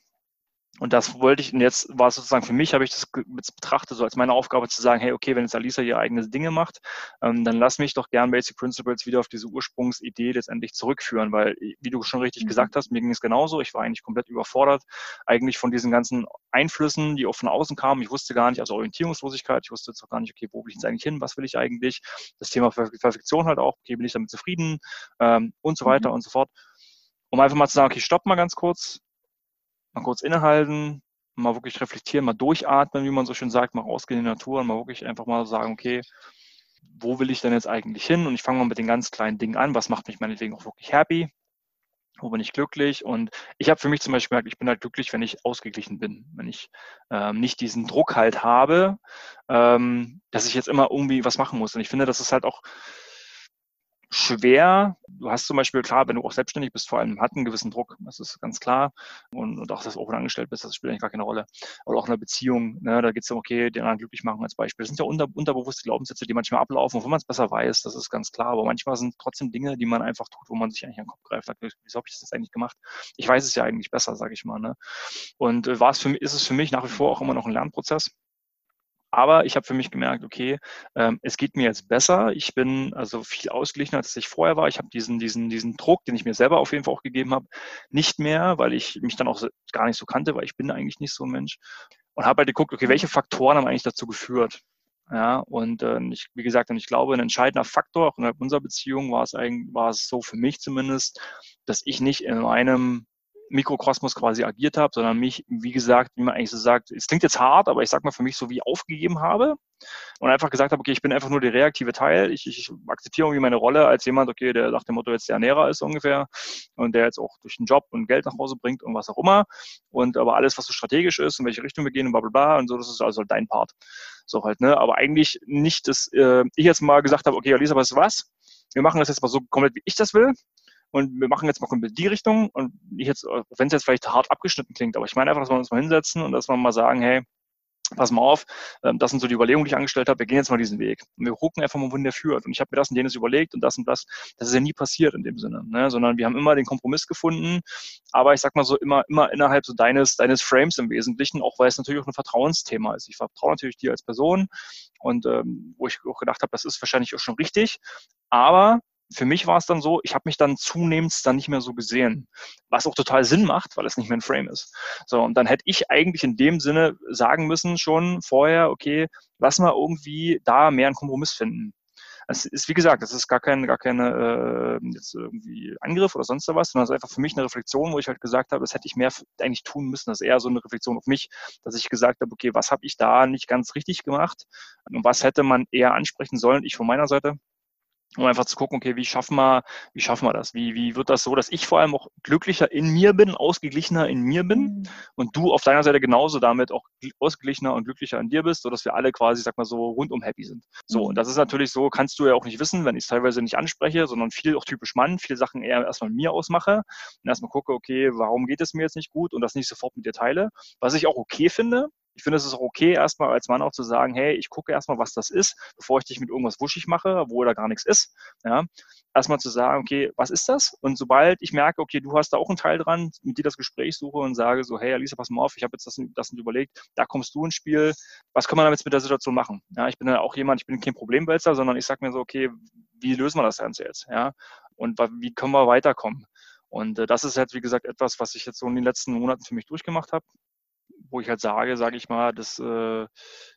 Speaker 3: Und das wollte ich, und jetzt war es sozusagen für mich, habe ich das betrachtet, so als meine Aufgabe zu sagen, hey, okay, wenn jetzt Alisa ihre eigenen Dinge macht, ähm, dann lass mich doch gern Basic Principles wieder auf diese Ursprungsidee letztendlich zurückführen, weil, wie du schon richtig mhm. gesagt hast, mir ging es genauso, ich war eigentlich komplett überfordert, eigentlich von diesen ganzen Einflüssen, die auch von außen kamen. Ich wusste gar nicht, also Orientierungslosigkeit, ich wusste jetzt auch gar nicht, okay, wo will ich jetzt eigentlich hin, was will ich eigentlich? Das Thema Perfektion halt auch, okay, bin ich damit zufrieden ähm, und so weiter mhm. und so fort. Um einfach mal zu sagen, okay, stopp mal ganz kurz, mal kurz innehalten, mal wirklich reflektieren, mal durchatmen, wie man so schön sagt, mal rausgehen in die Natur und mal wirklich einfach mal sagen, okay, wo will ich denn jetzt eigentlich hin? Und ich fange mal mit den ganz kleinen Dingen an. Was macht mich meinetwegen auch wirklich happy? Wo bin ich glücklich? Und ich habe für mich zum Beispiel gemerkt, ich bin halt glücklich, wenn ich ausgeglichen bin, wenn ich ähm, nicht diesen Druck halt habe, ähm, dass ich jetzt immer irgendwie was machen muss. Und ich finde, das ist halt auch schwer. Du hast zum Beispiel, klar, wenn du auch selbstständig bist, vor allem hat einen gewissen Druck, das ist ganz klar. Und, und auch, dass du auch angestellt bist, das spielt eigentlich gar keine Rolle. Oder auch in einer Beziehung, ne, da geht es um, okay, den anderen glücklich machen als Beispiel. Das sind ja unter, unterbewusste Glaubenssätze, die manchmal ablaufen, wo man es besser weiß, das ist ganz klar. Aber manchmal sind trotzdem Dinge, die man einfach tut, wo man sich eigentlich an den Kopf greift. Sagt, wieso habe ich das jetzt eigentlich gemacht? Ich weiß es ja eigentlich besser, sage ich mal. Ne? Und äh, war es für ist es für mich nach wie vor auch immer noch ein Lernprozess aber ich habe für mich gemerkt, okay, ähm, es geht mir jetzt besser. Ich bin also viel ausgeglichener, als ich vorher war. Ich habe diesen, diesen, diesen Druck, den ich mir selber auf jeden Fall auch gegeben habe, nicht mehr, weil ich mich dann auch gar nicht so kannte, weil ich bin eigentlich nicht so ein Mensch. Und habe halt geguckt, okay, welche Faktoren haben eigentlich dazu geführt? Ja, und äh, ich, wie gesagt, und ich glaube, ein entscheidender Faktor auch innerhalb unserer Beziehung war es eigentlich, war es so für mich zumindest, dass ich nicht in meinem Mikrokosmos quasi agiert habe, sondern mich, wie gesagt, wie man eigentlich so sagt, es klingt jetzt hart, aber ich sag mal für mich so wie aufgegeben habe und einfach gesagt habe, okay, ich bin einfach nur der reaktive Teil. Ich, ich akzeptiere irgendwie meine Rolle als jemand, okay, der nach dem Motto jetzt der Ernährer ist ungefähr und der jetzt auch durch den Job und Geld nach Hause bringt und was auch immer. Und aber alles, was so strategisch ist, in welche Richtung wir gehen und bla bla bla und so, das ist also dein Part. So halt, ne? Aber eigentlich nicht, dass äh, ich jetzt mal gesagt habe, okay, Alisa, weißt du was? Wir machen das jetzt mal so komplett, wie ich das will und wir machen jetzt mal komplett die Richtung und ich jetzt, wenn es jetzt vielleicht hart abgeschnitten klingt, aber ich meine einfach, dass wir uns mal hinsetzen und dass wir mal sagen, hey, pass mal auf, ähm, das sind so die Überlegungen, die ich angestellt habe, wir gehen jetzt mal diesen Weg. Und wir gucken einfach mal, wohin der führt. Und ich habe mir das und jenes überlegt und das und das. Das ist ja nie passiert in dem Sinne, ne? sondern wir haben immer den Kompromiss gefunden, aber ich sag mal so, immer, immer innerhalb so deines, deines Frames im Wesentlichen, auch weil es natürlich auch ein Vertrauensthema ist. Ich vertraue natürlich dir als Person und ähm, wo ich auch gedacht habe, das ist wahrscheinlich auch schon richtig, aber für mich war es dann so, ich habe mich dann zunehmend dann nicht mehr so gesehen, was auch total Sinn macht, weil es nicht mehr ein Frame ist. So, und dann hätte ich eigentlich in dem Sinne sagen müssen schon vorher, okay, lass mal irgendwie da mehr einen Kompromiss finden. Es ist, wie gesagt, es ist gar kein, gar keine äh, jetzt irgendwie Angriff oder sonst was, sondern es ist einfach für mich eine Reflexion, wo ich halt gesagt habe, das hätte ich mehr eigentlich tun müssen. Das ist eher so eine Reflexion auf mich, dass ich gesagt habe, okay, was habe ich da nicht ganz richtig gemacht und was hätte man eher ansprechen sollen, ich von meiner Seite um einfach zu gucken, okay, wie schaffen wir, wie schaffen wir das? Wie, wie wird das so, dass ich vor allem auch glücklicher in mir bin, ausgeglichener in mir bin mhm. und du auf deiner Seite genauso damit auch ausgeglichener und glücklicher in dir bist, sodass wir alle quasi, sag mal so, rundum happy sind. So, mhm. und das ist natürlich so, kannst du ja auch nicht wissen, wenn ich es teilweise nicht anspreche, sondern viel auch typisch Mann, viele Sachen eher erstmal mir ausmache und erstmal gucke, okay, warum geht es mir jetzt nicht gut und das nicht sofort mit dir teile. Was ich auch okay finde, ich finde, es ist auch okay, erstmal als Mann auch zu sagen, hey, ich gucke erstmal, was das ist, bevor ich dich mit irgendwas wuschig mache, wo da gar nichts ist. Ja, erstmal zu sagen, okay, was ist das? Und sobald ich merke, okay, du hast da auch einen Teil dran, mit dir das Gespräch suche und sage so, hey, Alisa, pass mal auf, ich habe jetzt das, das nicht überlegt, da kommst du ins Spiel, was kann man damit mit der Situation machen? Ja, ich bin ja auch jemand, ich bin kein Problemwälzer, sondern ich sage mir so, okay, wie lösen wir das Ganze jetzt? Ja, und wie können wir weiterkommen? Und äh, das ist halt, wie gesagt, etwas, was ich jetzt so in den letzten Monaten für mich durchgemacht habe wo ich halt sage, sage ich mal, dass, äh,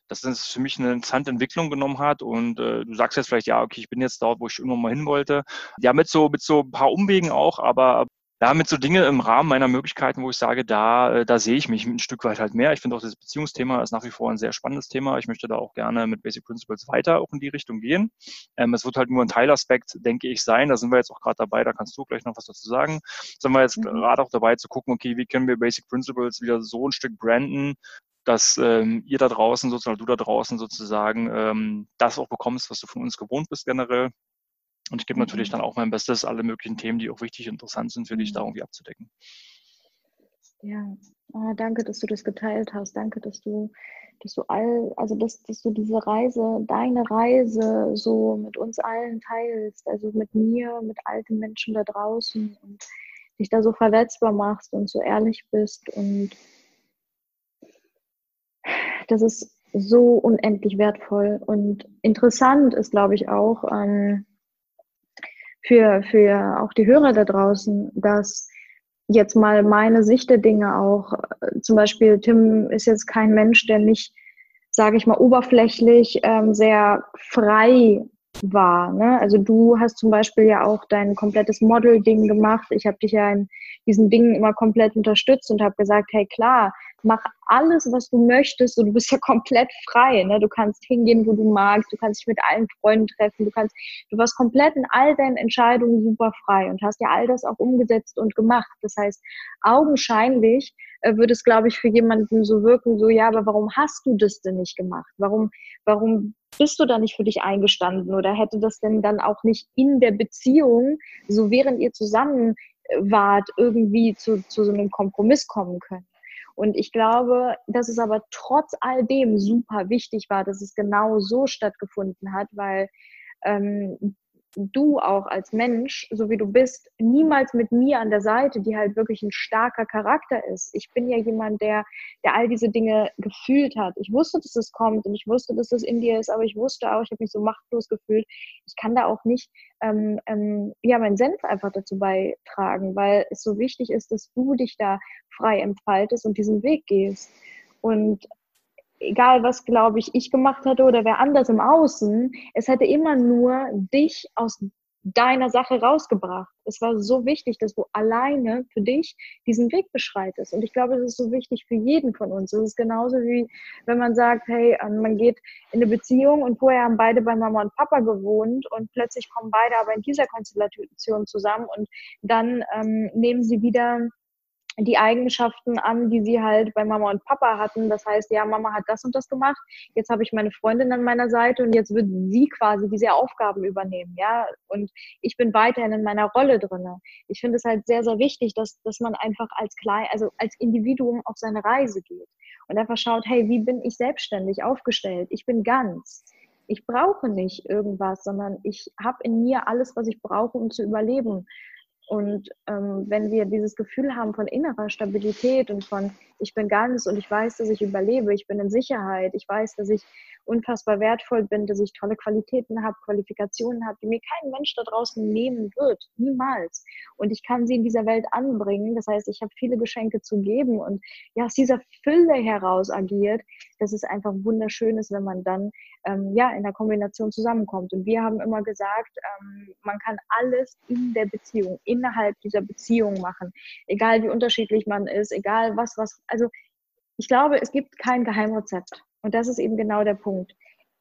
Speaker 3: dass das für mich eine interessante Entwicklung genommen hat. Und äh, du sagst jetzt vielleicht, ja, okay, ich bin jetzt dort, wo ich irgendwann mal hin wollte. Ja, mit so, mit so ein paar Umwegen auch, aber ja, mit so Dinge im Rahmen meiner Möglichkeiten, wo ich sage, da, äh, da sehe ich mich ein Stück weit halt mehr. Ich finde auch das Beziehungsthema ist nach wie vor ein sehr spannendes Thema. Ich möchte da auch gerne mit Basic Principles weiter auch in die Richtung gehen. Ähm, es wird halt nur ein Teilaspekt, denke ich, sein. Da sind wir jetzt auch gerade dabei, da kannst du gleich noch was dazu sagen. Sind wir jetzt mhm. gerade auch dabei zu gucken, okay, wie können wir Basic Principles wieder so ein Stück branden, dass ähm, ihr da draußen sozusagen, du da draußen sozusagen ähm, das auch bekommst, was du von uns gewohnt bist generell. Und ich gebe natürlich mhm. dann auch mein Bestes, alle möglichen Themen, die auch wichtig und interessant sind, für dich da irgendwie abzudecken.
Speaker 2: Ja, oh, danke, dass du das geteilt hast. Danke, dass du, dass du all, also dass, dass du diese Reise, deine Reise so mit uns allen teilst, also mit mir, mit alten Menschen da draußen und dich da so verletzbar machst und so ehrlich bist. Und das ist so unendlich wertvoll. Und interessant ist, glaube ich, auch, ähm, für, für auch die Hörer da draußen, dass jetzt mal meine Sicht der Dinge auch, äh, zum Beispiel Tim ist jetzt kein Mensch, der nicht, sage ich mal, oberflächlich ähm, sehr frei war. Ne? Also du hast zum Beispiel ja auch dein komplettes Model-Ding gemacht. Ich habe dich ja in diesen Dingen immer komplett unterstützt und habe gesagt, hey klar, mach alles, was du möchtest und du bist ja komplett frei. Ne? Du kannst hingehen, wo du magst, du kannst dich mit allen Freunden treffen, du kannst, du warst komplett in all deinen Entscheidungen super frei und hast ja all das auch umgesetzt und gemacht. Das heißt, augenscheinlich äh, würde es, glaube ich, für jemanden so wirken, so, ja, aber warum hast du das denn nicht gemacht? Warum, warum bist du da nicht für dich eingestanden oder hätte das denn dann auch nicht in der Beziehung, so während ihr zusammen äh, wart, irgendwie zu, zu so einem Kompromiss kommen können? Und ich glaube, dass es aber trotz all dem super wichtig war, dass es genau so stattgefunden hat, weil ähm, du auch als Mensch, so wie du bist, niemals mit mir an der Seite, die halt wirklich ein starker Charakter ist. Ich bin ja jemand, der, der all diese Dinge gefühlt hat. Ich wusste, dass es kommt und ich wusste, dass es in dir ist, aber ich wusste auch, ich habe mich so machtlos gefühlt. Ich kann da auch nicht ähm, ähm, ja, meinen Senf einfach dazu beitragen, weil es so wichtig ist, dass du dich da frei entfaltest und diesen Weg gehst. Und egal was, glaube ich, ich gemacht hätte oder wer anders im Außen, es hätte immer nur dich aus deiner Sache rausgebracht. Es war so wichtig, dass du alleine für dich diesen Weg beschreitest. Und ich glaube, es ist so wichtig für jeden von uns. Es ist genauso wie, wenn man sagt, hey, ähm, man geht in eine Beziehung und vorher haben beide bei Mama und Papa gewohnt und plötzlich kommen beide aber in dieser Konstellation zusammen und dann ähm, nehmen sie wieder die Eigenschaften an, die sie halt bei Mama und Papa hatten. Das heißt, ja, Mama hat das und das gemacht. Jetzt habe ich meine Freundin an meiner Seite und jetzt wird sie quasi diese Aufgaben übernehmen, ja. Und ich bin weiterhin in meiner Rolle drinne. Ich finde es halt sehr, sehr wichtig, dass, dass man einfach als klein, also als Individuum auf seine Reise geht und einfach schaut, hey, wie bin ich selbstständig aufgestellt? Ich bin ganz. Ich brauche nicht irgendwas, sondern ich habe in mir alles, was ich brauche, um zu überleben. Und ähm, wenn wir dieses Gefühl haben von innerer Stabilität und von, ich bin ganz und ich weiß, dass ich überlebe, ich bin in Sicherheit, ich weiß, dass ich unfassbar wertvoll bin, dass ich tolle Qualitäten habe, Qualifikationen habe, die mir kein Mensch da draußen nehmen wird, niemals. Und ich kann sie in dieser Welt anbringen. Das heißt, ich habe viele Geschenke zu geben und ja, aus dieser Fülle heraus agiert, dass es einfach wunderschön ist, wenn man dann ähm, ja in der Kombination zusammenkommt. Und wir haben immer gesagt, ähm, man kann alles in der Beziehung, innerhalb dieser Beziehung machen, egal wie unterschiedlich man ist, egal was, was. Also ich glaube, es gibt kein Geheimrezept. Und das ist eben genau der Punkt.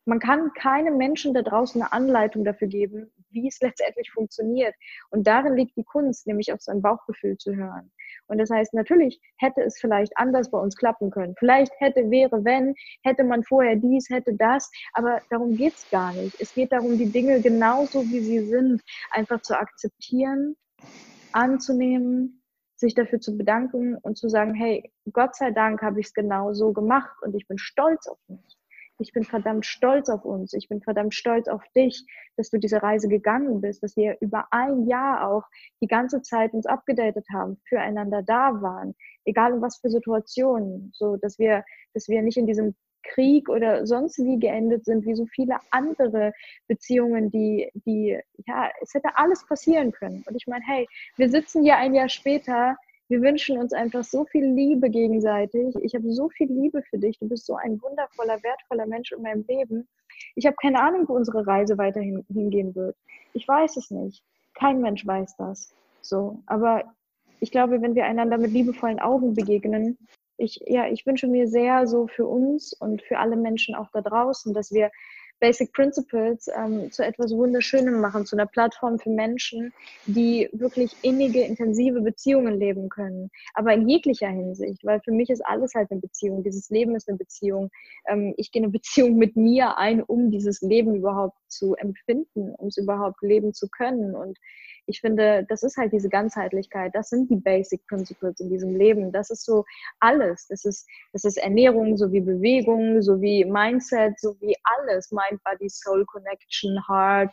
Speaker 2: Man kann keinem Menschen da draußen eine Anleitung dafür geben, wie es letztendlich funktioniert. Und darin liegt die Kunst, nämlich auf sein Bauchgefühl zu hören. Und das heißt, natürlich hätte es vielleicht anders bei uns klappen können. Vielleicht hätte, wäre, wenn, hätte man vorher dies, hätte das. Aber darum geht es gar nicht. Es geht darum, die Dinge genauso wie sie sind, einfach zu akzeptieren, anzunehmen, sich dafür zu bedanken und zu sagen, hey, Gott sei Dank habe ich es genau so gemacht und ich bin stolz auf mich. Ich bin verdammt stolz auf uns. Ich bin verdammt stolz auf dich, dass du diese Reise gegangen bist, dass wir über ein Jahr auch die ganze Zeit uns abgedatet haben, füreinander da waren, egal in was für Situationen, so dass wir, dass wir nicht in diesem Krieg oder sonst wie geendet sind, wie so viele andere Beziehungen, die, die, ja, es hätte alles passieren können. Und ich meine, hey, wir sitzen hier ein Jahr später, wir wünschen uns einfach so viel Liebe gegenseitig. Ich habe so viel Liebe für dich. Du bist so ein wundervoller, wertvoller Mensch in meinem Leben. Ich habe keine Ahnung, wo unsere Reise weiterhin hingehen wird. Ich weiß es nicht. Kein Mensch weiß das. So, aber ich glaube, wenn wir einander mit liebevollen Augen begegnen, ich, ja, ich wünsche mir sehr so für uns und für alle Menschen auch da draußen, dass wir Basic Principles ähm, zu etwas Wunderschönem machen, zu einer Plattform für Menschen, die wirklich innige, intensive Beziehungen leben können. Aber in jeglicher Hinsicht, weil für mich ist alles halt eine Beziehung. Dieses Leben ist eine Beziehung. Ähm, ich gehe eine Beziehung mit mir ein, um dieses Leben überhaupt zu empfinden, um es überhaupt leben zu können. Und ich finde, das ist halt diese Ganzheitlichkeit. Das sind die Basic Principles in diesem Leben. Das ist so alles. Das ist, das ist Ernährung sowie Bewegung, sowie Mindset, sowie alles. Mind, Body, Soul Connection, Heart,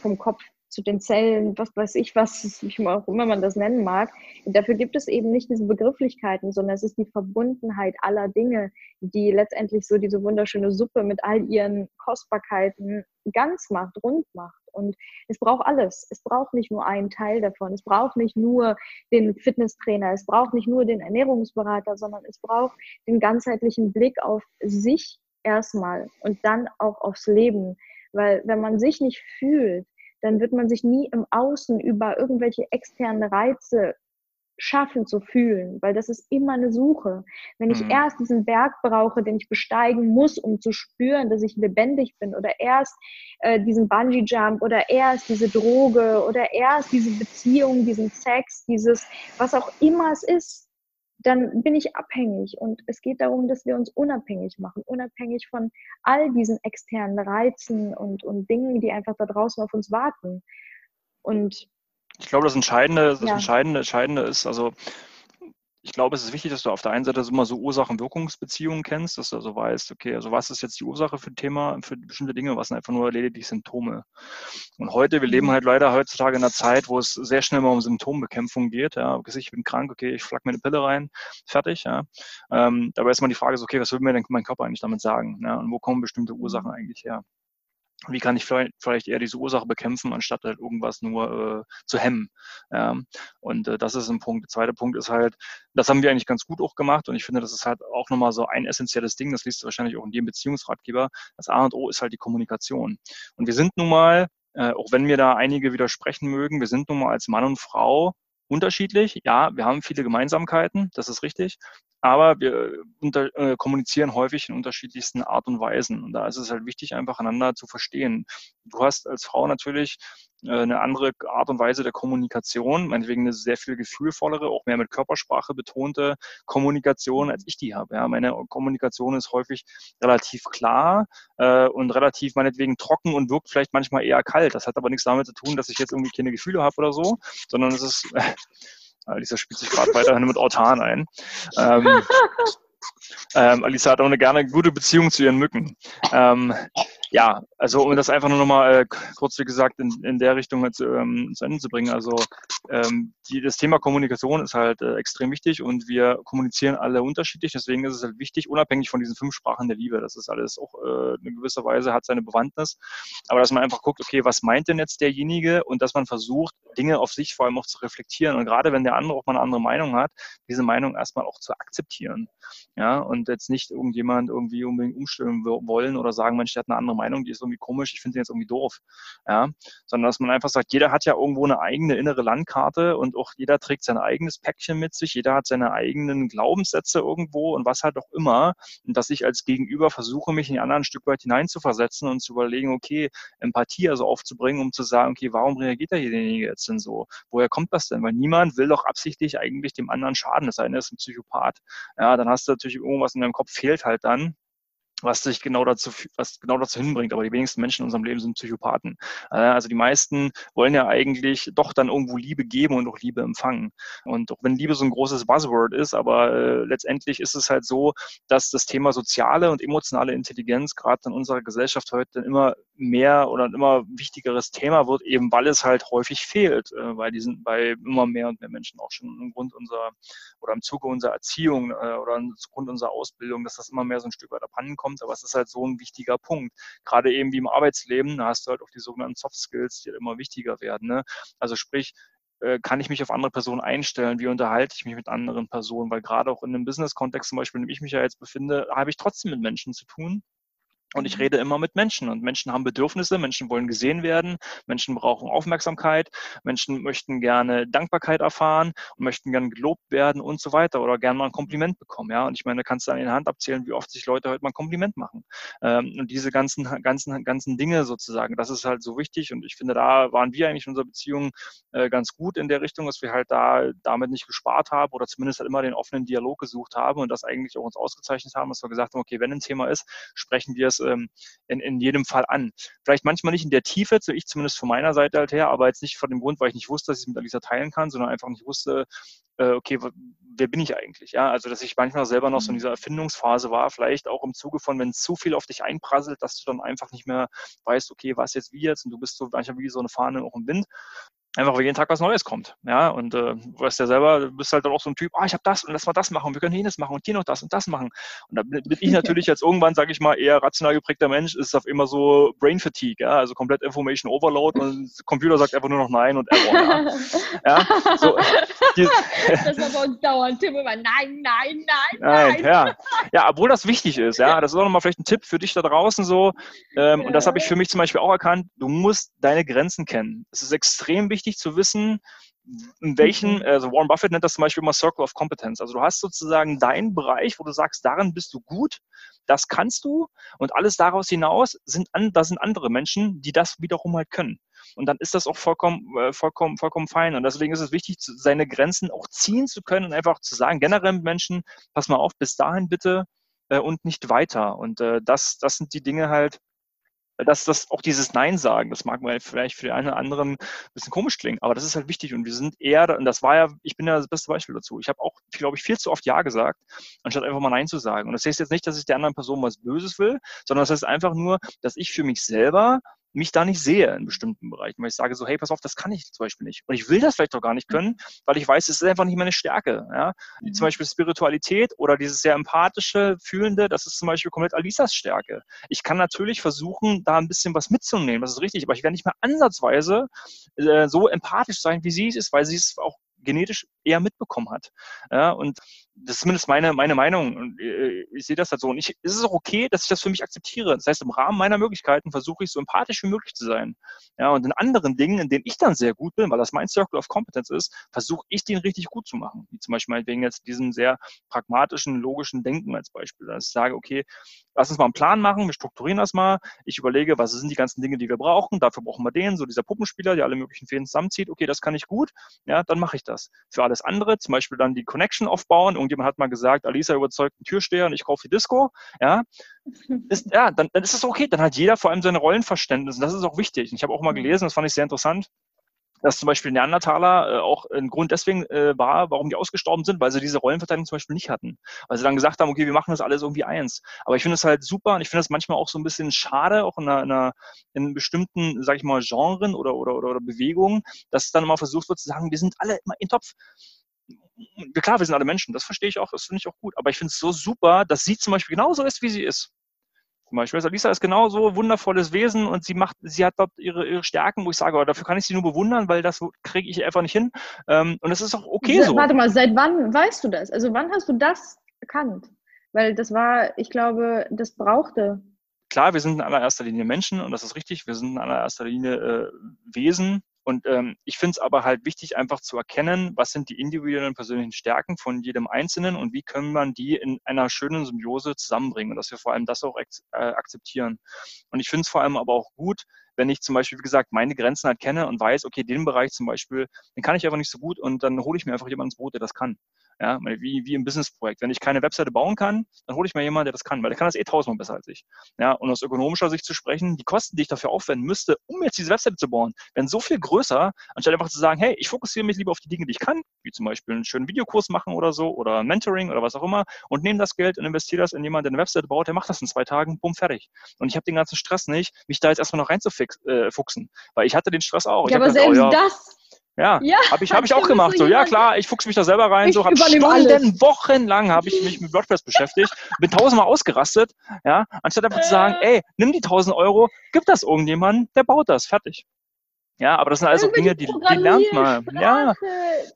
Speaker 2: vom Kopf zu den Zellen, was weiß ich, was wie auch immer man das nennen mag. Und dafür gibt es eben nicht diese Begrifflichkeiten, sondern es ist die Verbundenheit aller Dinge, die letztendlich so diese wunderschöne Suppe mit all ihren Kostbarkeiten ganz macht, rund macht. Und es braucht alles. Es braucht nicht nur einen Teil davon. Es braucht nicht nur den Fitnesstrainer. Es braucht nicht nur den Ernährungsberater, sondern es braucht den ganzheitlichen Blick auf sich erstmal und dann auch aufs Leben. Weil wenn man sich nicht fühlt, dann wird man sich nie im Außen über irgendwelche externen Reize schaffen zu fühlen, weil das ist immer eine Suche. Wenn ich mhm. erst diesen Berg brauche, den ich besteigen muss, um zu spüren, dass ich lebendig bin, oder erst äh, diesen Bungee Jump, oder erst diese Droge, oder erst diese Beziehung, diesen Sex, dieses, was auch immer es ist, dann bin ich abhängig. Und es geht darum, dass wir uns unabhängig machen, unabhängig von all diesen externen Reizen und, und Dingen, die einfach da draußen auf uns warten. Und
Speaker 3: ich glaube, das Entscheidende, das ja. Entscheidende, Entscheidende ist, also ich glaube, es ist wichtig, dass du auf der einen Seite immer so Ursachen-Wirkungsbeziehungen kennst, dass du also weißt, okay, also was ist jetzt die Ursache für ein Thema, für bestimmte Dinge, was sind einfach nur lediglich Symptome. Und heute, wir leben mhm. halt leider heutzutage in einer Zeit, wo es sehr schnell mal um Symptombekämpfung geht. Ja, ich bin krank, okay, ich flack mir eine Pille rein, fertig. Ja. Ähm, dabei ist mal die Frage, okay, was will mir denn mein Körper eigentlich damit sagen? Ja, und wo kommen bestimmte Ursachen mhm. eigentlich her? Wie kann ich vielleicht eher diese Ursache bekämpfen, anstatt halt irgendwas nur äh, zu hemmen. Ja. Und äh, das ist ein Punkt. Der zweite Punkt ist halt, das haben wir eigentlich ganz gut auch gemacht und ich finde, das ist halt auch nochmal so ein essentielles Ding, das liest du wahrscheinlich auch in jedem Beziehungsratgeber. Das A und O ist halt die Kommunikation. Und wir sind nun mal, äh, auch wenn mir da einige widersprechen mögen, wir sind nun mal als Mann und Frau unterschiedlich. Ja, wir haben viele Gemeinsamkeiten, das ist richtig aber wir unter, äh, kommunizieren häufig in unterschiedlichsten Art und Weisen. Und da ist es halt wichtig, einfach einander zu verstehen. Du hast als Frau natürlich äh, eine andere Art und Weise der Kommunikation, meinetwegen eine sehr viel gefühlvollere, auch mehr mit Körpersprache betonte Kommunikation, als ich die habe. Ja, meine Kommunikation ist häufig relativ klar äh, und relativ meinetwegen trocken und wirkt vielleicht manchmal eher kalt. Das hat aber nichts damit zu tun, dass ich jetzt irgendwie keine Gefühle habe oder so, sondern es ist äh, Alisa spielt sich gerade weiterhin mit Autan ein. Ähm, ähm, Alisa hat auch eine gerne gute Beziehung zu ihren Mücken. Ähm, ja, also um das einfach nur nochmal äh, kurz, wie gesagt, in, in der Richtung jetzt, ähm, zu Ende zu bringen. Also ähm, die, das Thema Kommunikation ist halt äh, extrem wichtig und wir kommunizieren alle unterschiedlich. Deswegen ist es halt wichtig, unabhängig von diesen fünf Sprachen der Liebe. Das ist alles auch äh, in gewisser Weise hat seine Bewandtnis. Aber dass man einfach guckt, okay, was meint denn jetzt derjenige und dass man versucht, Dinge auf sich vor allem auch zu reflektieren. Und gerade wenn der andere auch mal eine andere Meinung hat, diese Meinung erstmal auch zu akzeptieren. Ja, und jetzt nicht irgendjemand irgendwie unbedingt umstimmen wollen oder sagen, Mensch, der hat eine andere Meinung Meinung, die ist irgendwie komisch, ich finde den jetzt irgendwie doof. Ja, sondern dass man einfach sagt, jeder hat ja irgendwo eine eigene innere Landkarte und auch jeder trägt sein eigenes Päckchen mit sich, jeder hat seine eigenen Glaubenssätze irgendwo und was halt auch immer. Und dass ich als Gegenüber versuche, mich in die anderen ein Stück weit hineinzuversetzen und zu überlegen, okay, Empathie also aufzubringen, um zu sagen, okay, warum reagiert derjenige jetzt denn so? Woher kommt das denn? Weil niemand will doch absichtlich eigentlich dem anderen schaden, denn, er ist ein Psychopath. Ja, dann hast du natürlich irgendwas in deinem Kopf fehlt halt dann was sich genau dazu, was genau dazu hinbringt. Aber die wenigsten Menschen in unserem Leben sind Psychopathen. Äh, also die meisten wollen ja eigentlich doch dann irgendwo Liebe geben und auch Liebe empfangen. Und auch wenn Liebe so ein großes Buzzword ist, aber äh, letztendlich ist es halt so, dass das Thema soziale und emotionale Intelligenz gerade in unserer Gesellschaft heute immer mehr oder ein immer wichtigeres Thema wird, eben weil es halt häufig fehlt, äh, weil die sind bei immer mehr und mehr Menschen auch schon im Grund unserer oder im Zuge unserer Erziehung oder im Grund unserer Ausbildung, dass das immer mehr so ein Stück weit abhanden kommt. Aber es ist halt so ein wichtiger Punkt. Gerade eben wie im Arbeitsleben, da hast du halt auch die sogenannten Soft Skills, die halt immer wichtiger werden. Ne? Also sprich, äh, kann ich mich auf andere Personen einstellen? Wie unterhalte ich mich mit anderen Personen? Weil gerade auch in einem Business-Kontext zum Beispiel, in dem ich mich ja jetzt befinde, habe ich trotzdem mit Menschen zu tun. Und ich mhm. rede immer mit Menschen und Menschen haben Bedürfnisse, Menschen wollen gesehen werden, Menschen brauchen Aufmerksamkeit, Menschen möchten gerne Dankbarkeit erfahren und möchten gerne gelobt werden und so weiter oder gerne mal ein Kompliment bekommen. Ja, und ich meine, da kannst du an den Hand abzählen, wie oft sich Leute heute mal ein Kompliment machen. Ähm, und diese ganzen, ganzen, ganzen Dinge sozusagen, das ist halt so wichtig und ich finde, da waren wir eigentlich in unserer Beziehung äh, ganz gut in der Richtung, dass wir halt da damit nicht gespart haben oder zumindest halt immer den offenen Dialog gesucht haben und das eigentlich auch uns ausgezeichnet haben, dass wir gesagt haben, okay, wenn ein Thema ist, sprechen wir es ähm, in, in jedem Fall an. Vielleicht manchmal nicht in der Tiefe, so ich zumindest von meiner Seite halt her, aber jetzt nicht von dem Grund, weil ich nicht wusste, dass ich es mit Alisa teilen kann, sondern einfach nicht wusste, äh, okay, wer bin ich eigentlich? Ja, also dass ich manchmal selber noch so in mhm. dieser Erfindungsphase war, vielleicht auch im Zuge von, wenn zu viel auf dich einprasselt, dass du dann einfach nicht mehr weißt, okay, was jetzt wie jetzt und du bist so manchmal wie so eine Fahne auch im Wind einfach weil jeden Tag was Neues kommt. Ja, und äh, du weißt ja selber, du bist halt dann auch so ein Typ, ah, ich habe das und lass mal das machen, wir können jenes machen und hier noch das und das machen. Und da bin ich natürlich jetzt irgendwann, sage ich mal, eher rational geprägter Mensch, ist auf immer so Brain Fatigue, ja, also komplett Information Overload und der Computer sagt einfach nur noch Nein und Error. Ja, ja so,
Speaker 5: die, das war bei uns dauernd, Tim immer Nein, Nein, Nein,
Speaker 3: Nein. Ja. ja, obwohl das wichtig ist, ja, das ist auch nochmal vielleicht ein Tipp für dich da draußen so ähm, ja. und das habe ich für mich zum Beispiel auch erkannt, du musst deine Grenzen kennen. Es ist extrem wichtig, wichtig zu wissen, in welchen, mhm. also Warren Buffett nennt das zum Beispiel mal Circle of Competence. Also du hast sozusagen deinen Bereich, wo du sagst, darin bist du gut, das kannst du und alles daraus hinaus sind an, da sind andere Menschen, die das wiederum halt können. Und dann ist das auch vollkommen, äh, vollkommen, vollkommen fein. Und deswegen ist es wichtig, seine Grenzen auch ziehen zu können und einfach zu sagen, generell Menschen, pass mal auf, bis dahin bitte äh, und nicht weiter. Und äh, das, das sind die Dinge halt, dass das auch dieses Nein sagen, das mag mal vielleicht für den einen oder anderen ein bisschen komisch klingen, aber das ist halt wichtig und wir sind eher, und das war ja, ich bin ja das beste Beispiel dazu. Ich habe auch, glaube ich, viel zu oft Ja gesagt, anstatt einfach mal Nein zu sagen. Und das heißt jetzt nicht, dass ich der anderen Person was Böses will, sondern das heißt einfach nur, dass ich für mich selber mich da nicht sehe in bestimmten Bereichen, weil ich sage so, hey, pass auf, das kann ich zum Beispiel nicht. Und ich will das vielleicht doch gar nicht können, weil ich weiß, es ist einfach nicht meine Stärke. Ja? Wie zum mhm. Beispiel Spiritualität oder dieses sehr empathische, fühlende, das ist zum Beispiel komplett Alisas Stärke. Ich kann natürlich versuchen, da ein bisschen was mitzunehmen, das ist richtig, aber ich werde nicht mehr ansatzweise äh, so empathisch sein, wie sie es ist, weil sie es auch genetisch eher mitbekommen hat. Ja, und das ist zumindest meine, meine Meinung. Und äh, ich sehe das halt so. Und ich, ist es auch okay, dass ich das für mich akzeptiere. Das heißt, im Rahmen meiner Möglichkeiten versuche ich so empathisch wie möglich zu sein. Ja, und in anderen Dingen, in denen ich dann sehr gut bin, weil das mein Circle of Competence ist, versuche ich den richtig gut zu machen. Wie zum Beispiel wegen jetzt diesem sehr pragmatischen, logischen Denken als Beispiel. Dass ich sage, okay, lass uns mal einen Plan machen, wir strukturieren das mal. Ich überlege, was sind die ganzen Dinge, die wir brauchen. Dafür brauchen wir den, so dieser Puppenspieler, der alle möglichen Fäden zusammenzieht. Okay, das kann ich gut. Ja, dann mache ich das. Für alles andere, zum Beispiel dann die Connection aufbauen. Irgendjemand hat mal gesagt, Alisa überzeugt einen Türsteher und ich kaufe die Disco. Ja, ist, ja dann, dann ist das okay. Dann hat jeder vor allem seine Rollenverständnis. Und das ist auch wichtig. Und ich habe auch mal mhm. gelesen, das fand ich sehr interessant, dass zum Beispiel Neandertaler äh, auch ein Grund deswegen äh, war, warum die ausgestorben sind, weil sie diese Rollenverteilung zum Beispiel nicht hatten. Weil sie dann gesagt haben, okay, wir machen das alles irgendwie eins. Aber ich finde es halt super und ich finde es manchmal auch so ein bisschen schade, auch in einer, in, einer, in bestimmten, sag ich mal, Genren oder, oder, oder, oder Bewegungen, dass dann immer versucht wird zu sagen, wir sind alle immer in Topf klar, wir sind alle Menschen, das verstehe ich auch, das finde ich auch gut. Aber ich finde es so super, dass sie zum Beispiel genauso ist, wie sie ist. Zum Beispiel, Lisa ist genauso ein wundervolles Wesen und sie macht, sie hat dort ihre, ihre Stärken, wo ich sage, aber dafür kann ich sie nur bewundern, weil das kriege ich einfach nicht hin. Ähm, und es ist auch okay
Speaker 5: so. Warte mal, seit wann weißt du das? Also wann hast du das erkannt? Weil das war, ich glaube, das brauchte.
Speaker 3: Klar, wir sind in allererster Linie Menschen und das ist richtig. Wir sind in allererster Linie äh, Wesen Und ähm, ich finde es aber halt wichtig, einfach zu erkennen, was sind die individuellen persönlichen Stärken von jedem Einzelnen und wie können man die in einer schönen Symbiose zusammenbringen und dass wir vor allem das auch äh, akzeptieren. Und ich finde es vor allem aber auch gut, wenn ich zum Beispiel, wie gesagt, meine Grenzen halt kenne und weiß, okay, den Bereich zum Beispiel, den kann ich einfach nicht so gut und dann hole ich mir einfach jemanden ins Boot, der das kann. Ja, wie, wie im Businessprojekt. Wenn ich keine Webseite bauen kann, dann hole ich mir jemanden, der das kann, weil der kann das eh tausendmal besser als ich. Ja, und aus ökonomischer Sicht zu sprechen, die Kosten, die ich dafür aufwenden müsste, um jetzt diese Webseite zu bauen, werden so viel größer, anstatt einfach zu sagen, hey, ich fokussiere mich lieber auf die Dinge, die ich kann, wie zum Beispiel einen schönen Videokurs machen oder so oder Mentoring oder was auch immer und nehme das Geld und investiere das in jemanden, der eine Webseite baut, der macht das in zwei Tagen, bumm, fertig. Und ich habe den ganzen Stress nicht, mich da jetzt erstmal noch reinzufuchsen, äh, weil ich hatte den Stress auch.
Speaker 5: Ja,
Speaker 3: aber
Speaker 5: selbst oh, ja, das
Speaker 3: ja, ja habe ich, hab ich auch gemacht. So, ja klar, ich fuchse mich da selber rein. Ich so, habe Stunden, alles. wochenlang habe ich mich mit WordPress beschäftigt, bin tausendmal ausgerastet, ja, anstatt einfach zu sagen, ey, nimm die tausend Euro, gib das irgendjemandem, der baut das, fertig. Ja, aber das sind also Dinge, die, die lernt man. Ja,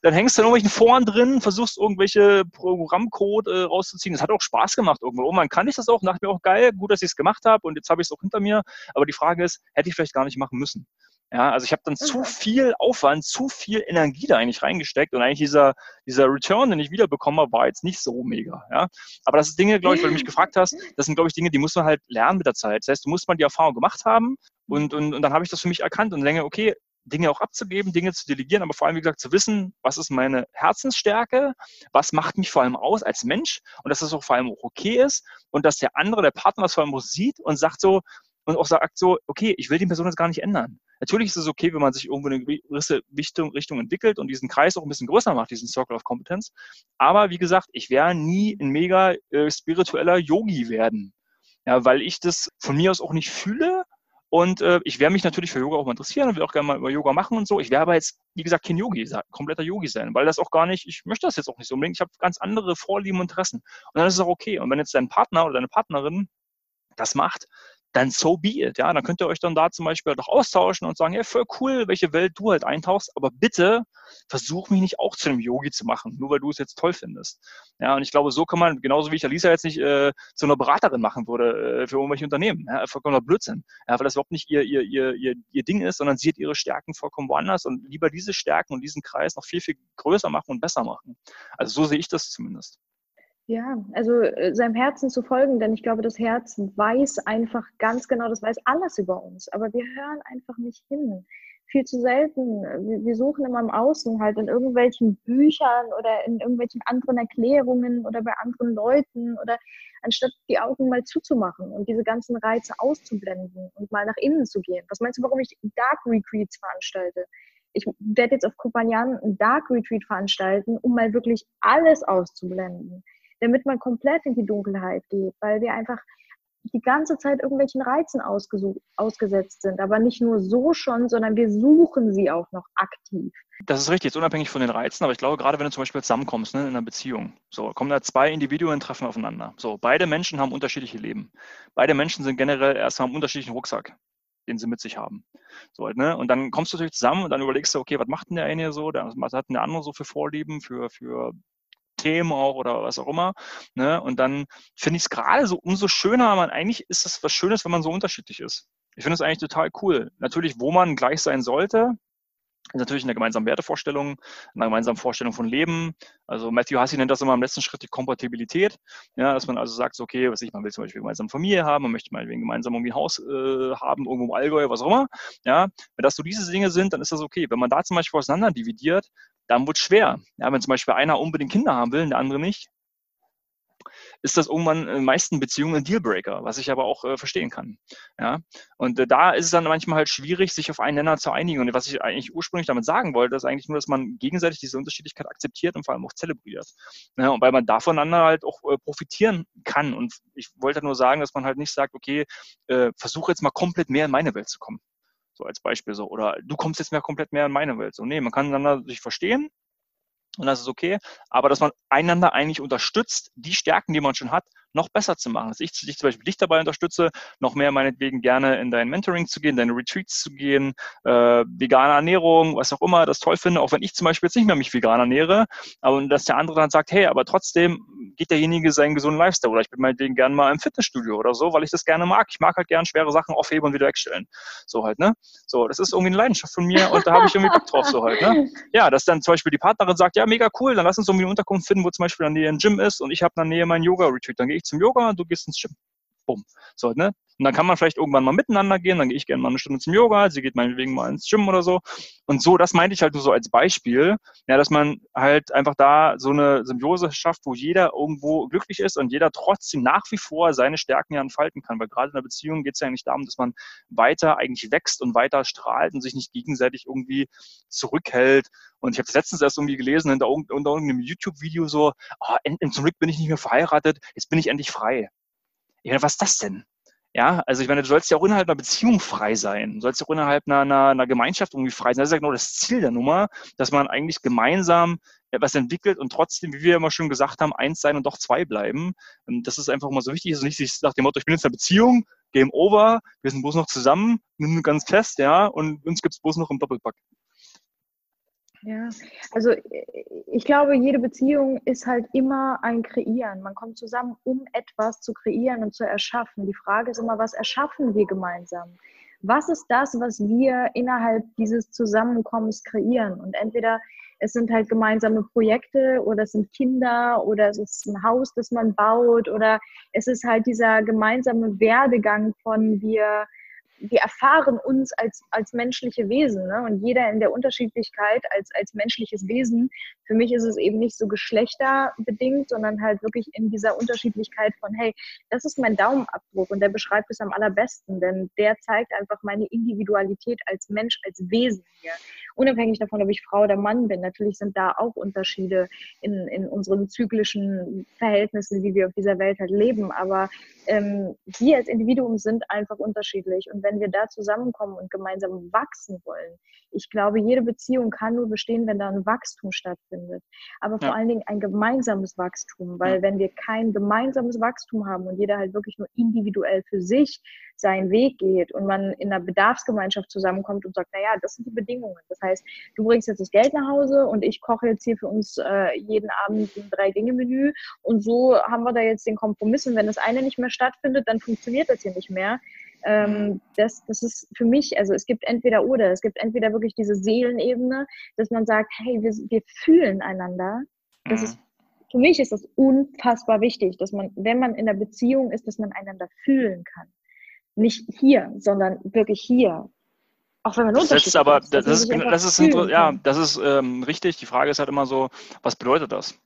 Speaker 3: dann hängst du in irgendwelchen Foren drin, versuchst irgendwelche Programmcode äh, rauszuziehen. Das hat auch Spaß gemacht irgendwo. Oh, man kann ich das auch, dachte mir auch geil, gut, dass ich es gemacht habe und jetzt habe ich es auch hinter mir. Aber die Frage ist, hätte ich vielleicht gar nicht machen müssen. Ja, also ich habe dann zu viel Aufwand, zu viel Energie da eigentlich reingesteckt und eigentlich dieser, dieser Return, den ich wiederbekomme, war jetzt nicht so mega. Ja? Aber das ist Dinge, glaube ich, weil du mich gefragt hast, das sind, glaube ich, Dinge, die muss man halt lernen mit der Zeit. Das heißt, du musst mal die Erfahrung gemacht haben und, und, und dann habe ich das für mich erkannt und denke, okay, Dinge auch abzugeben, Dinge zu delegieren, aber vor allem, wie gesagt, zu wissen, was ist meine Herzensstärke, was macht mich vor allem aus als Mensch und dass das auch vor allem auch okay ist und dass der andere, der Partner das vor allem auch sieht und sagt so, und auch sagt so, okay, ich will die Person jetzt gar nicht ändern. Natürlich ist es okay, wenn man sich irgendwo in eine gewisse Richtung, Richtung entwickelt und diesen Kreis auch ein bisschen größer macht, diesen Circle of Competence. Aber wie gesagt, ich werde nie ein mega äh, spiritueller Yogi werden. Ja, weil ich das von mir aus auch nicht fühle. Und äh, ich werde mich natürlich für Yoga auch mal interessieren und will auch gerne mal über Yoga machen und so. Ich werde aber jetzt, wie gesagt, kein Yogi sein, kompletter Yogi sein, weil das auch gar nicht, ich möchte das jetzt auch nicht so unbedingt. Ich habe ganz andere Vorlieben und Interessen. Und dann ist es auch okay. Und wenn jetzt dein Partner oder deine Partnerin das macht, dann so be it. Ja, dann könnt ihr euch dann da zum Beispiel doch austauschen und sagen, ja, voll cool, welche Welt du halt eintauchst, aber bitte versuch mich nicht auch zu einem Yogi zu machen, nur weil du es jetzt toll findest. Ja, und ich glaube, so kann man, genauso wie ich Alisa jetzt nicht äh, zu einer Beraterin machen würde äh, für irgendwelche Unternehmen, ja, vollkommener Blödsinn, ja, weil das überhaupt nicht ihr, ihr, ihr, ihr, ihr Ding ist, sondern sie hat ihre Stärken vollkommen woanders und lieber diese Stärken und diesen Kreis noch viel, viel größer machen und besser machen. Also so sehe ich das zumindest.
Speaker 5: Ja, also äh, seinem Herzen zu folgen, denn ich glaube, das Herz weiß einfach ganz genau, das weiß alles über uns, aber wir hören einfach nicht hin. Viel zu selten. Wir, wir suchen immer im Außen halt in irgendwelchen Büchern oder in irgendwelchen anderen Erklärungen oder bei anderen Leuten oder anstatt die Augen mal zuzumachen und diese ganzen Reize auszublenden und mal nach innen zu gehen. Was meinst du, warum ich Dark Retreats veranstalte? ich werde jetzt auf Kopanjan ein Dark Retreat veranstalten, um mal wirklich alles auszublenden damit man komplett in die Dunkelheit geht, weil wir einfach die ganze Zeit irgendwelchen Reizen ausgesetzt sind. Aber nicht nur so schon, sondern wir suchen sie auch noch aktiv.
Speaker 3: Das ist richtig, jetzt unabhängig von den Reizen, aber ich glaube, gerade wenn du zum Beispiel zusammenkommst ne, in einer Beziehung, so kommen da zwei Individuen, treffen aufeinander. So, beide Menschen haben unterschiedliche Leben. Beide Menschen sind generell erstmal einen unterschiedlichen Rucksack den sie mit sich haben. So, ne? Und dann kommst du natürlich zusammen und dann überlegst du, okay, was macht denn der eine so, was hat denn der andere so für Vorlieben, für, für Themen auch oder was auch immer. Ne? Und dann finde ich es gerade so umso schöner, man eigentlich ist es was Schönes, wenn man so unterschiedlich ist. Ich finde es eigentlich total cool. Natürlich, wo man gleich sein sollte, natürlich in der gemeinsamen Wertevorstellung, in der gemeinsamen Vorstellung von Leben. Also Matthew Hussey nennt das immer im letzten Schritt die Kompatibilität. Ja, dass man also sagt, okay, was ich, man will zum Beispiel gemeinsam Familie haben, man möchte mal gemeinsam irgendwie ein Haus äh, haben, irgendwo im Allgäu, was auch immer. Ja, wenn das so diese Dinge sind, dann ist das okay. Wenn man da zum Beispiel auseinander dividiert, dann wird es schwer. Ja, wenn zum Beispiel einer unbedingt Kinder haben will, der andere nicht, ist das irgendwann in meisten Beziehungen ein Dealbreaker, was ich aber auch äh, verstehen kann. Ja? Und äh, da ist es dann manchmal halt schwierig, sich auf einen Nenner zu einigen. Und was ich eigentlich ursprünglich damit sagen wollte, ist eigentlich nur, dass man gegenseitig diese Unterschiedlichkeit akzeptiert und vor allem auch zelebriert. Ja, und weil man davoneinander halt auch äh, profitieren kann. Und ich wollte nur sagen, dass man halt nicht sagt, okay, äh, versuche jetzt mal komplett mehr in meine Welt zu kommen. So als Beispiel so. Oder du kommst jetzt mehr komplett mehr in meine Welt. So, nee, man kann einander sich verstehen und das ist okay. Aber dass man einander eigentlich unterstützt, die Stärken, die man schon hat, noch besser zu machen. Dass ich dich zum Beispiel dich dabei unterstütze, noch mehr meinetwegen gerne in dein Mentoring zu gehen, deine Retreats zu gehen, äh, vegane Ernährung, was auch immer, das toll finde, auch wenn ich zum Beispiel jetzt nicht mehr mich vegan ernähre, aber dass der andere dann sagt, hey, aber trotzdem geht derjenige seinen gesunden Lifestyle oder ich bin meinetwegen gerne mal im Fitnessstudio oder so, weil ich das gerne mag. Ich mag halt gerne schwere Sachen aufheben und wieder wegstellen. So halt, ne? So, das ist irgendwie eine Leidenschaft von mir und da habe ich irgendwie Bock drauf, so halt, ne? Ja, dass dann zum Beispiel die Partnerin sagt, ja, mega cool, dann lass uns irgendwie eine Unterkunft finden, wo zum Beispiel in der Nähe ein Gym ist und ich habe in der Nähe mein Yoga-Retreat. Dann gehe ich zum Yoga und du gehst ins Gym. Bumm. So, ne? Und dann kann man vielleicht irgendwann mal miteinander gehen, dann gehe ich gerne mal eine Stunde zum Yoga, sie geht meinetwegen mal ins Gym oder so. Und so, das meinte ich halt nur so als Beispiel, ja, dass man halt einfach da so eine Symbiose schafft, wo jeder irgendwo glücklich ist und jeder trotzdem nach wie vor seine Stärken ja entfalten kann. Weil gerade in der Beziehung geht es ja eigentlich darum, dass man weiter eigentlich wächst und weiter strahlt und sich nicht gegenseitig irgendwie zurückhält. Und ich habe letztens erst irgendwie gelesen, unter, unter irgendeinem YouTube-Video so, oh, zum Glück bin ich nicht mehr verheiratet, jetzt bin ich endlich frei. Ich meine, was ist das denn? Ja, also ich meine, du sollst ja auch innerhalb einer Beziehung frei sein. Du sollst ja auch innerhalb einer, einer, einer Gemeinschaft irgendwie frei sein. Das ist ja genau das Ziel der Nummer, dass man eigentlich gemeinsam etwas entwickelt und trotzdem, wie wir immer schon gesagt haben, eins sein und doch zwei bleiben. Und das ist einfach immer so wichtig. Also nicht nach dem Motto, ich bin jetzt in einer Beziehung, Game over, wir sind bloß noch zusammen, ganz fest, ja, und uns gibt es bloß noch im Doppelpack.
Speaker 2: Ja, also ich glaube, jede Beziehung ist halt immer ein Kreieren. Man kommt zusammen, um etwas zu kreieren und zu erschaffen. Die Frage ist immer, was erschaffen wir gemeinsam? Was ist das, was wir innerhalb dieses Zusammenkommens kreieren? Und entweder es sind halt gemeinsame Projekte oder es sind Kinder oder es ist ein Haus, das man baut oder es ist halt dieser gemeinsame Werdegang von wir wir erfahren uns als, als menschliche Wesen ne? und jeder in der Unterschiedlichkeit als, als menschliches Wesen. Für mich ist es eben nicht so geschlechterbedingt, sondern halt wirklich in dieser Unterschiedlichkeit von, hey, das ist mein Daumenabdruck und der beschreibt es am allerbesten, denn der zeigt einfach meine Individualität als Mensch, als Wesen hier. Unabhängig davon, ob ich Frau oder Mann bin. Natürlich sind da auch Unterschiede in, in unseren zyklischen Verhältnissen, wie wir auf dieser Welt halt leben, aber ähm, wir als Individuum sind einfach unterschiedlich. Und wenn wir da zusammenkommen und gemeinsam wachsen wollen, ich glaube, jede Beziehung kann nur bestehen, wenn da ein Wachstum stattfindet. Aber vor ja. allen Dingen ein gemeinsames Wachstum, weil ja. wenn wir kein gemeinsames Wachstum haben und jeder halt wirklich nur individuell für sich seinen Weg geht und man in einer Bedarfsgemeinschaft zusammenkommt und sagt, naja, das sind die Bedingungen. Das heißt, du bringst jetzt das Geld nach Hause und ich koche jetzt hier für uns äh, jeden Abend ein Drei-Dinge-Menü und so haben wir da jetzt den Kompromiss und wenn das eine nicht mehr stattfindet, dann funktioniert das hier nicht mehr. Ähm, das, das ist für mich, also es gibt entweder oder, es gibt entweder wirklich diese Seelenebene, dass man sagt, hey, wir, wir fühlen einander. Das ist, mhm. für mich ist das unfassbar wichtig, dass man, wenn man in der Beziehung ist, dass man einander fühlen kann. Nicht hier, sondern wirklich hier.
Speaker 3: Auch wenn man das ist aber, das, das, ist, das ist, ja, das ist ähm, richtig. Die Frage ist halt immer so, was bedeutet das?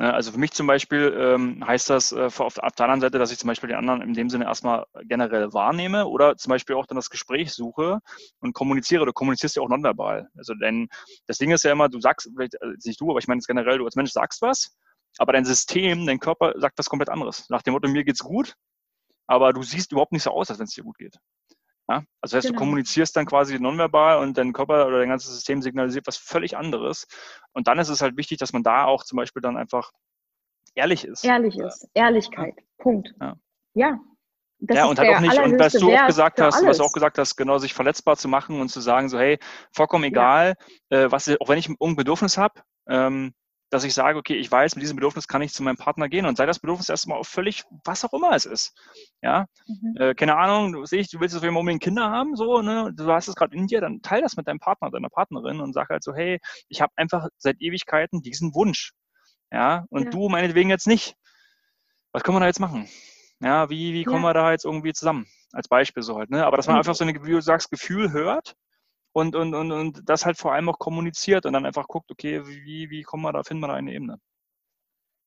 Speaker 3: Ne, also für mich zum Beispiel ähm, heißt das äh, auf, der anderen Seite, dass ich zum Beispiel den anderen in dem Sinne erstmal generell wahrnehme oder zum Beispiel auch dann das Gespräch suche und kommuniziere. Du kommunizierst ja auch nonverbal. Also denn das Ding ist ja immer, du sagst, vielleicht äh, nicht du, aber ich meine es generell, du als Mensch sagst was, aber dein System, dein Körper sagt was komplett anderes. Nach dem Motto, mir geht's gut, aber du siehst überhaupt nicht so aus, als wenn es dir gut geht. Ja? Also heißt, genau. du kommunizierst dann quasi nonverbal und dein Körper oder dein ganzes System signalisiert was völlig anderes. Und dann ist es halt wichtig, dass man da auch zum Beispiel dann einfach ehrlich ist.
Speaker 2: Ehrlich ist. Ehrlichkeit. Ja. Punkt.
Speaker 3: Ja. ja. Das ja, und halt auch nicht, und was du auch gesagt hast, was du auch gesagt hast, genau, sich verletzbar zu machen und zu sagen, so, hey, vollkommen egal, ja. äh, was, auch wenn ich ein Bedürfnis habe, ähm, dass ich sage, okay, ich weiß, mit diesem Bedürfnis kann ich zu meinem Partner gehen und sei das Bedürfnis erstmal auch völlig, was auch immer es ist. Ja, mhm. äh, keine Ahnung, du, sehe ich, du willst auf jeden Fall unbedingt Kinder haben, so, ne, du hast es gerade in dir, dann teil das mit deinem Partner, deiner Partnerin und sag halt so, hey, ich habe einfach seit Ewigkeiten diesen Wunsch. Ja, und ja. du meinetwegen jetzt nicht. Was können wir da jetzt machen? Ja, wie, wie kommen ja. wir da jetzt irgendwie zusammen? Als Beispiel so halt, ne? Aber dass man einfach so eine, wie du sagst, Gefühl hört und, und, und, und das halt vor allem auch kommuniziert und dann einfach guckt, okay, wie, wie kommen wir da, finden wir da eine Ebene.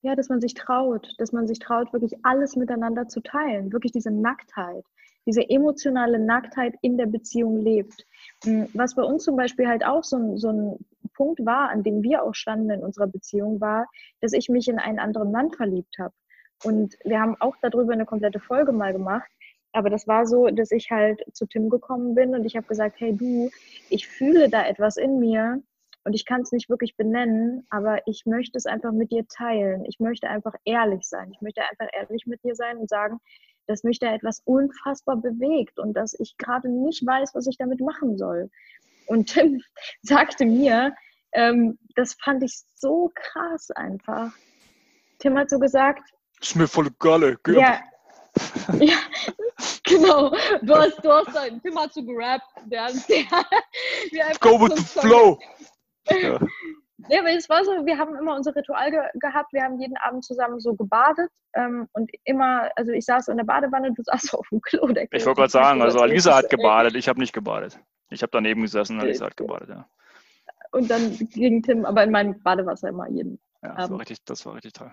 Speaker 2: Ja, dass man sich traut, dass man sich traut, wirklich alles miteinander zu teilen, wirklich diese Nacktheit, diese emotionale Nacktheit in der Beziehung lebt. Hm, was bei uns zum Beispiel halt auch so ein, so ein Punkt war, an dem wir auch standen in unserer Beziehung, war, dass ich mich in einen anderen Mann verliebt habe. Und wir haben auch darüber eine komplette Folge mal gemacht. Aber das war so, dass ich halt zu Tim gekommen bin und ich habe gesagt, hey du, ich fühle da etwas in mir Und ich kann es nicht wirklich benennen, aber ich möchte es einfach mit dir teilen. Ich möchte einfach ehrlich sein. Ich möchte einfach ehrlich mit dir sein und sagen, dass mich da etwas unfassbar bewegt und dass ich gerade nicht weiß, was ich damit machen soll. Und Tim sagte mir, ähm, das fand ich so krass einfach. Tim hat so gesagt,
Speaker 3: ist mir voll geil.
Speaker 2: Ja, ja, genau. Du hast, du hast einen Tim hat so gerappt. Der,
Speaker 3: der, Go with the flow.
Speaker 2: Ja. Ja, aber es war so, wir haben immer unser Ritual ge gehabt, wir haben jeden Abend zusammen so gebadet ähm, und immer, also ich saß in der Badewanne, du saßt auf dem Klo.
Speaker 3: Klo ich wollte gerade sagen, also Alisa hat gebadet, ich habe nicht gebadet. Ich habe daneben gesessen, Alisa hat gebadet, ja.
Speaker 2: Und dann ging Tim aber in mein Badewasser immer jeden
Speaker 3: ja, das War richtig, das war richtig toll.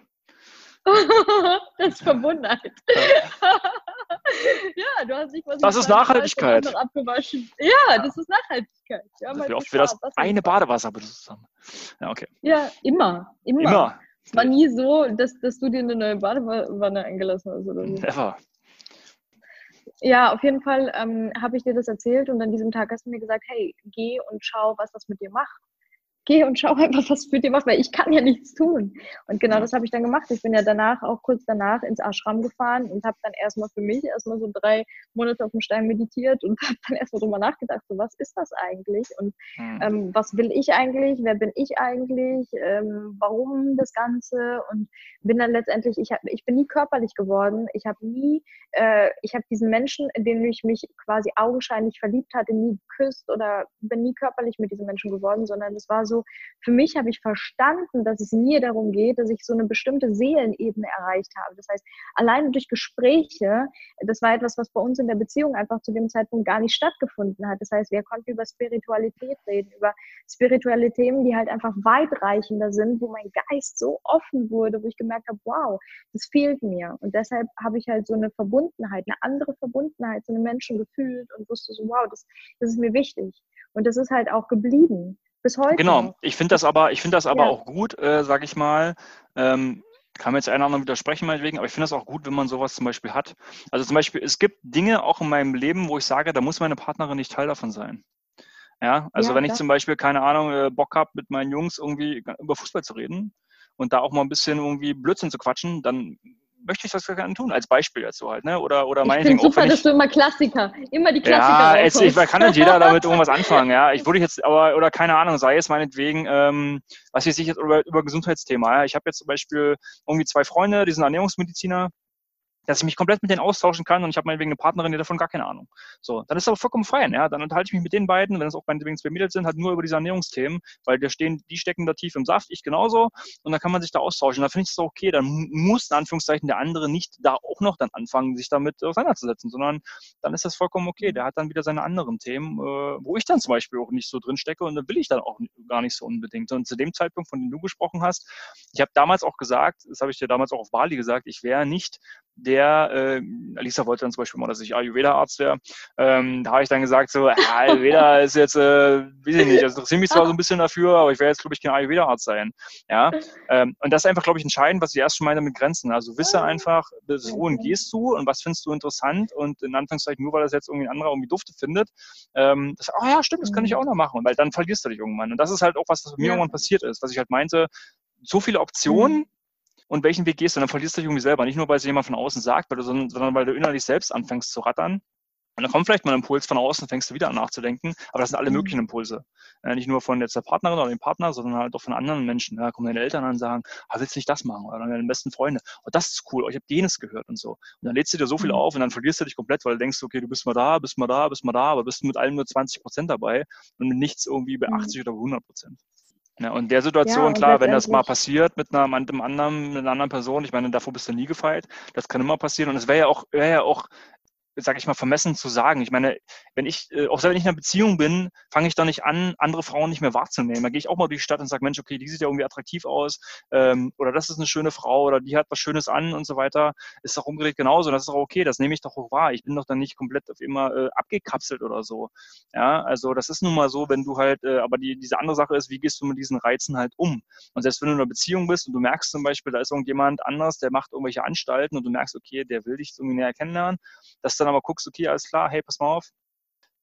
Speaker 2: das ist Verbundenheit. Ja, du hast nicht
Speaker 3: was Das ist Nachhaltigkeit.
Speaker 2: Abgewaschen. Ja, das ist Nachhaltigkeit. Ja,
Speaker 3: also wie oft wir das, das eine Badewasser benutzen haben. Ja, okay.
Speaker 2: Ja, immer. Immer. immer. Es war nie so, dass, dass du dir eine neue Badewanne eingelassen hast oder so.
Speaker 3: Never.
Speaker 2: Ja, auf jeden Fall ähm, habe ich dir das erzählt und an diesem Tag hast du mir gesagt, hey, geh und schau, was das mit dir macht geh und schau einfach, was für dir macht, weil ich kann ja nichts tun. Und genau das habe ich dann gemacht. Ich bin ja danach, auch kurz danach, ins Ashram gefahren und habe dann erstmal für mich erstmal so drei Monate auf dem Stein meditiert und habe dann erstmal drüber nachgedacht, so was ist das eigentlich und mhm. ähm, was will ich eigentlich, wer bin ich eigentlich, ähm, warum das Ganze und bin dann letztendlich, ich, hab, ich bin nie körperlich geworden, ich habe nie, äh, ich habe diesen Menschen, in den ich mich quasi augenscheinlich verliebt hatte, nie geküsst oder bin nie körperlich mit diesem Menschen geworden, sondern es war so, für mich habe ich verstanden, dass es mir darum geht, dass ich so eine bestimmte Seelenebene erreicht habe. Das heißt, alleine durch Gespräche, das war etwas, was bei uns in der Beziehung einfach zu dem Zeitpunkt gar nicht stattgefunden hat. Das heißt, wir konnten über Spiritualität reden, über spirituelle Themen, die halt einfach weitreichender sind, wo mein Geist so offen wurde, wo ich gemerkt habe, wow, das fehlt mir. Und deshalb habe ich halt so eine Verbundenheit, eine andere Verbundenheit zu einem Menschen gefühlt und wusste so, wow, das, das ist mir wichtig. Und das ist halt auch geblieben. Bis heute.
Speaker 3: Genau, ich finde das aber, ich finde das aber ja. auch gut, äh, sage ich mal. Ähm, kann mir jetzt einer anderen widersprechen, meinetwegen, aber ich finde das auch gut, wenn man sowas zum Beispiel hat. Also zum Beispiel, es gibt Dinge auch in meinem Leben, wo ich sage, da muss meine Partnerin nicht Teil davon sein. Ja, also ja, wenn ich zum Beispiel, keine Ahnung, äh, Bock habe, mit meinen Jungs irgendwie über Fußball zu reden und da auch mal ein bisschen irgendwie Blödsinn zu quatschen, dann möchte ich das gerne tun, als Beispiel so halt, ne? Oder, oder
Speaker 2: ich finde super, dass du immer Klassiker, immer die Klassiker
Speaker 3: Ja, jetzt, ich, kann nicht jeder damit irgendwas anfangen, ja. Ich würde jetzt, aber, oder keine Ahnung, sei es meinetwegen, ähm, was weiß ich jetzt über, über Gesundheitsthema, ja. Ich habe jetzt zum Beispiel irgendwie zwei Freunde, die sind Ernährungsmediziner, dass ich mich komplett mit denen austauschen kann und ich habe meinetwegen eine Partnerin, die davon gar keine Ahnung. So, dann ist das aber vollkommen fein, ja. Dann unterhalte ich mich mit den beiden, wenn es auch meinetwegen zwei Mädels sind, halt nur über diese Ernährungsthemen, weil da stehen, die stecken da tief im Saft, ich genauso und dann kann man sich da austauschen. Da finde ich es okay, dann muss in Anführungszeichen der andere nicht da auch noch dann anfangen, sich damit auseinanderzusetzen, sondern dann ist das vollkommen okay. Der hat dann wieder seine anderen Themen, äh, wo ich dann zum Beispiel auch nicht so drin stecke und dann will ich dann auch gar nicht so unbedingt. Und zu dem Zeitpunkt, von dem du gesprochen hast, ich habe damals auch gesagt, das habe ich dir damals auch auf Bali gesagt, ich wäre nicht der, äh, Alisa wollte dann zum Beispiel mal, dass ich Ayurveda-Arzt wäre. Ähm, da habe ich dann gesagt, so, Ayurveda ist jetzt, äh, weiß ich nicht, also interessiere mich zwar so ein bisschen dafür, aber ich werde jetzt, glaube ich, kein Ayurveda-Arzt sein. Ja? Ähm, und das ist einfach, glaube ich, entscheidend, was ich erst schon meine mit Grenzen. Also wisse einfach, bis wohin gehst du und was findest du interessant und in Anführungszeichen nur, weil das jetzt irgendwie ein anderer irgendwie Dufte findet, ähm, das, oh ja, stimmt, das kann ich auch noch machen, weil dann verlierst du dich irgendwann. Und das ist halt auch was, was bei mir irgendwann passiert ist, was ich halt meinte, so viele Optionen, mhm und welchen Weg gehst du, dann verlierst du dich irgendwie selber. Nicht nur, weil es jemand von außen sagt, weil du, sondern weil du innerlich selbst anfängst zu rattern. Und dann kommt vielleicht mal ein Impuls von außen, fängst du wieder an nachzudenken. Aber das sind alle mhm. möglichen Impulse. Äh, nicht nur von jetzt der Partnerin oder dem Partner, sondern halt auch von anderen Menschen. Da kommen deine Eltern an und sagen, ah, willst du nicht das machen? Oder deine besten Freunde. Oh, das ist cool. Oh, ich habe jenes gehört und so. Und dann lädst du dir so viel mhm. auf und dann verlierst du dich komplett, weil du denkst, okay, du bist mal da, bist mal da, bist mal da, aber bist mit allem nur 20 Prozent dabei und mit nichts irgendwie bei 80 mhm. oder 100 Prozent. Ja, und der Situation, ja, klar, wenn das mal passiert mit, einer, mit einem anderen, mit einer anderen Person, ich meine, davor bist du nie gefeit, das kann immer passieren. Und es wäre ja auch, wäre ja auch sage ich mal, vermessen zu sagen. Ich meine, wenn ich, äh, auch wenn ich in einer Beziehung bin, fange ich doch nicht an, andere Frauen nicht mehr wahrzunehmen. Da gehe ich auch mal durch die Stadt und sage, Mensch, okay, die sieht ja irgendwie attraktiv aus ähm, oder das ist eine schöne Frau oder die hat was Schönes an und so weiter. Ist doch umgedreht genauso. Das ist auch okay, das nehme ich doch auch wahr. Ich bin doch dann nicht komplett auf immer äh, abgekapselt oder so. Ja, also das ist nun mal so, wenn du halt, äh, aber die, diese andere Sache ist, wie gehst du mit diesen Reizen halt um? Und selbst wenn du in einer Beziehung bist und du merkst zum Beispiel, da ist irgendjemand anders, der macht irgendwelche Anstalten und du merkst, okay, der will dich irgendwie näher kennenlernen, dass dann aber guckst, okay, alles klar, hey, pass mal auf,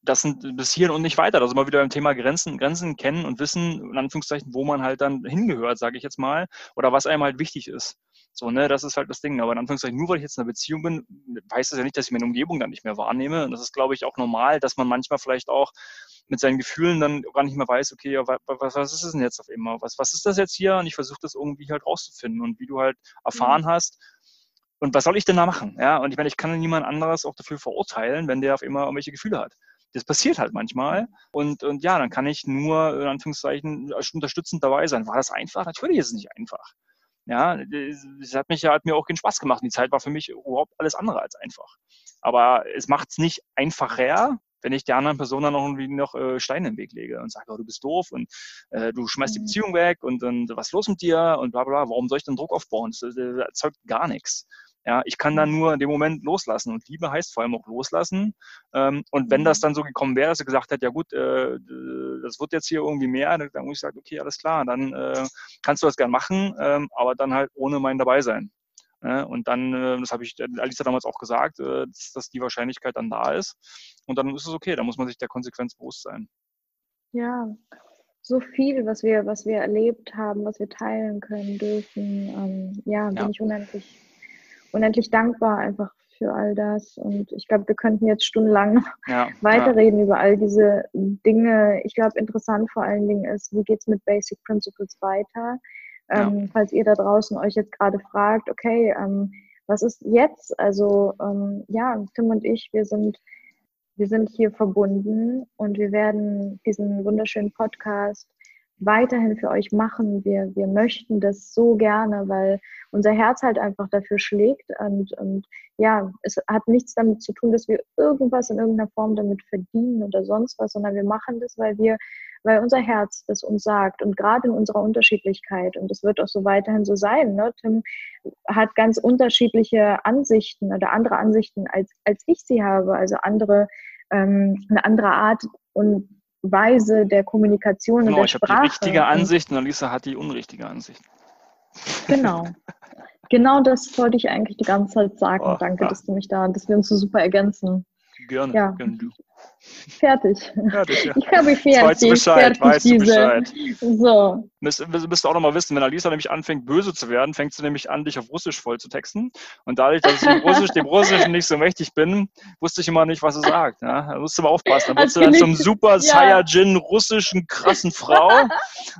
Speaker 3: das sind bis hierhin und nicht weiter. Also mal wieder beim Thema Grenzen, Grenzen kennen und wissen, in Anführungszeichen, wo man halt dann hingehört, sage ich jetzt mal, oder was einem halt wichtig ist. So, ne, das ist halt das Ding. Aber in Anführungszeichen, nur weil ich jetzt in einer Beziehung bin, weiß das ja nicht, dass ich meine Umgebung dann nicht mehr wahrnehme. Und das ist, glaube ich, auch normal, dass man manchmal vielleicht auch mit seinen Gefühlen dann gar nicht mehr weiß, okay, ja, was, was ist es denn jetzt auf immer? Was, was ist das jetzt hier? Und ich versuche das irgendwie halt rauszufinden. Und wie du halt erfahren mhm. hast, und was soll ich denn da machen? Ja, und ich meine, ich kann niemand anderes auch dafür verurteilen, wenn der auf immer irgendwelche Gefühle hat. Das passiert halt manchmal. Und, und ja, dann kann ich nur, in Anführungszeichen, unterstützend dabei sein. War das einfach? Natürlich ist es nicht einfach. Ja, es hat mich ja, hat mir auch keinen Spaß gemacht. Die Zeit war für mich überhaupt alles andere als einfach. Aber es macht es nicht einfacher, wenn ich der anderen Person dann noch irgendwie noch äh, Steine im Weg lege und sage, oh, du bist doof und äh, du schmeißt die mhm. Beziehung weg und, und was ist los mit dir und bla bla, warum soll ich denn Druck aufbauen? Das, das erzeugt gar nichts. Ja, ich kann dann mhm. nur in dem Moment loslassen. Und Liebe heißt vor allem auch loslassen. Ähm, und wenn das mhm. dann so gekommen wäre, dass er gesagt hat, ja gut, äh, das wird jetzt hier irgendwie mehr, dann, muss ich sagen, okay, alles klar, dann äh, kannst du das gern machen, ähm, aber dann halt ohne mein dabei sein. und dann, äh, das habe ich Alisa damals auch gesagt, dass, dass die Wahrscheinlichkeit dann da ist. Und dann ist es okay, da muss man sich der Konsequenz bewusst sein.
Speaker 2: Ja, so viel, was wir, was wir erlebt haben, was wir teilen können dürfen. Ähm, ja, bin ja. ich unendlich unendlich dankbar einfach für all das. Und ich glaube, wir könnten jetzt stundenlang ja, weiterreden ja. über all diese Dinge. Ich glaube, interessant vor allen Dingen ist, wie geht es mit Basic Principles weiter? Ähm, ja. Falls ihr da draußen euch jetzt gerade fragt, okay, ähm, was ist jetzt? Also ähm, ja, Tim und ich, wir sind, wir sind hier verbunden und wir werden diesen wunderschönen Podcast weiterhin für euch machen. Wir, wir möchten das so gerne, weil unser Herz halt einfach dafür schlägt. Und, und ja, es hat nichts damit zu tun, dass wir irgendwas in irgendeiner Form damit verdienen oder sonst was, sondern wir machen das, weil wir, weil unser Herz das uns sagt und gerade in unserer Unterschiedlichkeit. Und das wird auch so weiterhin so sein. Ne? Tim hat ganz unterschiedliche Ansichten oder andere Ansichten, als, als ich sie habe. Also andere, ähm, eine andere Art und Weise der Kommunikation
Speaker 3: genau,
Speaker 2: und der Sprache.
Speaker 3: Ich habe die richtige Ansicht und Alisa hat die unrichtige Ansicht.
Speaker 2: Genau. genau das wollte ich eigentlich die ganze Zeit sagen. Oh, Danke, ja. dass du mich da, dass wir uns so super ergänzen.
Speaker 3: Gerne, ja. gerne du.
Speaker 2: Fertig.
Speaker 3: Fertig, ja.
Speaker 2: Ich habe fertig.
Speaker 3: Weißt du Bescheid, weißt du Bescheid.
Speaker 2: So.
Speaker 3: Müsst, müsst auch nochmal wissen, wenn Alisa nämlich anfängt, böse zu werden, fängt sie nämlich an, dich auf Russisch voll zu texten. Und dadurch, dass ich dem, Russisch, dem Russischen nicht so mächtig bin, wusste ich immer nicht, was sie sagt. Ja? Da musst du mal aufpassen. Dann wird sie dann zum super ja. Saiyajin russischen krassen Frau.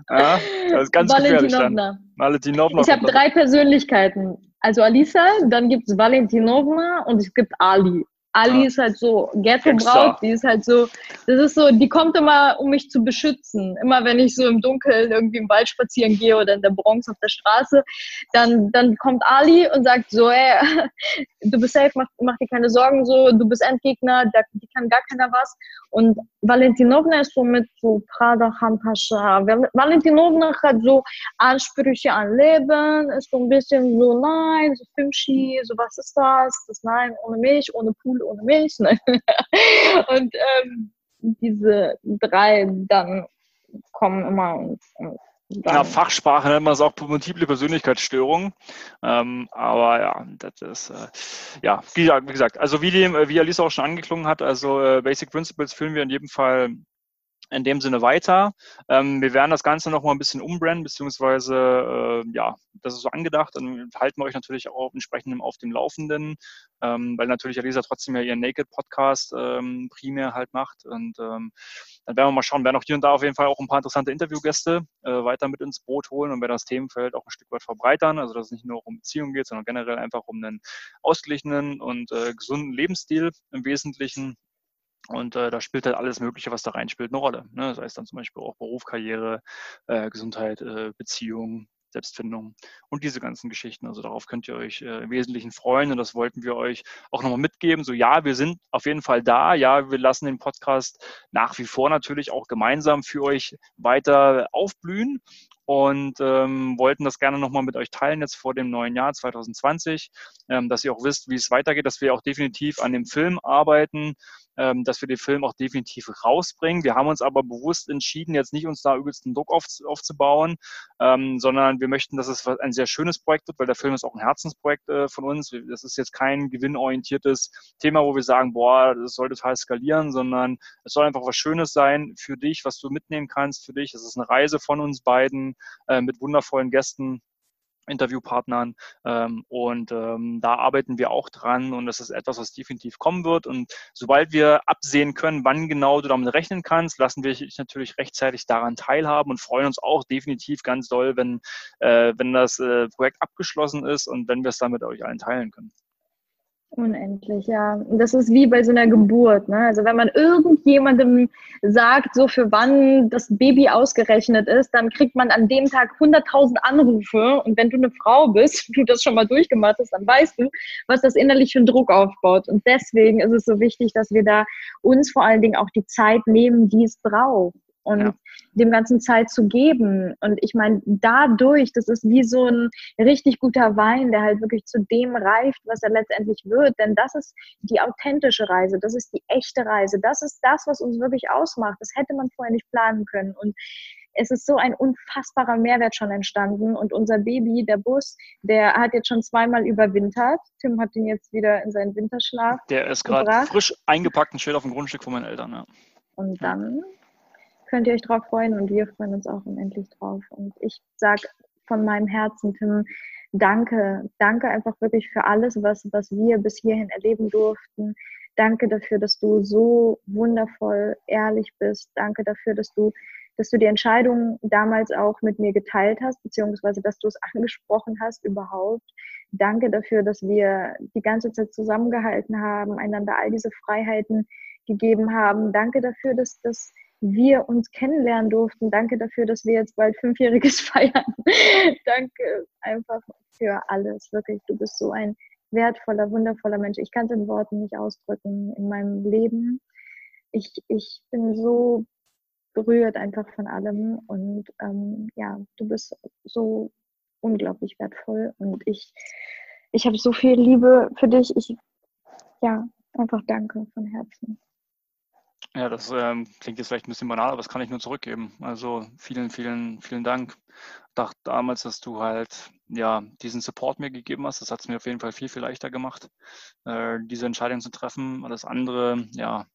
Speaker 3: Ja? Das ist ganz gefährlich dann.
Speaker 2: Valentinovna. Ich habe drei Persönlichkeiten. Also Alisa, dann gibt es Valentinovna und es gibt Ali. Ali ja. ist halt so Ghetto-Braut, die ist halt so, das ist so, die kommt immer, um mich zu beschützen. Immer wenn ich so im Dunkeln irgendwie im Wald spazieren gehe oder in der Bronx auf der Straße, dann, dann kommt Ali und sagt so, ey, du bist safe, mach, mach dir keine Sorgen, so, du bist Endgegner, da die kann gar keiner was. Und Valentinovna ist so mit so Prada Hampascha. Valentinovna hat so Ansprüche an Leben, ist so ein bisschen so, nein, so Filmski, so was ist das? Das nein, ohne mich, ohne Pool, ohne Milch. Ne? Und ähm, diese drei dann kommen immer und, und
Speaker 3: in der Fachsprache nennt man es auch multiple Persönlichkeitsstörung. Ähm, aber ja, das ist, äh, ja, wie, gesagt, also wie, die, wie Alice auch schon angeklungen hat, also äh, Basic Principles führen wir in jedem Fall in dem Sinne weiter. Ähm, wir werden das Ganze noch mal ein bisschen umbranden, beziehungsweise äh, ja, das ist so angedacht. Dann halten wir euch natürlich auch entsprechend auf dem Laufenden, ähm, weil natürlich Elisa trotzdem ja ihren Naked Podcast ähm, primär halt macht. Und ähm, dann werden wir mal schauen, werden auch hier und da auf jeden Fall auch ein paar interessante Interviewgäste äh, weiter mit ins Boot holen und werden das Themenfeld auch ein Stück weit verbreitern. Also dass es nicht nur um Beziehungen geht, sondern generell einfach um einen ausgeglichenen und äh, gesunden Lebensstil im Wesentlichen und äh, da spielt halt alles Mögliche, was da reinspielt, eine Rolle. Ne? Das heißt dann zum Beispiel auch Beruf, Karriere, äh, Gesundheit, äh, Beziehung, Selbstfindung und diese ganzen Geschichten. Also darauf könnt ihr euch äh, im Wesentlichen freuen und das wollten wir euch auch nochmal mitgeben. So ja, wir sind auf jeden Fall da. Ja, wir lassen den Podcast nach wie vor natürlich auch gemeinsam für euch weiter aufblühen und ähm, wollten das gerne nochmal mit euch teilen jetzt vor dem neuen Jahr 2020, ähm, dass ihr auch wisst, wie es weitergeht, dass wir auch definitiv an dem Film arbeiten, ähm, dass wir den Film auch definitiv rausbringen. Wir haben uns aber bewusst entschieden, jetzt nicht uns da übelsten Druck auf, aufzubauen, ähm, sondern wir möchten, dass es ein sehr schönes Projekt wird, weil der Film ist auch ein Herzensprojekt äh, von uns. Das ist jetzt kein gewinnorientiertes Thema, wo wir sagen, boah, das soll total skalieren, sondern es soll einfach was Schönes sein für dich, was du mitnehmen kannst für dich. Es ist eine Reise von uns beiden äh, mit wundervollen Gästen. Interviewpartnern ähm, und ähm, da arbeiten wir auch dran und das ist etwas, was definitiv kommen wird und sobald wir absehen können, wann genau du damit rechnen kannst, lassen wir dich natürlich rechtzeitig daran teilhaben und freuen uns auch definitiv ganz doll, wenn, äh, wenn das äh, Projekt abgeschlossen ist und wenn wir es dann mit euch allen teilen können.
Speaker 2: Unendlich, ja. Das ist wie bei so einer Geburt. Ne? Also wenn man irgendjemandem sagt, so für wann das Baby ausgerechnet ist, dann kriegt man an dem Tag 100.000 Anrufe. Und wenn du eine Frau bist, du das schon mal durchgemacht hast, dann weißt du, was das innerlich für einen Druck aufbaut. Und deswegen ist es so wichtig, dass wir da uns vor allen Dingen auch die Zeit nehmen, die es braucht und ja. dem ganzen Zeit zu geben. Und ich meine, dadurch, das ist wie so ein richtig guter Wein, der halt wirklich zu dem reift, was er letztendlich wird. Denn das ist die authentische Reise, das ist die echte Reise, das ist das, was uns wirklich ausmacht. Das hätte man vorher nicht planen können. Und es ist so ein unfassbarer Mehrwert schon entstanden. Und unser Baby, der Bus, der hat jetzt schon zweimal überwintert. Tim hat ihn jetzt wieder in seinen Winterschlaf.
Speaker 3: Der ist gerade frisch eingepackt und steht auf dem Grundstück von meinen Eltern. Ja.
Speaker 2: Und dann könnt ihr euch drauf freuen und wir freuen uns auch unendlich drauf. Und ich sage von meinem Herzen, Tim, danke. Danke einfach wirklich für alles, was, was wir bis hierhin erleben durften. Danke dafür, dass du so wundervoll ehrlich bist. Danke dafür, dass du, dass du die Entscheidung damals auch mit mir geteilt hast, beziehungsweise dass du es angesprochen hast überhaupt. Danke dafür, dass wir die ganze Zeit zusammengehalten haben, einander all diese Freiheiten gegeben haben. Danke dafür, dass das wir uns kennenlernen durften. Danke dafür, dass wir jetzt bald Fünfjähriges feiern. Danke einfach für alles. Wirklich, du bist so ein wertvoller, wundervoller Mensch. Ich kann es in Worten nicht ausdrücken in meinem Leben. Ich, ich bin so berührt einfach von allem und ähm, ja, du bist so unglaublich wertvoll und ich, ich habe so viel Liebe für dich. Ich, ja, einfach danke von Herzen.
Speaker 3: Ja, das ähm, klingt jetzt vielleicht ein bisschen banal, aber das kann ich nur zurückgeben. Also vielen, vielen, vielen Dank. Ich dachte damals, dass du halt ja diesen Support mir gegeben hast. Das hat es mir auf jeden Fall viel, viel leichter gemacht, äh, diese Entscheidung zu treffen. Alles andere, ja,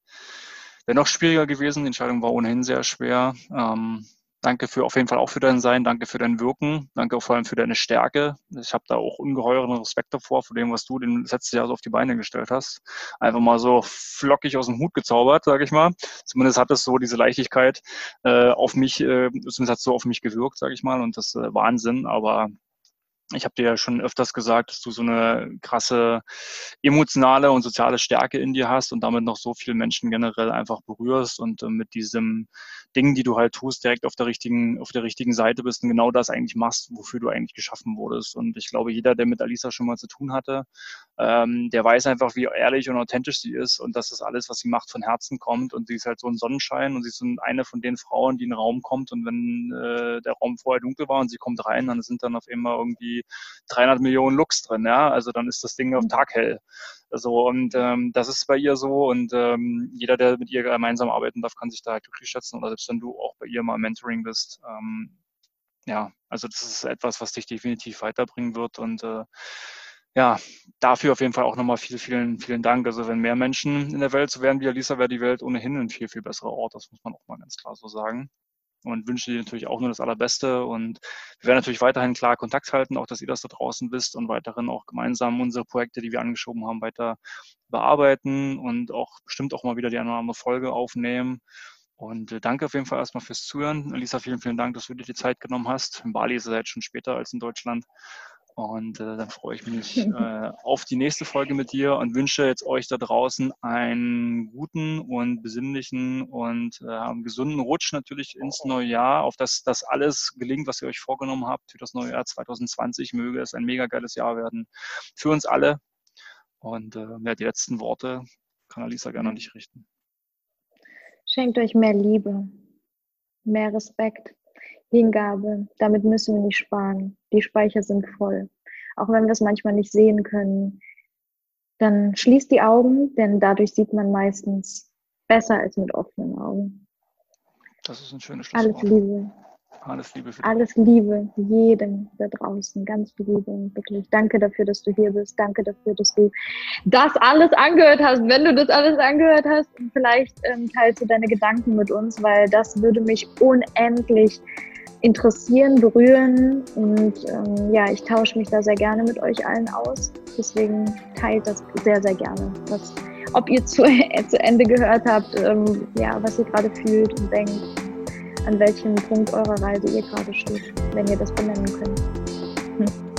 Speaker 3: wäre noch schwieriger gewesen. Die Entscheidung war ohnehin sehr schwer. Ähm, Danke für auf jeden Fall auch für dein Sein, danke für dein Wirken, danke vor allem für deine Stärke. Ich habe da auch ungeheuren Respekt davor, vor dem, was du den letzten Jahr so auf die Beine gestellt hast. Einfach mal so flockig aus dem Hut gezaubert, sage ich mal. Zumindest hat es so diese Leichtigkeit äh, auf mich, äh, zumindest hat es so auf mich gewirkt, sage ich mal. Und das äh, Wahnsinn, aber ich habe dir ja schon öfters gesagt, dass du so eine krasse emotionale und soziale Stärke in dir hast und damit noch so viele Menschen generell einfach berührst und äh, mit diesem Ding, die du halt tust, direkt auf der richtigen, auf der richtigen Seite bist und genau das eigentlich machst, wofür du eigentlich geschaffen wurdest. Und ich glaube, jeder, der mit Alisa schon mal zu tun hatte, ähm, der weiß einfach, wie ehrlich und authentisch sie ist und dass das alles, was sie macht, von Herzen kommt. Und sie ist halt so ein Sonnenschein und sie ist so eine von den Frauen, die in den Raum kommt und wenn äh, der Raum vorher dunkel war und sie kommt rein, dann sind dann auf einmal irgendwie 300 Millionen Lux drin, ja, also dann ist das Ding auf mhm. Tag hell. So, und ähm, das ist bei ihr so und ähm, jeder, der mit ihr gemeinsam arbeiten darf, kann sich da halt glücklich schätzen oder selbst wenn du auch bei ihr mal Mentoring bist, ähm, ja, also das ist etwas, was dich definitiv weiterbringen wird und äh, ja, dafür auf jeden Fall auch nochmal vielen, vielen, vielen Dank. Also wenn mehr Menschen in der Welt so wären wie Alisa, wäre die Welt ohnehin ein viel, viel besserer Ort. Das muss man auch mal ganz klar so sagen und wünsche dir natürlich auch nur das Allerbeste. Und wir werden natürlich weiterhin klar Kontakt halten, auch dass ihr das da draußen wisst und weiterhin auch gemeinsam unsere Projekte, die wir angeschoben haben, weiter bearbeiten und auch bestimmt auch mal wieder die eine oder andere Folge aufnehmen. Und äh, danke auf jeden Fall erstmal fürs Zuhören. Lisa, vielen, vielen Dank, dass du dir die Zeit genommen hast. In Bali ist es jetzt schon später als in Deutschland. Und äh, dann freue ich mich äh, auf die nächste Folge mit dir und wünsche jetzt euch da draußen einen guten und besinnlichen und äh, gesunden Rutsch natürlich ins neue Jahr, auf das das alles gelingt, was ihr euch vorgenommen habt für das neue Jahr 2020. Möge es ein mega geiles Jahr werden für uns alle. Und äh, ja, die letzten Worte kann Alisa gerne an dich richten.
Speaker 2: Schenkt euch mehr Liebe, mehr Respekt Hingabe. Damit müssen wir nicht sparen. Die Speicher sind voll. Auch wenn wir es manchmal nicht sehen können, dann schließt die Augen, denn dadurch sieht man meistens besser als mit offenen Augen.
Speaker 3: Das ist ein schönes Schlusswort.
Speaker 2: Alles Liebe.
Speaker 3: Alles Liebe für
Speaker 2: dich. Alles Liebe jedem da draußen. Ganz viel Liebe und wirklich danke dafür, dass du hier bist. Danke dafür, dass du das alles angehört hast. Wenn du das alles angehört hast, vielleicht ähm, teilst du deine Gedanken mit uns, weil das würde mich unendlich interessieren, berühren und ähm, ja, ich tausche mich da sehr gerne mit euch allen aus. Deswegen teilt das sehr, sehr gerne. Was, ob ihr zu, äh, zu Ende gehört habt, ähm, ja, was ihr gerade fühlt und denkt, an welchem Punkt eurer Reise ihr gerade steht, wenn ihr das benennen könnt. Hm.